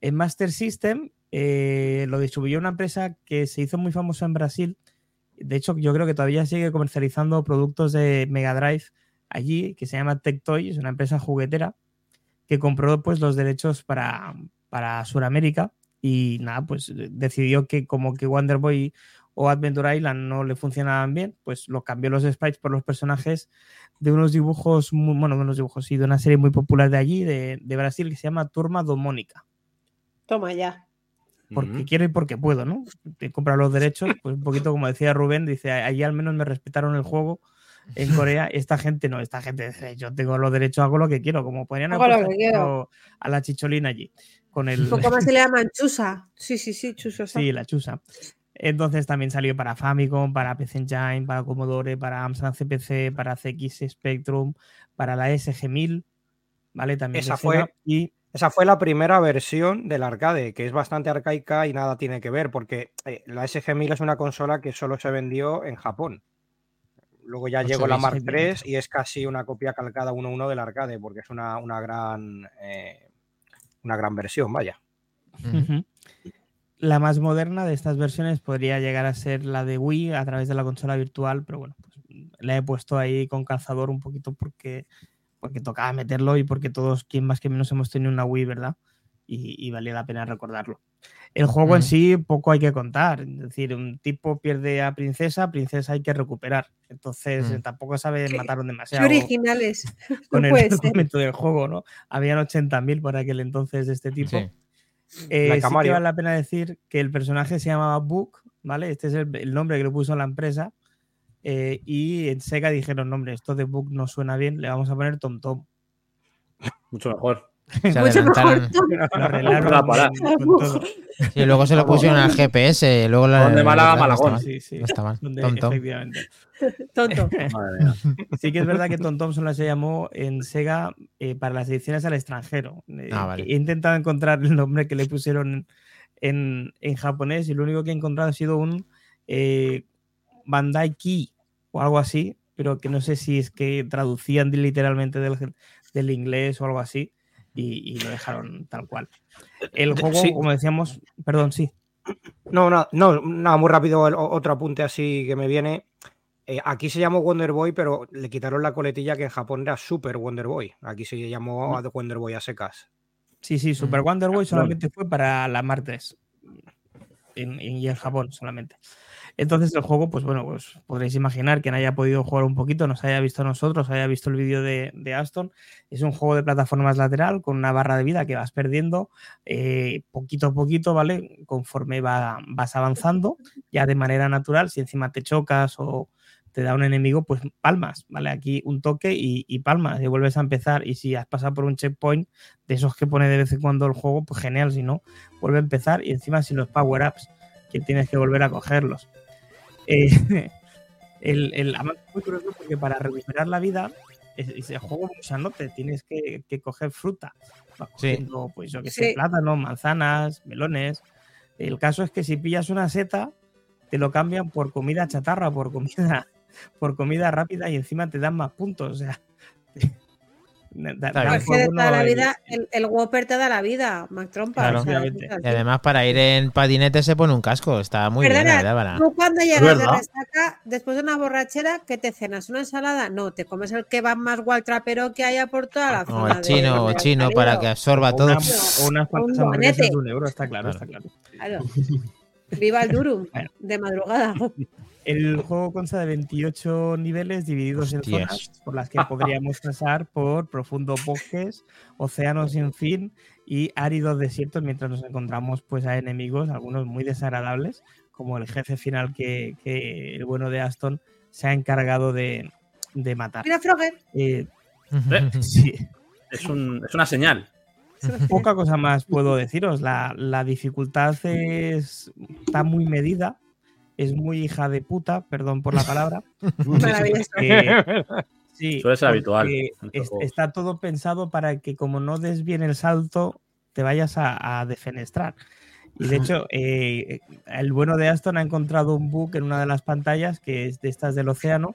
En Master System eh, lo distribuyó una empresa que se hizo muy famosa en Brasil. De hecho, yo creo que todavía sigue comercializando productos de Mega Drive allí, que se llama Tectoy, es una empresa juguetera que compró pues los derechos para, para Sudamérica y nada, pues decidió que como que Wonder Boy o Adventure Island no le funcionaban bien, pues lo cambió los sprites por los personajes de unos dibujos, muy, bueno, de unos dibujos, sí, de una serie muy popular de allí, de, de Brasil, que se llama Turma do Mónica. Toma ya. Porque quiero y porque puedo, ¿no? Te comprar los derechos, pues un poquito como decía Rubén, dice, allí al menos me respetaron el juego. En <laughs> Corea, esta gente no, esta gente dice, yo tengo los derechos, hago lo que quiero, como podrían haber a la chicholina allí, con el, Un poco más se le llaman chusa. Sí, sí, sí, chusa. Sí, la chusa. Entonces también salió para Famicom, para PC Engine, para Commodore, para Amstrad CPC, para CX Spectrum, para la SG-1000, ¿vale? También Esa fue- y Esa fue la primera versión del arcade, que es bastante arcaica y nada tiene que ver, porque eh, la SG-1000 es una consola que solo se vendió en Japón. Luego ya llegó la Mark III y es casi una copia calcada 1-1 del arcade, porque es una, una gran eh, una gran versión, vaya. La más moderna de estas versiones podría llegar a ser la de Wii a través de la consola virtual, pero bueno, pues la he puesto ahí con calzador un poquito porque, porque tocaba meterlo y porque todos, quien más que menos, hemos tenido una Wii, ¿verdad? Y, y valía la pena recordarlo. El juego en Ujú. sí poco hay que contar, es decir, un tipo pierde a princesa, princesa hay que recuperar. Entonces Mm. tampoco sabe Qué- mataron Qué demasiado originales. <laughs> con no el argumento <laughs> del juego, ¿no? Habían 80.000 por aquel entonces de este tipo. Sí. Eh, sí que vale la pena decir que el personaje se llamaba Book, ¿vale? Este es el, el nombre que le puso la empresa. Eh, y en Sega dijeron, nombre, esto de Book no suena bien, le vamos a poner Tom Tom. <laughs> Mucho mejor. Se <laughs> Mucho adelantaron. mejor. <laughs> Sí, luego se lo pusieron al GPS. Luego la, Donde Málaga, no Malagón. mal, Sí, sí. No está mal. Donde- Tom, Tom. efectivamente. Tonto. Sí que es verdad que Tom Tom solo se llamó en Sega eh, para las ediciones al extranjero. Eh, Ah, vale. He intentado encontrar el nombre que le pusieron en, en japonés y lo único que he encontrado ha sido un eh, Bandai Ki o algo así, pero que no sé si es que traducían literalmente del, del inglés o algo así y, y lo dejaron tal cual. El juego, sí. como decíamos, perdón, sí. No, no, no, nada, muy rápido otro apunte así que me viene. Eh, aquí se llamó Wonder Boy, pero le quitaron la coletilla que en Japón era Super Wonder Boy. Aquí se llamó a Wonder Boy a secas. Sí, sí, Super Mm. Wonder Boy solamente fue para la. En, en- y en Japón solamente. Entonces el juego, pues bueno, pues podréis imaginar quien haya podido jugar un poquito, nos haya visto a nosotros, haya visto el vídeo de, Aston. Es un juego de plataformas lateral con una barra de vida que vas perdiendo eh, poquito a poquito, ¿vale? Conforme va- vas avanzando, ya de manera natural, si encima te chocas o te da un enemigo, pues palmas, ¿vale? Aquí un toque y, y palmas, y vuelves a empezar. Y si has pasado por un checkpoint, de esos que pone de vez en cuando el juego, pues genial, si no, vuelve a empezar y encima sin los power-ups, que tienes que volver a cogerlos. Eh, <laughs> el, el, además es muy curioso porque para recuperar la vida, es- ese juego mucha no te tienes que, que coger fruta. Vas Sí. cogiendo, pues yo que sé, Sí. plátanos, manzanas, melones. El caso es que si pillas una seta, te lo cambian por comida chatarra, por comida, <laughs> por comida rápida y encima te dan más puntos. O sea, <laughs> da- da bien. que de juego toda la no- vida, el, el Whopper te da la vida, Mac Trompa. Claro. o sea, Y además para ir en patinete se pone un casco. Está muy bien, Perdona, la verdad. para- Tú cuando llegas de resaca, después de una borrachera, ¿qué te cenas? ¿Una ensalada? No, te comes el que va más trapero que haya por toda la O zona. el chino, o de- chino de para que absorba o todo. una- o unas cuantas Un hamburguesas de un euro, está claro, Claro. está claro. Claro. Viva el Durum, Bueno. de madrugada. <laughs> El juego consta de 28 niveles divididos en zonas por las que podríamos pasar por profundos bosques, océanos sin fin y áridos desiertos mientras nos encontramos pues a enemigos, algunos muy desagradables, como el jefe final que, que el bueno de Aston se ha encargado de, de matar. Mira, Frogger. Eh, <laughs> sí, Es, un- es una señal. <laughs> poca cosa más puedo deciros. La, la dificultad es, está muy medida, es muy hija de puta, perdón por la palabra. <laughs> Maravilloso. Eh, <laughs> sí, Suele ser habitual es- está todo pensado para que como no des bien el salto, te vayas a, a defenestrar. Y de hecho, <laughs> eh, el bueno de Aston ha encontrado un bug en una de las pantallas que es de estas del océano,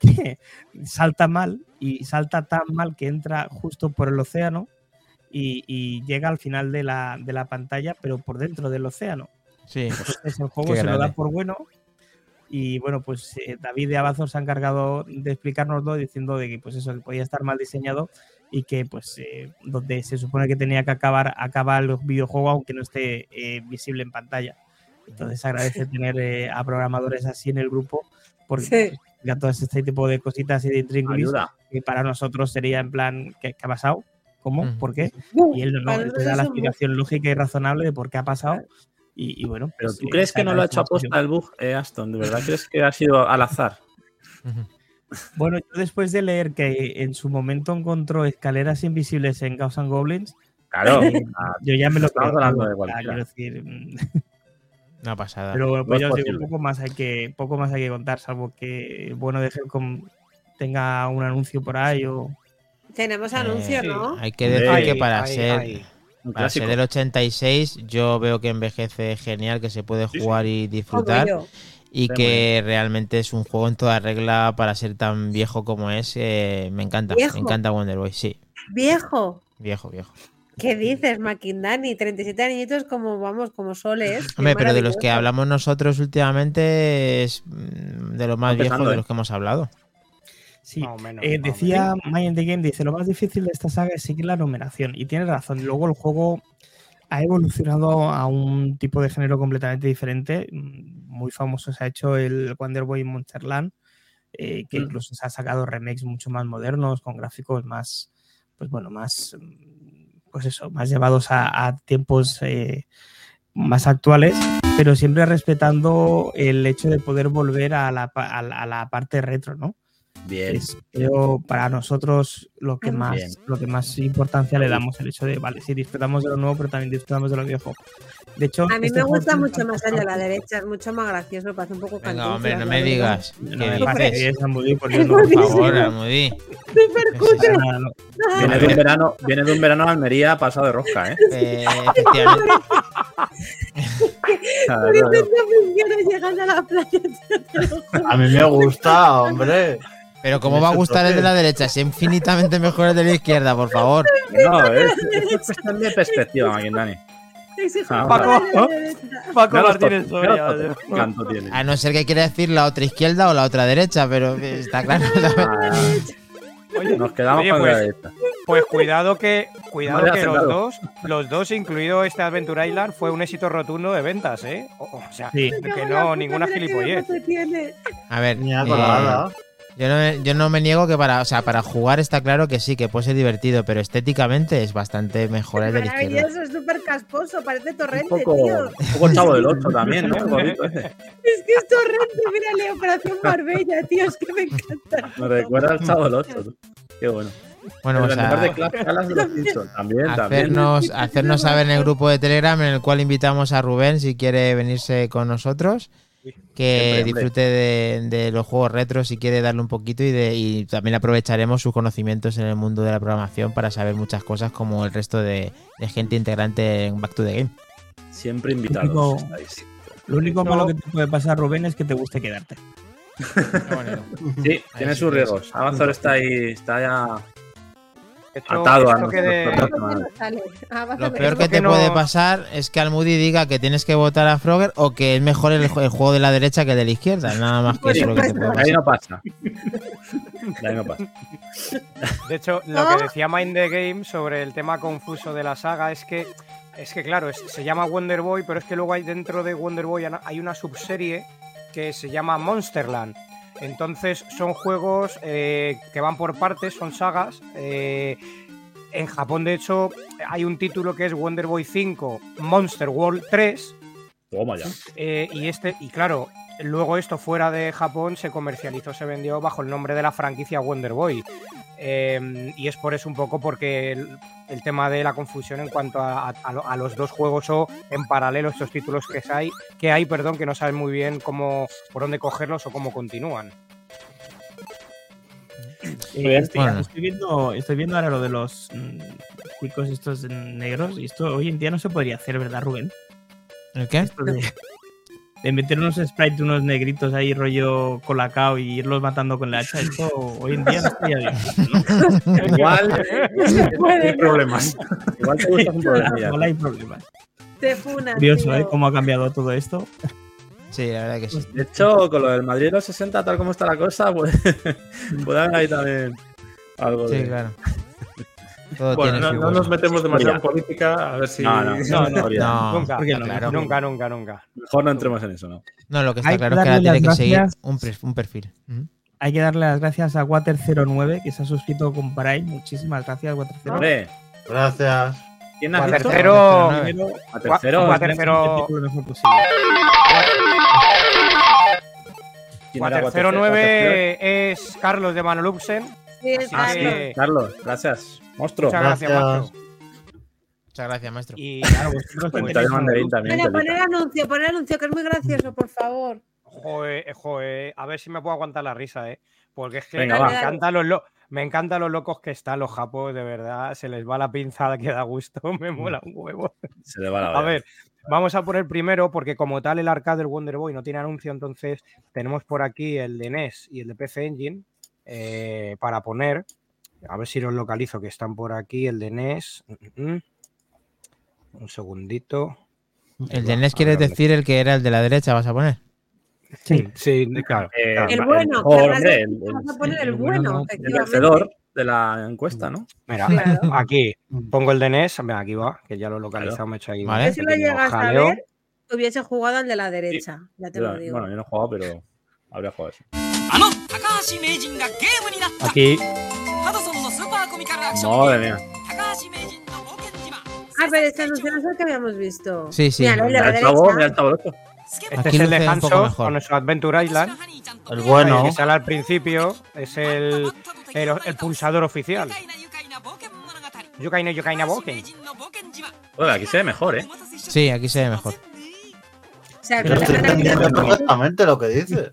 que salta mal y salta tan mal que entra justo por el océano y, y llega al final de la, de la pantalla, pero por dentro del océano. Sí. Entonces el juego Qué se lo da por bueno. Y bueno, pues eh, David de Abazor se ha encargado de explicárnoslo diciendo de que pues eso que podía estar mal diseñado y que pues eh, donde se supone que tenía que acabar, acaba el videojuego aunque no esté eh, visible en pantalla. Entonces agradece tener eh, a programadores así en el grupo porque Sí. ya todo este tipo de cositas y de intríngulis que para nosotros sería en plan, ¿qué, qué ha pasado? ¿Cómo? ¿Por qué? Uh, Y él no, él nosotros da la explicación lógica y razonable de por qué ha pasado. Y, y bueno, Pero pues, tú eh, crees que no lo ha hecho aposta el bug, eh, Aston? ¿De verdad crees que ha sido al azar? Bueno, yo después de leer que en su momento encontró escaleras invisibles en Ghosts and Goblins, Claro. eh, Ah, yo ya me lo creo, hablando de cualquiera. quiero decir, mm, Una pasada. pero bueno, No pues es ya os digo, poco más hay que poco más hay que contar, salvo que el bueno de Helcom tenga un anuncio por ahí o Tenemos anuncio. ¿no? Hay que decir que para ser. Un para ser del 86 yo veo que envejece genial, que se puede Sí, jugar y disfrutar y que realmente es un juego en toda regla para ser tan viejo como es. eh, me encanta, ¿Viejo? me encanta Wonder Boy, sí, Viejo. viejo, viejo. ¿Qué dices, Maquindani? 37 añitos como, vamos, como soles. <laughs> Hombre, pero de los que hablamos nosotros últimamente es mm, de los más viejos de ¿eh? los que hemos hablado. Sí, Más o menos, eh, más o decía Mind the Game, dice, lo más difícil de esta saga es seguir la numeración. Y tiene razón. Luego el juego ha evolucionado a un tipo de género completamente diferente. Mm, Muy famoso se ha hecho el Wonder Boy Monsterland, eh, que Mm. incluso se ha sacado remakes mucho más modernos, con gráficos más, pues bueno, más, mm, pues eso, más llevados a, a tiempos eh, más actuales, pero siempre respetando el hecho de poder volver a la, pa- a la- a la parte retro, ¿no? Bien. es creo para nosotros lo que más bien. lo que más importancia le damos el hecho de vale sí disfrutamos de lo nuevo pero también disfrutamos de lo viejo de hecho A mí este me gusta mucho más el de la derecha, es mucho más gracioso, parece un poco Venga, cantinflas, hombre, no me digas. no ¿Qué me parece es Amudí, por Dios, no, <laughs> Por favor, Almudí. No. <laughs> Viene A de, un ver. verano, viene de un verano a Almería pasado de rosca, ¿eh? Eh, <laughs> efectivamente. Por no llegando a la playa. A mí me gusta, hombre. Pero ¿cómo va a gustar el de la derecha? Es infinitamente mejor el de la izquierda, por favor. No, es, es cuestión de perspectiva, Maquindani. Ese Ah, Paco. Paco los Martínez Soria. A no ser que quiera decir la otra izquierda o la otra derecha, pero está claro. <laughs> Ah, Nos quedamos Oye, con pues, la derecha. Pues cuidado que, cuidado que los dos, los dos, incluido este Adventure Island, fue un éxito rotundo de ventas, ¿eh? O, o sea, Sí. que no, ninguna gilipollez. A ver, Ni eh. Yo, no, yo no me niego que para, o sea, para jugar está claro que sí, que puede ser divertido, pero estéticamente es bastante mejor el de la izquierda. Maravilloso, es súper casposo, parece Un torrente, poco, tío. un poco chavo del <laughs> 8 también, ¿no? Es que es torrente, mírale, Operación Marbella, tío, es que me encanta. Me recuerda al chavo del 8. tú. Qué bueno. Bueno, el pues de a, Clap Calas de los Simpsons. También, también. hacernos, hacernos saber en el grupo de Telegram en el cual invitamos a Rubén si quiere venirse con nosotros. Que disfrute de, de los juegos retro si quiere darle un poquito y, de, y también aprovecharemos sus conocimientos en el mundo de la programación para saber muchas cosas como el resto de, de gente integrante en Back to the Game. Siempre invitados. Lo único No. malo que te puede pasar Rubén es que te guste quedarte <laughs> Sí, tiene sus riesgos. Amazon está ahí, está ya Ah, Lo peor que que te no- puede pasar es que Almudi diga que tienes que votar a Frogger o que es mejor el, ju- el juego de la derecha que el de la izquierda. Nada más que eso lo que te puede Ahí pasar. no pasa. Ahí no pasa. De hecho, lo ¿Ah? que decía Mind the Game sobre el tema confuso de la saga es que, es que claro, es- se llama Wonder Boy, pero es que luego hay dentro de Wonder Boy hay una subserie que se llama Monsterland. Entonces son juegos eh, que van por partes, son sagas. eh, en Japón, de hecho, hay un título que es Wonder Boy 5 Monster World 3. Toma ya. Eh, y este, y claro, luego esto fuera de Japón se comercializó, se vendió bajo el nombre de la franquicia Wonder Boy. Eh, y es por eso un poco porque el, el tema de la confusión en cuanto a, a- a lo- a los dos juegos o en paralelo estos títulos que hay, que hay, perdón, que no saben muy bien cómo por dónde cogerlos o cómo continúan. Eh, estoy, Bueno. estoy viendo, estoy viendo ahora lo de los mm, picos estos negros. Y esto hoy en día no se podría hacer, ¿verdad, Rubén? ¿El qué? Esto de, de meter unos sprites, unos negritos ahí, rollo colacao y irlos matando con la hacha. Esto hoy en día no estaría bien. ¿no? <laughs> Igual <laughs> Hay problemas. Igual te gustas un. <laughs> Igual hay problemas. Te funas. Curioso, ¿eh? Cómo ha cambiado todo esto. Sí, la verdad que sí. De hecho, con lo del Madrid de los 60, tal como está la cosa, pues puede haber ahí también algo Sí, de... claro. Todo Bueno, tiene no, no nos metemos demasiado en política, a ver si. No, no, No, no, historia. <laughs> No, nunca, claro. nunca, nunca, nunca. Mejor no entremos en eso, ¿no? No, lo que está Hay que claro es que darle ahora tiene que las seguir gracias. un, un perfil. Ujú. Hay que darle las gracias a Water09, que se ha suscrito con Prime. Muchísimas gracias, Water09. Hombre, Gracias. ¿quién ha A dicho? tercero, Water09. Primero, A tercero. Gua- tercero- lo mejor posible. ¿Quién era Water Water 09 es Carlos de Manoluxen. Sí, Ah. Carlos. Carlos, gracias. Monstruo. Muchas gracias, Gracias. maestro. Muchas gracias, maestro. Y <laughs> Claro, vosotros mandarín también. Poner anuncio, poner anuncio, que es muy gracioso, por favor. Joder, joder, a ver si me puedo aguantar la risa, ¿eh? Porque es que Venga, me, encantan los lo- me encantan los locos que están los japos, de verdad. Se les va la pinzada que da gusto, <laughs> me mola un huevo. Se le va la A ver, vamos a poner primero, porque como tal el arcade del Wonder Boy no tiene anuncio, entonces tenemos por aquí el de NES y el de PC Engine eh, para poner. A ver si los localizo, que están por aquí. El de NES. Mm, mm, mm. Un segundito. ¿El de NES quieres decir el que era el de la derecha? ¿Vas a poner? Sí, sí, eh, claro. El bueno, claro, hombre, el, vas a poner el, el bueno, El vencedor de la encuesta, ¿no? Mira, <laughs> aquí pongo el de NES. Mira, aquí va, que ya lo he localizado, me he hecho ahí. Vale. Si lo llegas a ver, hubiese jugado al de la derecha. Ya te lo digo. Bueno, yo no he jugado, pero habría jugado eso. Aquí Madre mía. Ah, pero esta no es la que habíamos visto. Sí, sí. Mira, lo de la derecha. Este Aquí es el de Hanso con nuestro Adventure Island. El bueno. El que sale al principio es el, el, el pulsador oficial. Yukaina Yukaina Boken. Bueno, aquí se ve mejor, ¿eh? Sí, aquí se ve mejor. O entendiendo perfectamente lo que dice.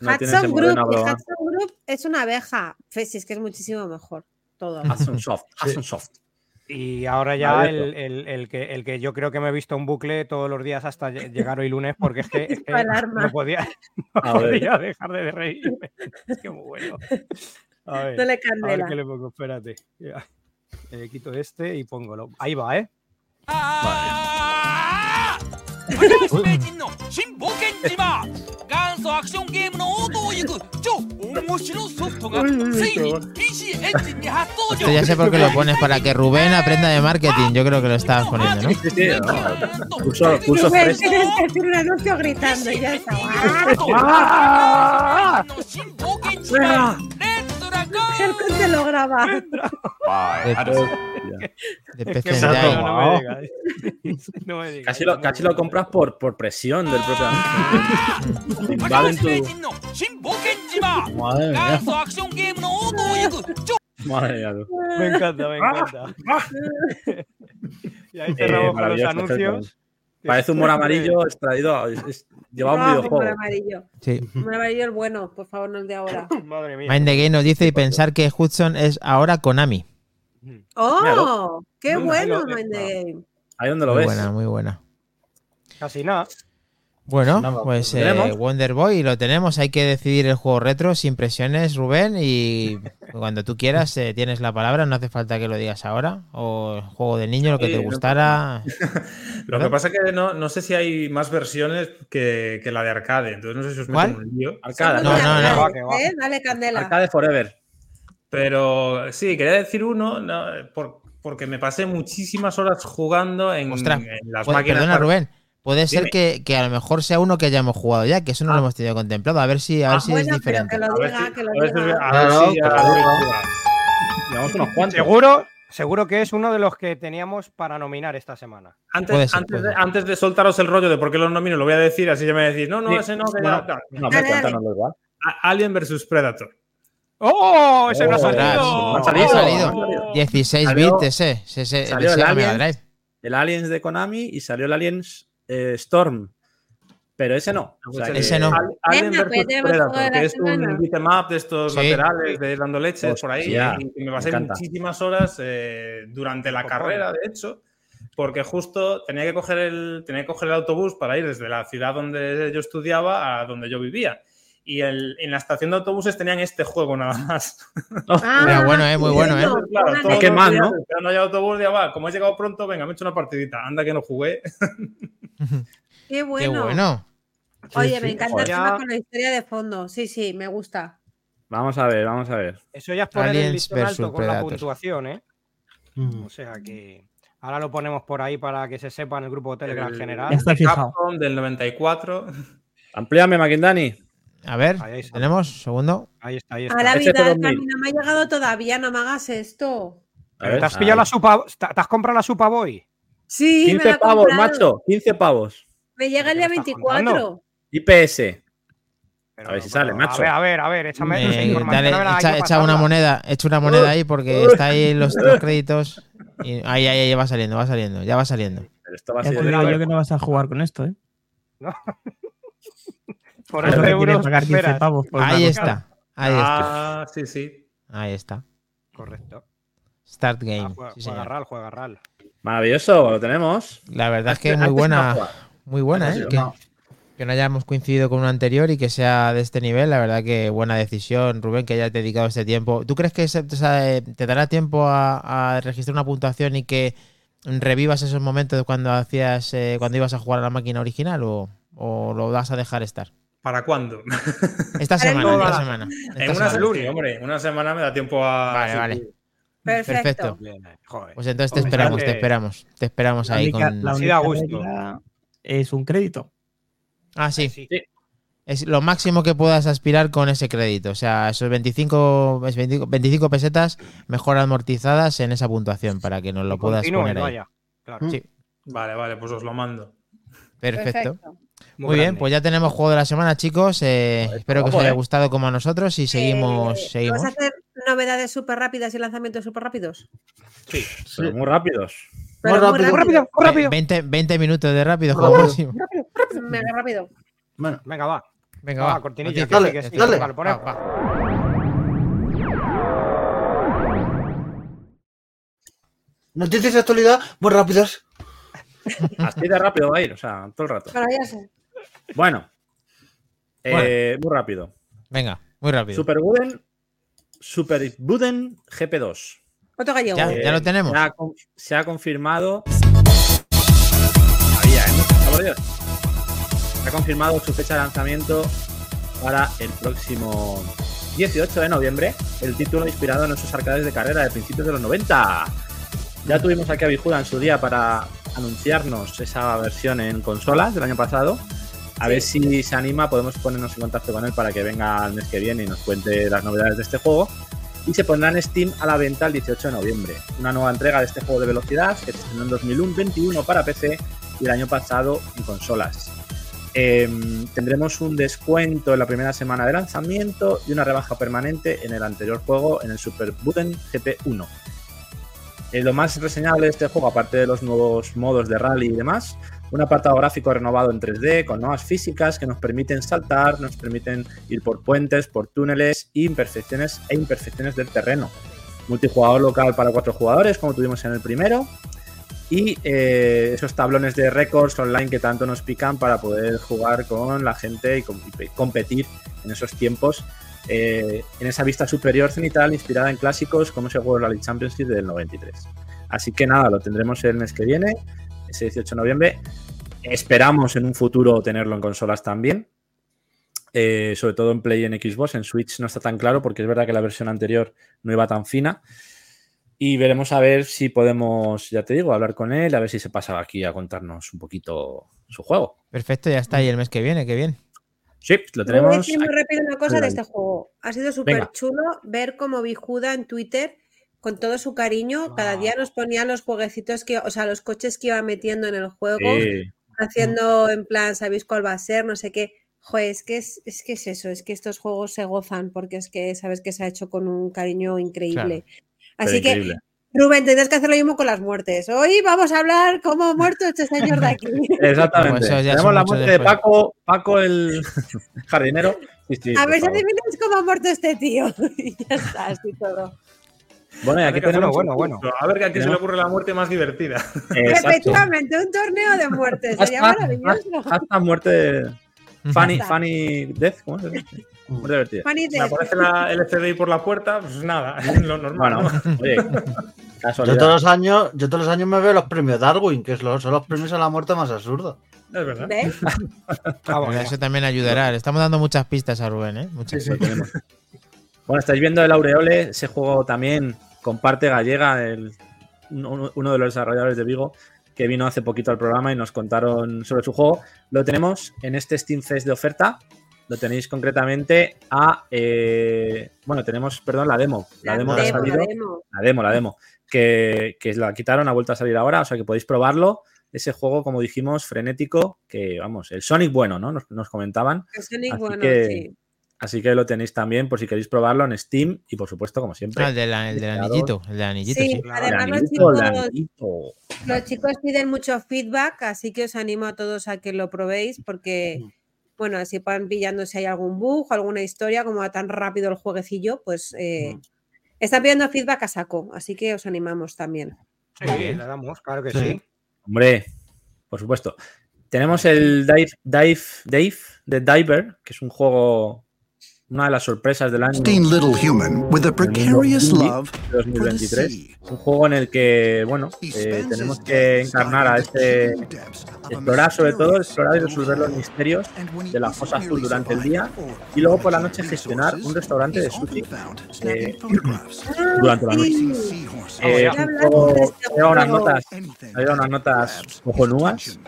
No Hudson, Group, es una abeja. Pues, es que es muchísimo mejor. Todo. Hudson Soft, <laughs> Hudson Soft. Y ahora ya Vale, el, el- el que, el que yo creo que me he visto un bucle todos los días hasta lle- llegar hoy lunes porque es que, <laughs> es que Alarma. no podía, <laughs> no podía dejar de reírme. Es que muy bueno. A ver, Dale a ver candela. qué le pongo, espérate. Ya. Eh, quito este y pongo lo- Ahí va, ¿eh? あー高橋名人の新冒険島元祖アクションゲームの王道を行く超面白ソフトがついに PC エンジンに初登 Esto 場 ya sé por qué lo pones, para que Rubén aprenda de marketing. Yo creo que lo estabas poniendo, ¿no? Sí, sí, no. Curso, curso Rubén, fresh. tienes que decir un anuncio gritando <laughs> y ya está. の <laughs> Casi lo, compras por, por presión del propio. Madre mía. Me encanta, me encanta. <laughs> y ahí cerramos eh, los anuncios. Parece humor amarillo extraído, es- es- lleva un Ah, humor videojuego. amarillo. Sí. Humor amarillo el bueno, por favor, no el de ahora. <laughs> Madre mía. Mind the Game nos dice y pensar que Hudson es ahora Konami. ¡Oh! Míralo. ¡Qué bueno, Mind the Game! Ahí donde lo Muy ves. buena, muy buena. Casi nada. Bueno, pues ¿lo eh? Wonder Boy lo tenemos. Hay que decidir el juego retro sin presiones, Rubén. Y cuando tú quieras, eh, tienes la palabra. No hace falta que lo digas ahora. O juego de niño, lo que Sí, te gustara. <laughs> Lo que pasa es que no, no sé si hay más versiones que, que la de arcade. Entonces no sé si os meto ¿Cuál? en un lío. Arcada, No, ¿no? no. Va, va. ¿Eh? Dale candela. Arcade Forever. Pero sí, quería decir uno no, por- porque me pasé muchísimas horas jugando en, Ostras, en las Puede- máquinas. Perdona, para- Rubén. Puede ser que, que a lo mejor sea uno que hayamos jugado ya, que eso no lo Ah. hemos tenido contemplado. A ver si, a ver Ah, si es Bueno, diferente. lo ver si- lo unos cuantos. Seguro, seguro que es uno de los que teníamos para nominar esta semana. Antes, ser, antes, de, antes de soltaros el rollo de por qué los nomino, lo voy a decir, así ya me decís, no, no, Sí. ese no, que Bueno, ya- tal. No, igual. A- Alien vs Predator. ¡Oh! ¡Ese no ha Oh, salido! no ha salido, Ha salido. ha salido. 16 Salió- bits ese. ese, ese salió. El Aliens de Konami y salió el Aliens eh, Storm. Pero ese no. O sea, Pues Ese no. Al- Alien Venga, vs pues tenemos Predator, que es un beat'em up de estos Sí. laterales de ir dando leches por ahí. Y que me pasé muchísimas horas eh, durante la carrera, de hecho, porque justo tenía que, coger el, tenía que coger el autobús para ir desde la ciudad donde yo estudiaba a donde yo vivía. Y el- en la estación de autobuses tenían este juego nada más. <laughs> Ah, Pero bueno, eh, muy bueno, eh. Claro, los mal, días ¿no? el autobús, ya va, como he llegado pronto, venga, me he hecho una partidita. Anda que no jugué. <laughs> Qué bueno. Qué bueno. Oye, Sí, me sí. encanta Joder. encima con la historia de fondo. Sí, sí, me gusta. Vamos a ver, vamos a ver. Eso ya es poner el Aliens listón alto con la puntuación, ¿eh? Mm. O sea que ahora lo ponemos por ahí para que se sepa en el grupo de Telegram El- general. Ya está fijado. Capcom del 94. Amplíame, McIndani. A ver, Ahí, tenemos, segundo. Ahí está, ahí A está. la Ese vida, a no me ha llegado todavía, no me hagas esto. A Pero ver. ¿Te has pillado la supa? ¿Te has comprado la supa boy? Sí, me la 15 he pavos, comprado. macho. 15 pavos. Me llega el ¿Qué día me estás 24. contando? IPS. Pero A ver si no, sale, macho. A ver, a ver, a ver, échame Eh, dale, no echa, una moneda, echa una moneda ahí porque está ahí los, <laughs> los créditos. Y ahí, ahí, ahí va saliendo, va saliendo, ya va saliendo. Pero esto va a ser. yo que no vas a jugar con esto, ¿eh? <laughs> Por Eso esos que quieres euros pagar 15 esperas. pavos por una Ahí está, ahí está, Ah, sí, sí. ahí está. Correcto. Start Ah, Game. juega, sí, juega señor. RAL, juega RAL. Maravilloso, lo tenemos. La verdad es que es muy buena, muy buena, ¿eh? Que, no. que no hayamos coincidido con un anterior y que sea de este nivel, la verdad que buena decisión, Rubén, que hayas dedicado este tiempo. ¿Tú crees que se- o sea, eh, te dará tiempo a, a registrar una puntuación y que revivas esos momentos de cuando hacías, eh, cuando ibas a jugar a la máquina original o, o lo vas a dejar estar? ¿Para cuándo? Esta semana, esta semana. esta en una semana. hombre, una semana me da tiempo a. Vale, vale. Perfecto. Perfecto. Bien, eh, joder. Pues entonces te esperamos, te esperamos, te esperamos La ahí única, con... la única gusto. es un crédito. Ah, sí. Sí. Es lo máximo que puedas aspirar con ese crédito. O sea, esos 25, es 25, 25 pesetas mejor amortizadas en esa puntuación para que nos lo puedas poner ahí. vaya. Claro. Sí, Vale, vale, pues os lo mando. perfecto. Muy Muy bien, pues ya tenemos juego de la semana, chicos. Eh, espero que os haya eh. gustado como a nosotros y seguimos, Eh, seguimos. ¿Vas a hacer novedades súper rápidas y lanzamientos súper rápidos? Pero muy rápidos. Pero Muy rápido. Muy rápido, muy rápido. 20, 20 minutos de rápido, Rápido. como máximo. Mega rápido. Bueno, Venga, va. Venga, Va, va. cortinilla, noticias. que sí, que sí. dale. Vale, ponemos. Va, va. noticias de actualidad muy rápidas. Así de rápido va a ir, o sea, todo el rato. Maravilloso. Bueno, eh, muy rápido. Venga, muy rápido. Super Buden, Super Buden GP2. Otro gallego. Ya, ya lo tenemos. Se ha, con- se ha confirmado. Había, ¿eh? Se ha confirmado su fecha de lanzamiento para el próximo 18 de noviembre. El título inspirado en esos arcades de carrera de principios de los 90. Ya tuvimos aquí a Bijuda en su día para anunciarnos esa versión en consolas del año pasado. A ver si se anima, podemos ponernos en contacto con él para que venga el mes que viene y nos cuente las novedades de este juego. Y se pondrá en Steam a la venta el 18 de noviembre. Una nueva entrega de este juego de velocidad que se estrenó en 2021 para PC y el año pasado en consolas. Em, tendremos un descuento en la primera semana de lanzamiento y una rebaja permanente en el anterior juego, en el Super Button GP1. Eh, lo más reseñable de este juego, aparte de los nuevos modos de rally y demás, un apartado gráfico renovado en 3D con nuevas físicas que nos permiten saltar, nos permiten ir por puentes, por túneles, imperfecciones e imperfecciones del terreno. Multijugador local para cuatro jugadores, como tuvimos en el primero. Y eh, esos tablones de récords online que tanto nos pican para poder jugar con la gente y, com- y competir en esos tiempos eh, en esa vista superior cenital inspirada en clásicos como ese World Rally Championship del 93. Así que nada, lo tendremos el mes que viene, ese 18 de noviembre. Esperamos en un futuro tenerlo en consolas también. Eh, sobre todo en Play y en Xbox. En Switch no está tan claro porque es verdad que la versión anterior no iba tan fina. Y veremos a ver si podemos, ya te digo, hablar con él, a ver si se pasa aquí a contarnos un poquito su juego. Perfecto, ya está ahí el mes que viene, qué bien. Sí, lo Voy a tenemos. decir muy rápido una cosa de este juego. Ha sido súper chulo ver cómo Bijuda en Twitter, con todo su cariño, cada día nos ponía los jueguecitos que, o sea, los coches que iba metiendo en el juego, Sí. haciendo en plan, ¿sabéis cuál va a ser? No sé qué. Joder, es que es, es que es eso, es que estos juegos se gozan porque es que sabes que se ha hecho con un cariño increíble. Así que increíble. Rubén, tendrás que hacer lo mismo con las muertes. Hoy vamos a hablar cómo ha muerto este señor de aquí. <laughs> Exactamente. Eso ya Tenemos la muerte de. Paco, Paco el <laughs> jardinero. Sí, sí, a ver si adivinas cómo ha muerto este tío. <laughs> y ya está, así todo. Bueno, y aquí tenemos. bueno, bueno, bueno. A ver que a quién se le ocurre la muerte más divertida. Efectivamente, un torneo de muertes. Sería Hasta, maravilloso. hasta muerte funny Death, ¿cómo se dice? Muy divertida. Funny Me Death. aparece la, <laughs> el FBI por la puerta, pues nada, es <laughs> lo normal. Bueno, ¿no? oye, Yo casualidad. todos los años, yo todos los años me veo los premios Darwin, que son los premios a la muerte más absurdos. Es verdad. ¿Ves? <laughs> Ah, bueno. eso también ayudará. Le estamos dando muchas pistas a Rubén, ¿eh? Muchas. Bueno, estáis viendo el Aureole, ese juego también con parte gallega, el- uno, uno de los desarrolladores de Vigo, que vino hace poquito al programa y nos contaron sobre su juego. Lo tenemos en este Steam Fest de oferta. Lo tenéis concretamente a. eh, bueno, tenemos, perdón, la demo. La, demo que ha demo, la salido. demo. La demo, la demo. Que, que la quitaron, ha vuelto a salir ahora, o sea que podéis probarlo. Ese juego, como dijimos, frenético, que vamos, el Sonic bueno, ¿no? Nos, nos comentaban. El Sonic, Así bueno, que- sí. Así que lo tenéis también por si queréis probarlo en Steam y por supuesto, como siempre. Ah, el, de la- el del anillito. El del anillito, Sí, sí. El además los anillito, chicos, anillito. los chicos piden mucho feedback, así que os animo a todos a que lo probéis porque, bueno, así van pillando si hay algún bug, alguna historia, como va tan rápido el jueguecillo, pues eh, están pidiendo feedback a saco, así que os animamos también. Sí, le damos, claro que Sí. sí. Hombre, por supuesto. Tenemos el Dive, Dive, Dave, The Diver, que es un juego, una de las sorpresas del año. Little human with a precarious love de for the 2023. sea. Es un juego en el que, bueno, eh, tenemos que encarnar a este, explorar sobre todo, explorar y resolver los misterios de la fosa azul durante el día y luego por la noche gestionar un restaurante de sushi eh, <laughs> durante la noche. Eh, un juego- este unas notas, había unas notas cojonudas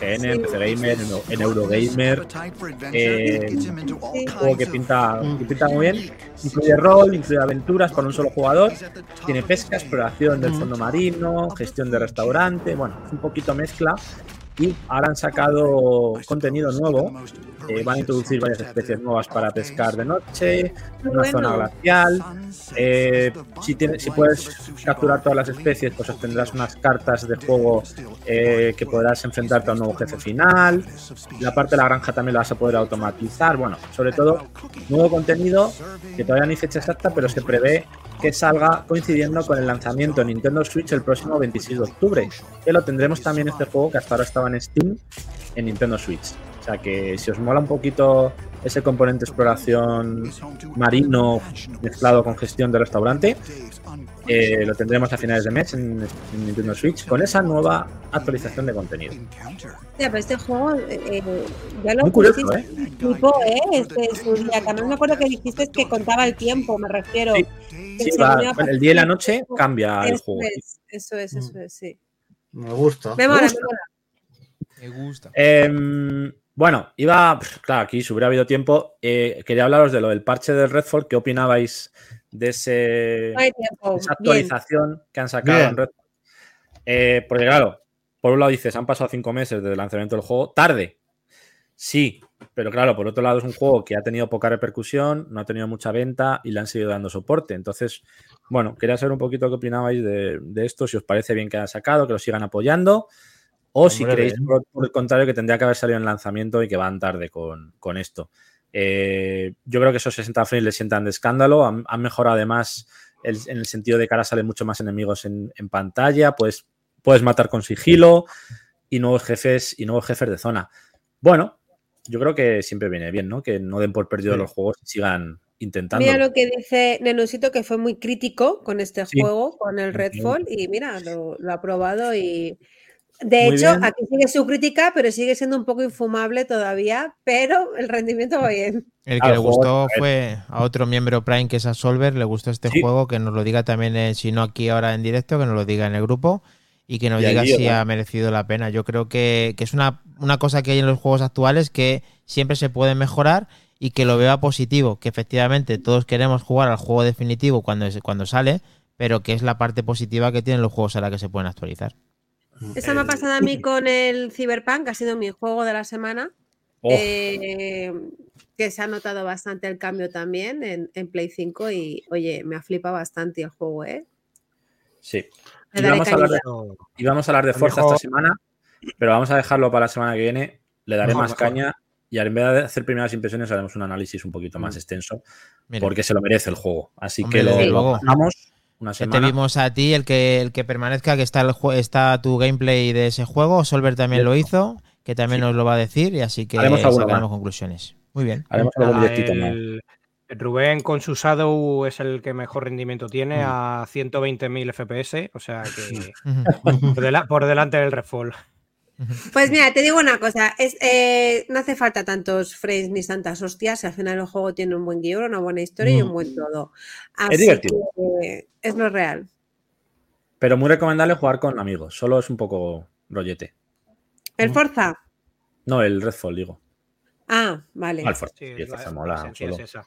GN, en PC Gamer, en, Euro- en Eurogamer. Eh. Un juego que pinta, que pinta muy bien. Incluye rol, incluye aventuras para un solo jugador. Tiene pesca, exploración del fondo marino, gestión de restaurante. Bueno, es un poquito mezcla. Y ahora han sacado contenido nuevo. Eh, van a introducir varias especies nuevas para pescar de noche, una Bueno. zona glacial. Eh, si, tienes, si puedes capturar todas las especies, pues obtendrás unas cartas de juego eh, que podrás enfrentarte a un nuevo jefe final. La parte de la granja también la vas a poder automatizar. Bueno, sobre todo, nuevo contenido que todavía no hay fecha exacta, pero se prevé que salga coincidiendo con el lanzamiento en Nintendo Switch el próximo 26 de octubre. Que lo tendremos también este juego que hasta ahora estaba en Steam en Nintendo Switch. O sea que si os mola un poquito ese componente exploración marino mezclado con gestión de restaurante, eh, lo tendremos a finales de mes en, en Nintendo Switch con esa nueva actualización de contenido. Hostia, pero este juego eh, eh, ya lo Muy curioso, ¿eh? tipo, ¿eh? Este, su día. Además me acuerdo que dijiste que contaba el tiempo, me refiero. Sí, Sí, va, el día y la noche cambia el Eso juego. es, eso es, eso es, sí. Me gusta. Me mola, me gusta. mola. Me gusta. Em, bueno, iba. Claro, aquí si hubiera habido tiempo. eh, quería hablaros de lo del parche del Redfall. ¿Qué opinabais de, ese, esa Bien. actualización que han sacado Bien. en Redfall? Eh, porque, claro, por un lado dices, han pasado cinco meses desde el lanzamiento del juego. Tarde. Sí, pero claro, por otro lado es un juego que ha tenido poca repercusión, no ha tenido mucha venta y le han seguido dando soporte. Entonces, bueno, quería saber un poquito qué opinabais de, de esto, si os parece bien que han sacado, que lo sigan apoyando, o si creéis por, por el contrario que tendría que haber salido en lanzamiento y que van tarde con, con esto. Eh, yo creo que esos 60 frames le sientan de escándalo, han, han mejorado además el- en el sentido de que ahora salen mucho más enemigos en, en pantalla, pues puedes matar con sigilo y nuevos jefes y nuevos jefes de zona. Bueno, yo creo que siempre viene bien, ¿no? Que no den por perdido Sí. los juegos y sigan intentando. Mira lo que dice Nenusito, que fue muy crítico con este Sí. juego, con el Redfall, y mira, lo, lo ha probado y... De Muy hecho, bien. aquí sigue su crítica, pero sigue siendo un poco infumable todavía, pero el rendimiento va bien. El que Ah, le gustó a fue a otro miembro Prime que es a Solver, le gustó este Sí. juego, que nos lo diga también, eh, si no aquí ahora en directo, que nos lo diga en el grupo y que nos Y diga allí, si ha merecido la pena. Yo creo que, que es una, una cosa que hay en los juegos actuales que siempre se puede mejorar y que lo vea positivo, que efectivamente todos queremos jugar al juego definitivo cuando, es- cuando sale, pero que es la parte positiva que tienen los juegos ahora que se pueden actualizar. Eso me ha pasado a mí con el Cyberpunk, que ha sido mi juego de la semana. Oh, eh, que se ha notado bastante el cambio también en, en Play 5 y oye, me ha flipado bastante el juego, ¿eh? Sí. Y vamos, a hablar de, y vamos a hablar de El Forza mejor- esta semana, pero vamos a dejarlo para la semana que viene. Le daré Mejor, más mejor. caña y en vez de hacer primeras impresiones haremos un análisis un poquito más extenso Mira, porque se lo merece el juego. Así Hombre, que lo, desde lo luego. Una te semana. vimos a ti, el que, el que permanezca, que está, el jue- está tu gameplay de ese juego. Solver también lo hizo, que también nos lo va a decir, y así que Haremos alguno sacaremos más. conclusiones. Muy bien. Haremos directito el- Rubén con su Shadow es el que mejor rendimiento tiene a 120.000 FPS, o sea que <laughs> por, dela- por delante del Redfall. Pues mira, te digo una cosa, es, eh, no hace falta tantos frames ni tantas hostias, al final el juego tiene un buen guion, una buena historia y un buen todo. Así divertido. que es lo real. Pero muy recomendable jugar con amigos. Solo es un poco rollete. ¿El Forza? No, el Redfall, digo. Ah, vale. El Forza. Sí, Sí, el Forza la mola esencia solo. es esa.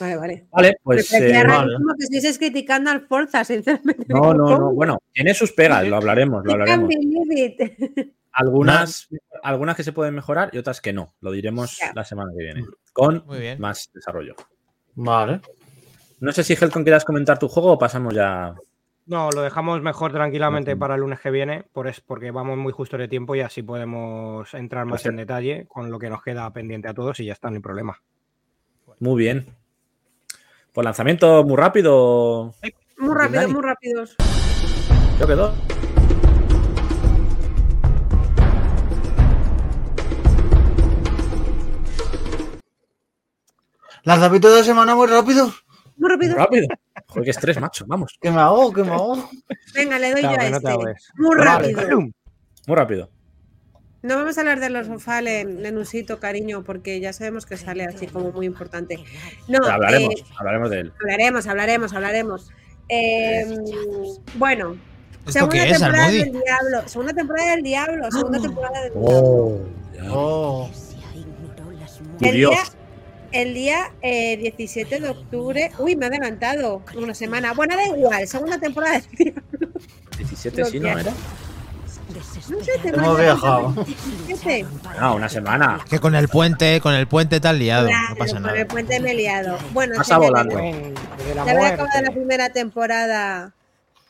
Vale, vale. Vale, pues. Eh, rarísimo que estuvieses criticando al Forza, sinceramente. no, no, no. Bueno, tiene sus pegas, lo hablaremos, lo hablaremos. Algunas, algunas que se pueden mejorar y otras que no. Lo diremos Ya. la semana que viene. Con Muy bien. más desarrollo. Vale. No sé si Helcon quieras comentar tu juego o pasamos ya. No, lo dejamos mejor tranquilamente para el lunes que viene, por es, porque vamos muy justo de tiempo y así podemos entrar más en detalle con lo que nos queda pendiente a todos y ya está, no hay problema. Muy bien. Pues lanzamiento muy rápido. Muy rápido, muy rápidos. Creo que dos. Lanzamiento de la semana muy rápido. Muy Muy rápido. rápido. Joder, qué estrés, macho. Vamos. <laughs> ¿Qué me hago? ¿Qué me hago? Venga, le doy Claro, yo a que no te este. Muy Vale. rápido. Muy rápido. No vamos a hablar de los sofá, Lenusito, cariño, porque ya sabemos que sale así como muy importante. No, Pero hablaremos, eh, hablaremos de él. hablaremos, hablaremos, hablaremos. Eh, bueno, ¿Esto segunda qué es, temporada del Diablo, segunda temporada del Diablo, segunda <gasps> temporada del Diablo. Oh, Oh. tu El Dios. día, el día eh, 17 de octubre, uy, me he adelantado una semana. Bueno, da igual, segunda temporada del Diablo. 17 sí, ¿no era? No sé, te Hemos viajado. 17. No, una semana. Que con el puente, con el puente tal liado, Claro, no pasa con nada. el puente me he liado. Bueno, Pasa volando. Ven, de la Ya había acabado la primera temporada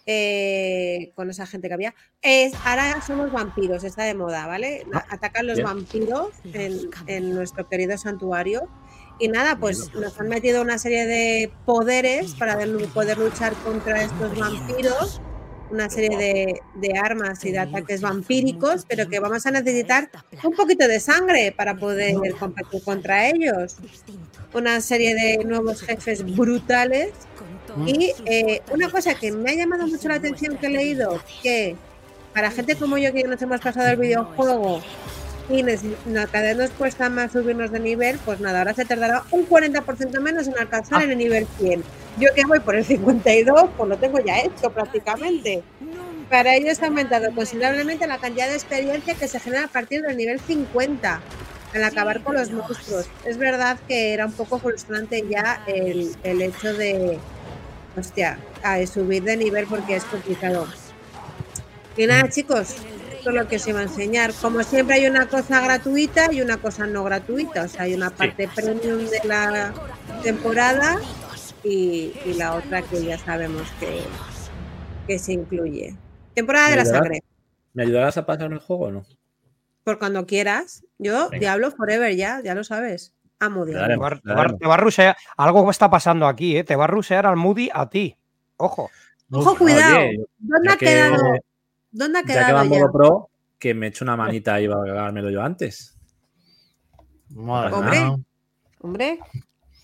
eh, con esa gente que había. Es, ahora somos vampiros, está de moda, ¿vale? Ah, Atacan los bien. vampiros en, en nuestro querido santuario. Y nada, pues nos han metido una serie de poderes para de- poder luchar contra estos vampiros. Una serie de, de armas y de ataques vampíricos, pero que vamos a necesitar un poquito de sangre para poder competir contra ellos. Una serie de nuevos jefes brutales. y eh, una cosa que me ha llamado mucho la atención que he leído, que para gente como yo que ya nos hemos pasado el videojuego no- cada vez nos cuesta más subirnos de nivel, pues nada, ahora se tardará un 40% menos en alcanzar el nivel 100. Yo que voy por el 52, pues lo tengo ya hecho prácticamente. Para ello se ha aumentado considerablemente la cantidad de experiencia que se genera a partir del nivel 50 al acabar con los monstruos. Es verdad que era un poco frustrante ya el, el hecho de, hostia, a subir de nivel porque es complicado. Y nada, chicos, esto es lo que os iba a enseñar. Como siempre hay una cosa gratuita y una cosa no gratuita. O sea, hay una parte premium de la temporada y, y la otra que ya sabemos que, que se incluye. Temporada de la. ¿Me ayudarás a pasarme el juego o no? Por cuando quieras. Yo, Venga. Diablo Forever ya, ya lo sabes. Amo Diablo. Te va, daremos, te va- va a rushear. Algo está pasando aquí, ¿eh? Te va a rusear al Moody a ti. Ojo. Ojo, cuidado. Oye, ¿Dónde ha que- quedado? ¿Dónde ha Ya que quedado va ya? modo pro, que me eche una manita y va a cagármelo yo antes. Madre Hombre. Hombre,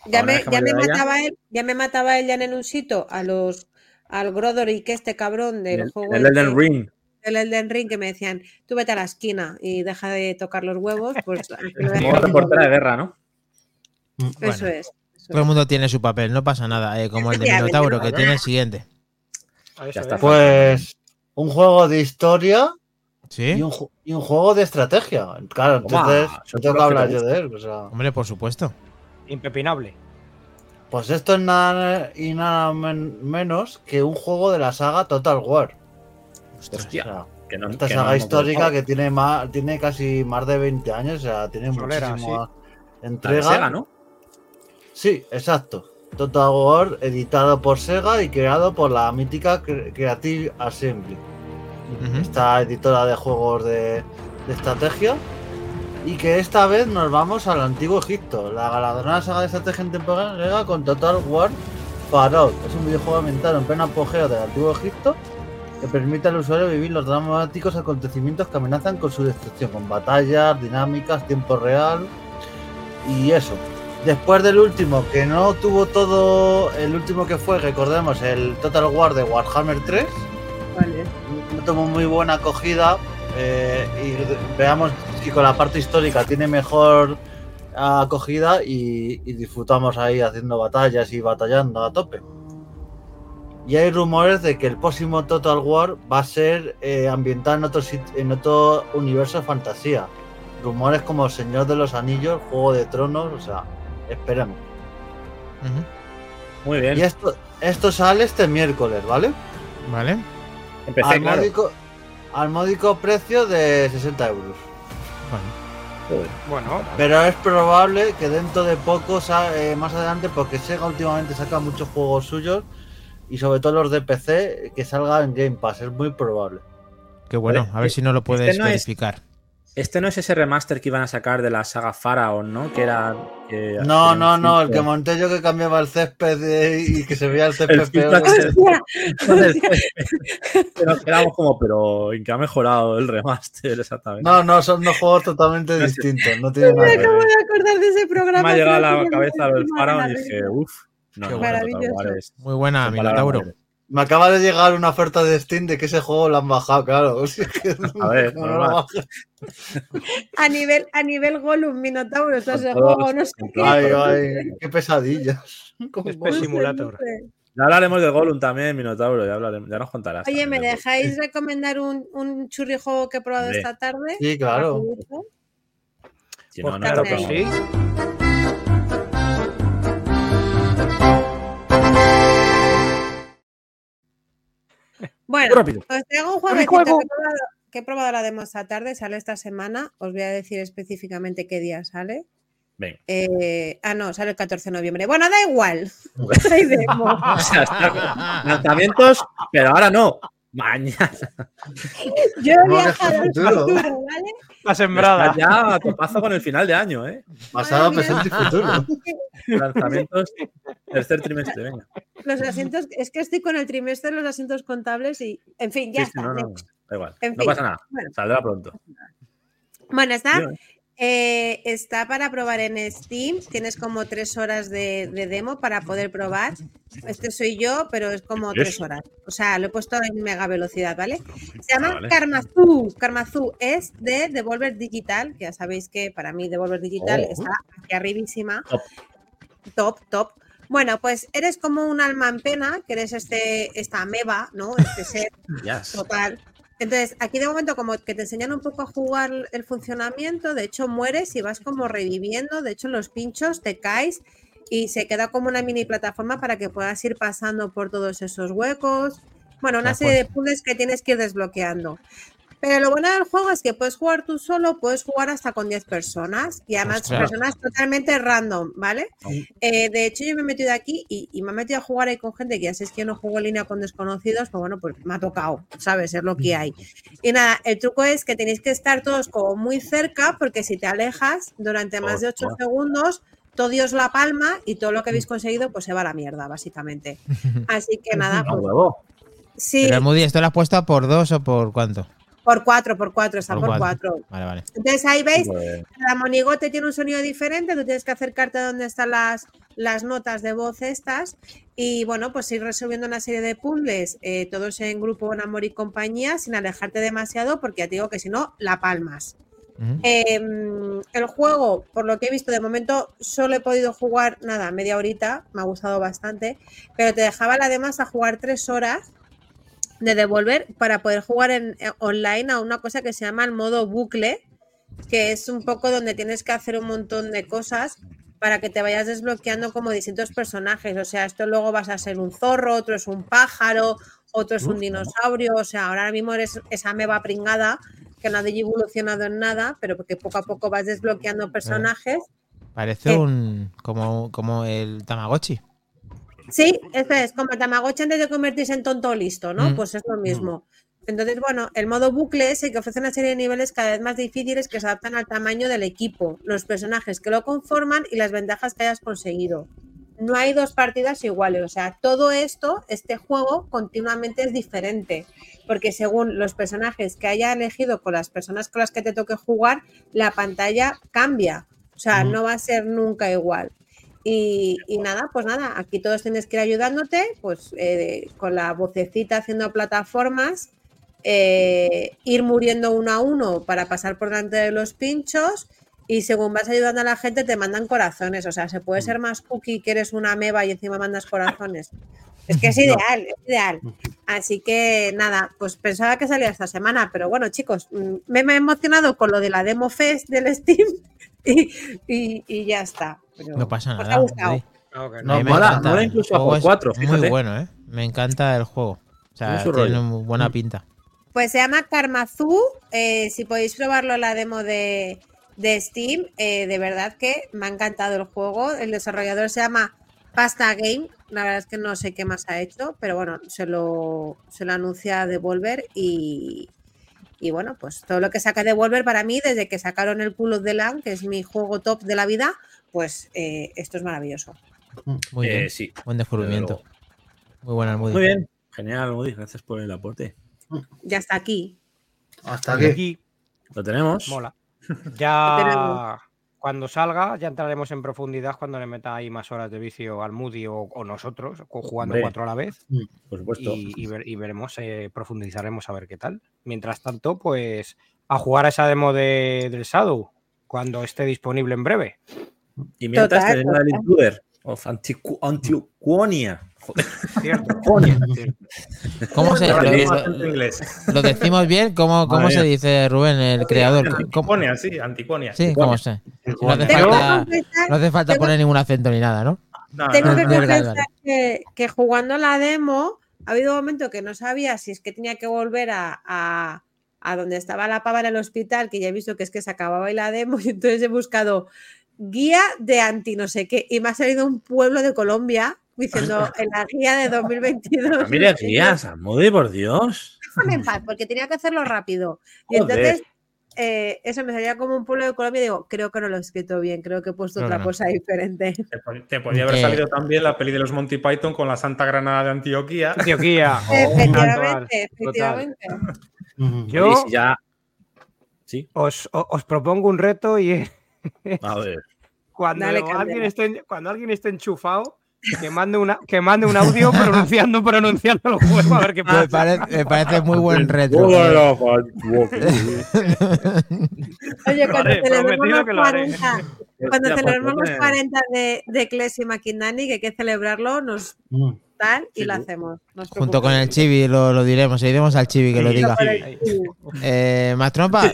ya me, ya me mataba él, ya me mataba él ya en un sitio a los al Grodorick este cabrón del El, juego el Elden Ring. del Elden Ring que me decían, tú vete a la esquina y deja de tocar los huevos, pues <laughs> reportera de guerra, ¿no? Eso Bueno, es. eso Todo el mundo tiene su papel, no pasa nada. eh, como el de <laughs> Minotauro, no que tiene el siguiente. Eso Ya está. Pues un juego de historia ¿Sí? y un, ju- y un juego de estrategia. Claro, entonces Toma, no son tengo que hablar yo de él. o sea. Hombre, por supuesto. Impepinable. Pues esto es nada y nada men- menos que un juego de la saga Total War. O Hostia. sea, Que no, esta que no saga histórica que tiene más, tiene casi más de 20 años, o sea, tiene Solera, muchísima La de entrega. Sega, ¿no? Sí, exacto. Total War editado por Sega y creado por la mítica Cre- Creative Assembly. Esta editora de juegos de, de estrategia. Y que esta vez nos vamos al antiguo Egipto, la galardonada saga de estrategia en temporada griega con Total War Farol. Es un videojuego ambientado en pleno apogeo del antiguo Egipto que permite al usuario vivir los dramáticos acontecimientos que amenazan con su destrucción, con batallas, dinámicas, tiempo real y eso. Después del último, que no tuvo todo, el último que fue, recordemos, el Total War de Warhammer 3, Vale. no tuvo muy buena acogida eh, y veamos que con la parte histórica tiene mejor acogida y, y disfrutamos ahí haciendo batallas y batallando a tope. Y hay rumores de que el próximo Total War va a ser eh, ambientado en otro, en otro universo de fantasía. Rumores como Señor de los Anillos, Juego de Tronos, o sea, esperemos. Muy bien. Y esto, esto sale este miércoles, ¿vale? Vale. Empecé, al, claro. módico, al módico precio de 60 euros. Bueno. Bueno, Pero es probable que dentro de poco, eh, más adelante, porque Sega últimamente saca muchos juegos suyos y sobre todo los de PC, que salga en Game Pass. Es muy probable. Qué bueno. A ver si no lo puedes Este no es- verificar. Este no es ese remaster que iban a sacar de la saga Pharaon, ¿no? Que era. No, no, no, el que monté yo que cambiaba el césped de- y que se veía el césped El peor. nos quedamos como, pero ¿en qué ha mejorado el remaster exactamente? No, no, son dos juegos totalmente distintos. No tienen nada Me que acabo ver. de acordar de ese programa. me ha llegado a la cabeza del me Pharaon y dije, uff. No, Qué no, Maravilloso. es- Muy buena, Minotauro. Me acaba de llegar una oferta de Steam de que ese juego lo han bajado, claro. <laughs> O sea, que A ver, no lo. A nivel, a nivel Gollum, Minotauro, ese todos juego, no sé qué. Ay, ay, qué pesadillas. <laughs> ¿Cómo Espe puede ser? Simulator. Ya hablaremos de Gollum también, Minotauro, ya, hablaremos, ya nos contarás. Oye, ¿me dejáis recomendar un, un churri juego que he probado esta tarde? Sí, claro. Si Pues no, no claro que sí. Bueno, Rápido. os traigo un ¡Churri jueguecito juego! que he, probado, que he probado la demo esta tarde, sale esta semana. Os voy a decir específicamente qué día sale. Venga. Eh, ah, no, sale el 14 de noviembre. Bueno, da igual. <laughs> <laughs> Hay demo. O sea, está- lanzamientos, pero ahora no. Mañana. Yo No, es viajado al futuro. ¿vale? La sembrada. Está ya a topazo con el final de año, ¿eh? Pasado, presente y futuro. Lanzamientos tercer trimestre, venga. Los asientos, es que estoy con el trimestre de los asientos contables y, en fin, ya Sí, sí, está. no, no, da igual. En no fin, pasa nada. bueno. Saldrá pronto. Bueno, está. Eh, está para probar en Steam. Tienes como tres horas de, de demo para poder probar. Este soy yo, pero es como ¿Qué tres es? horas. O sea, lo he puesto en mega velocidad, ¿vale? Se llama Ah, vale. Karmazoo. Karmazoo es de Devolver Digital, que ya sabéis que para mí Devolver Digital Oh. está aquí arribísima. Top. Top, top. Bueno, pues eres como un alma en pena, que eres este, esta ameba, ¿no? Este ser Yes. Total. Entonces, aquí de momento como que te enseñan un poco a jugar el funcionamiento, de hecho mueres y vas como reviviendo, de hecho los pinchos te caes y se queda como una mini plataforma para que puedas ir pasando por todos esos huecos. Bueno, una serie de puzzles que tienes que ir desbloqueando. Pero lo bueno del juego es que puedes jugar tú solo, puedes jugar hasta con 10 personas y además Ostras. personas totalmente random, ¿vale? Eh, de hecho, yo me he metido aquí y, y me he metido a jugar ahí con gente que ya sabéis que yo no juego en línea con desconocidos, pues bueno, pues me ha tocado, ¿sabes? Es lo que hay. Y nada, el truco es que tenéis que estar todos como muy cerca, porque si te alejas durante más de 8 Hostia. segundos, todo Dios la palma y todo lo que habéis conseguido, pues se va a la mierda, básicamente. <laughs> Así que nada, pues, sí, Pero Moody, ¿esto lo has puesto por dos o por cuánto? Por cuatro, por cuatro, está Por por cuatro. cuatro. Vale, vale. Entonces ahí veis la monigote tiene un sonido diferente, tú tienes que acercarte a donde están las, las notas de voz estas y bueno, pues ir resolviendo una serie de puzzles, eh, todos en grupo, en amor y compañía, sin alejarte demasiado, porque ya te digo que si no, la palmas. Em, el juego, por lo que he visto de momento, solo he podido jugar nada, media horita, me ha gustado bastante, pero te dejaba además a jugar tres horas de devolver para poder jugar en, eh, online a una cosa que se llama el modo bucle, que es un poco donde tienes que hacer un montón de cosas para que te vayas desbloqueando como distintos personajes. O sea, esto luego vas a ser un zorro, otro es un pájaro, otro es un dinosaurio. O sea, ahora mismo eres esa meba pringada que no ha evolucionado en nada, pero que poco a poco vas desbloqueando personajes. Parece un. como, como el Tamagotchi. Sí, eso es, como el Tamagotchi antes de convertirse en tonto listo, ¿no? Mm. Pues es lo mismo. Entonces, bueno, el modo bucle es el que ofrece una serie de niveles cada vez más difíciles que se adaptan al tamaño del equipo, los personajes que lo conforman y las ventajas que hayas conseguido. No hay dos partidas iguales, o sea, todo esto, este juego continuamente es diferente, porque según los personajes que haya elegido con las personas con las que te toque jugar, la pantalla cambia, o sea, Mm. no va a ser nunca igual. Y, y nada, pues nada, aquí todos tienes que ir ayudándote, pues eh, con la vocecita haciendo plataformas, eh, ir muriendo uno a uno para pasar por delante de los pinchos y según vas ayudando a la gente te mandan corazones, o sea, se puede ser más cookie que eres una meba y encima mandas corazones. Es que es <laughs> ideal, es ideal. Así que nada, pues pensaba que salía esta semana, pero bueno, chicos, mm, me, me he emocionado con lo de la Demo Fest del Steam y, <laughs> y- y ya está. Pero No pasa os ha nada. sí. Ah, No, me mola, mola incluso a juego por es cuatro, Muy fíjate. bueno, ¿eh? Me encanta el juego. O sea, Tiene rollo. muy buena pinta. Pues se llama Karmazu. eh, si podéis probarlo en la demo de, de Steam, eh, de verdad que me ha encantado el juego. El desarrollador se llama Pasta Game. La verdad es que no sé qué más ha hecho, pero bueno, se lo, se lo anuncia Devolver y, y bueno, pues todo lo que saca Devolver para mí, desde que sacaron el of the Land, que es mi juego top de la vida, pues eh, esto es maravilloso. Muy Eh, bien. sí. Buen descubrimiento. Muy buena, muy Muy bien. Genial, Moody. Gracias por el aporte. Ya está aquí. Hasta aquí. Aquí Lo tenemos. mola. tenemos. <laughs> Ya cuando salga, ya entraremos en profundidad cuando le meta ahí más horas de vicio al Moody o, o nosotros, jugando Hombre. cuatro a la vez. Por supuesto. y, y ver- y veremos, eh, profundizaremos a ver qué tal. Mientras tanto, pues a jugar a esa demo de, del Shadow cuando esté disponible en breve. Y mientras Total, tenemos el total. intruder. Of Antiqu- Antiquonia. Joder. ¿Cierto? <laughs> ¿Cómo se lo, lo decimos bien? ¿Cómo, cómo se dice Rubén, el creador? ¿Cómo- Anticonia, sí, Anticonia. Sí, ¿cómo se? No hace falta, confesar- no hace falta tengo- poner ningún acento ni nada, ¿no? No, Tengo que confesar que, que jugando la demo ha habido un momento que no sabía si es que tenía que volver a, a- a donde estaba la pava en el hospital, que ya he visto que es que se acababa ahí la demo, <laughs> y entonces he buscado guía de anti no sé qué, y me ha salido un pueblo de Colombia diciendo en la guía de 2022. Mira, guías, Moody, por Dios. Déjame en paz, porque tenía que hacerlo rápido. Y Joder. entonces, eh, eso me salía como un pueblo de Colombia y digo, creo que no lo he escrito bien, creo que he puesto otra no. cosa diferente. Te, te podía haber Eh. salido también la peli de los Monty Python con la Santa Granada de Antioquía. Antioquía. <laughs> Oh, efectivamente, total. efectivamente. Yo ya. Sí, os, os propongo un reto y es a ver. Cuando, Dale, alguien esté, cuando alguien esté enchufado, que mande, una, que mande un audio <laughs> pronunciando, pronunciando el juego a ver qué Me pasa. parece, me parece muy buen retro. Hola, Oye, cuando haré, celebremos prometido los que lo haré. 40, cuando Hostia, celebremos pues, los eh, 40 de, de Kles y Makindani, que hay que celebrarlo, nos Mm. tal y Sí, lo hacemos. no Junto con el. Chibi lo, lo diremos, seguiremos al Chibi que lo diga. Eh, más trompa,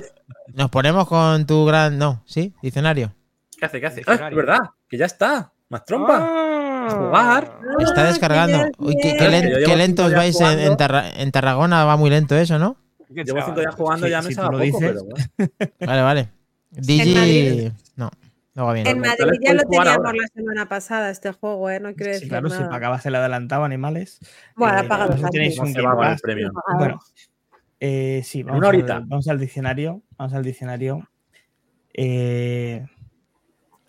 nos ponemos con tu gran. No, ¿sí? Diccionario. ¿Qué hace? ¿Qué hace? Ah, es verdad, que ya está. Más trompa. Ah. A jugar. Está Ah, descargando. qué Uy, qué, len- lentos vais en, en. Tarra- en Tarragona, va muy lento eso, ¿no? Llevo cinco días jugando ya si me lo poco, dices. pero <laughs> bueno. Vale, vale. Digi. No, no va bien. En Madrid ya lo teníamos ahora. la semana pasada, este juego, ¿eh? No quiero Sí, decir claro, si nada. pagabas el adelantado, animales. Bueno, eh, ha pagado no si tenéis No un se va premio. Bueno, eh, sí, vamos, una al, horita. vamos al diccionario. Vamos al diccionario. Eh,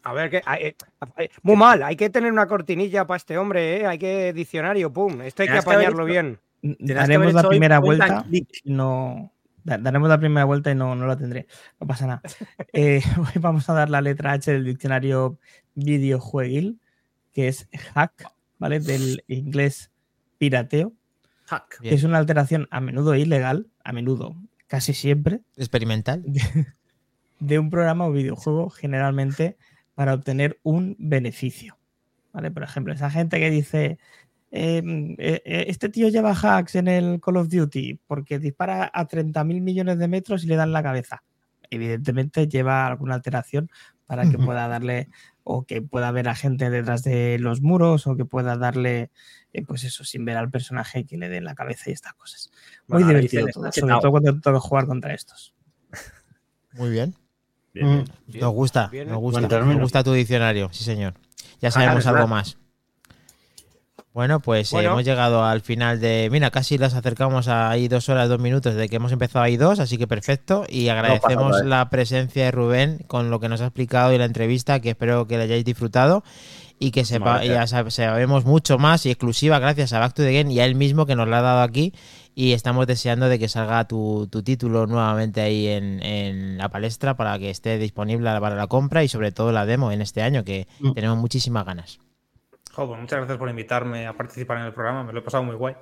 A ver, que, eh, eh, muy mal, hay que tener una cortinilla para este hombre, ¿eh? hay que diccionario, pum, esto hay que apañarlo bien. Daremos la primera vuelta no. da- Daremos la primera vuelta y no, no la tendré. No pasa nada. <laughs> Eh, <laughs> hoy vamos a dar la letra H del diccionario videojueguil, que es hack, ¿vale? Del inglés pirateo, Hack. que es una alteración a menudo ilegal, a menudo, casi siempre, Experimental. <laughs> de un programa o videojuego generalmente para obtener un beneficio. ¿Vale? Por ejemplo, esa gente que dice, em, eh, eh, este tío lleva hacks en el Call of Duty porque dispara a 30.000 millones de metros y le dan la cabeza. Evidentemente lleva alguna alteración para que pueda darle o que pueda ver a gente detrás de los muros o que pueda darle, eh, pues eso, sin ver al personaje que le den la cabeza y estas cosas. Muy Bueno, divertido todo, sobre todo cuando te toca jugar contra estos. Muy bien. Bien, Mm. bien. Nos gusta, bien, nos gusta. Nos gusta tu diccionario, sí, señor. Ya Ah, sabemos algo más. Bueno, pues eh, hemos llegado al final de. Mira, casi las acercamos a ahí dos horas, dos minutos de que hemos empezado ahí dos, así que perfecto. Y agradecemos ¿eh? la presencia de Rubén con lo que nos ha explicado y la entrevista, que espero que la hayáis disfrutado. Y que sepa, ya sab- sabemos mucho más y exclusiva gracias a Back to the Game y a él mismo que nos la ha dado aquí. Y estamos deseando de que salga tu, tu título nuevamente ahí en, en la palestra para que esté disponible para la compra y sobre todo la demo en este año, que Mm. tenemos muchísimas ganas. Jo, pues muchas gracias por invitarme a participar en el programa, me lo he pasado muy guay.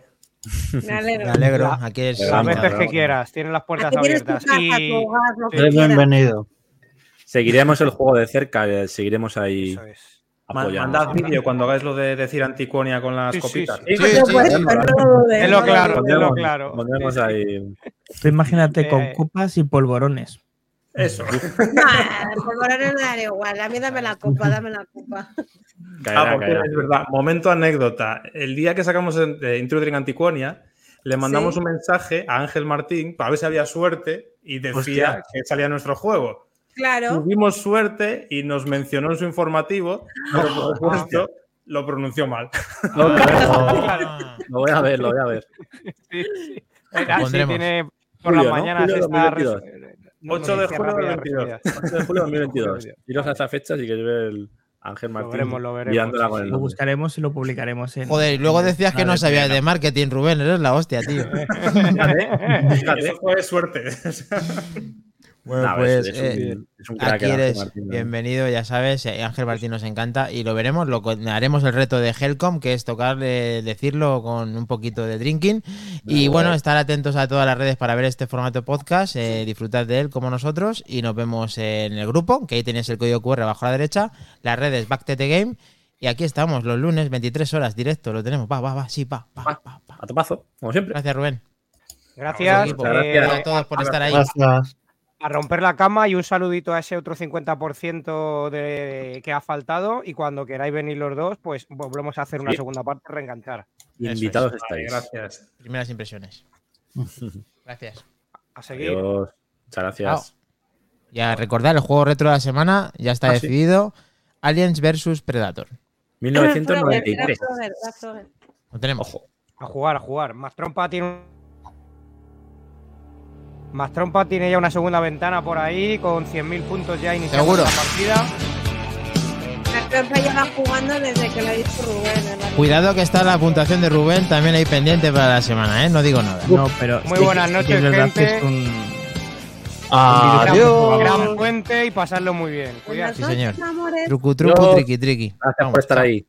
<laughs> Me alegro. Me alegro. Aquí es Las veces que quieras, tienes las puertas abiertas. Y Eres bienvenido. Seguiremos el juego de cerca, seguiremos ahí eso es. Mandad vídeo cuando hagáis lo de decir anticonia con las Sí, copitas. sí. Sí, Es lo claro, dudes. es lo claro. Pondremos Sí, sí. ahí. Tú imagínate con Eh. copas y polvorones. Eso. <laughs> Nah, colores me da igual. A mí dame la copa, dame la copa. Caerá, Ah, porque caerá. es verdad. Momento anécdota. El día que sacamos de Intrudering Anticonia, le mandamos Sí. un mensaje a Ángel Martín para ver si había suerte y decía Hostia. que salía nuestro juego. Claro. Tuvimos suerte y nos mencionó en su informativo, pero por supuesto lo pronunció mal. Lo, Ah, <laughs> lo voy a ver, lo voy a ver. Sí, sí. Era tiene por las ¿no? mañanas está 2022. res- 8 de julio del rápidas 22. recibidas. 8 de julio de 2022. Iros a esa fecha si queréis ver el Ángel Lo Martín. veremos, lo veremos, sí, sí. el Lo buscaremos y lo publicaremos en. Joder, y luego en- decías que no sabías de marketing, Rubén, eres la hostia, tío. <laughs> <laughs> Eso fue suerte. Bueno, Nah, pues es, es eh, un, es un crack aquí eres Martín, ¿no? bienvenido, ya sabes, eh, Ángel Martín nos encanta y lo veremos, lo haremos el reto de Helcom, que es tocar, eh, decirlo con un poquito de drinking y bueno, estar atentos a todas las redes para ver este formato podcast, eh, disfrutad de él como nosotros y nos vemos en el grupo, que ahí tenéis el código QR abajo a la derecha, las redes Back to the Game y aquí estamos los lunes, 23 horas, directo, lo tenemos, va, va, va, sí, va, va, va, va. A topazo, como siempre. Gracias Rubén. Gracias. Eh, gracias a todos por estar ahí. Gracias. A romper la cama y un saludito a ese otro 50% de, que ha faltado. Y cuando queráis venir los dos, pues volvemos a hacer una Sí. segunda parte, reenganchar. Invitados Vale, estáis. gracias. Primeras impresiones. <laughs> Gracias. A seguir. Adiós. Muchas gracias. Ya recordar el juego retro de la semana, ya está Ah, sí. decidido. Aliens vs Predator. 1993. Era Froger, era Froger. Lo tenemos. Ojo. A jugar, a jugar. Más trompa tiene un- Más trompa tiene ya una segunda ventana por ahí con 100.000 puntos ya iniciando Seguro. la partida. La trompa lleva jugando desde que lo ha dicho Rubén. en la- Cuidado que está la puntuación de Rubén también ahí pendiente para la semana, ¿eh? No digo nada. No, pero. Muy buenas noches, gente. es un. Gran, Adiós. gran puente y pasarlo muy bien. Cuidarse. Sí, señor. Trucu, trucu, triqui, triqui. Gracias por estar ahí.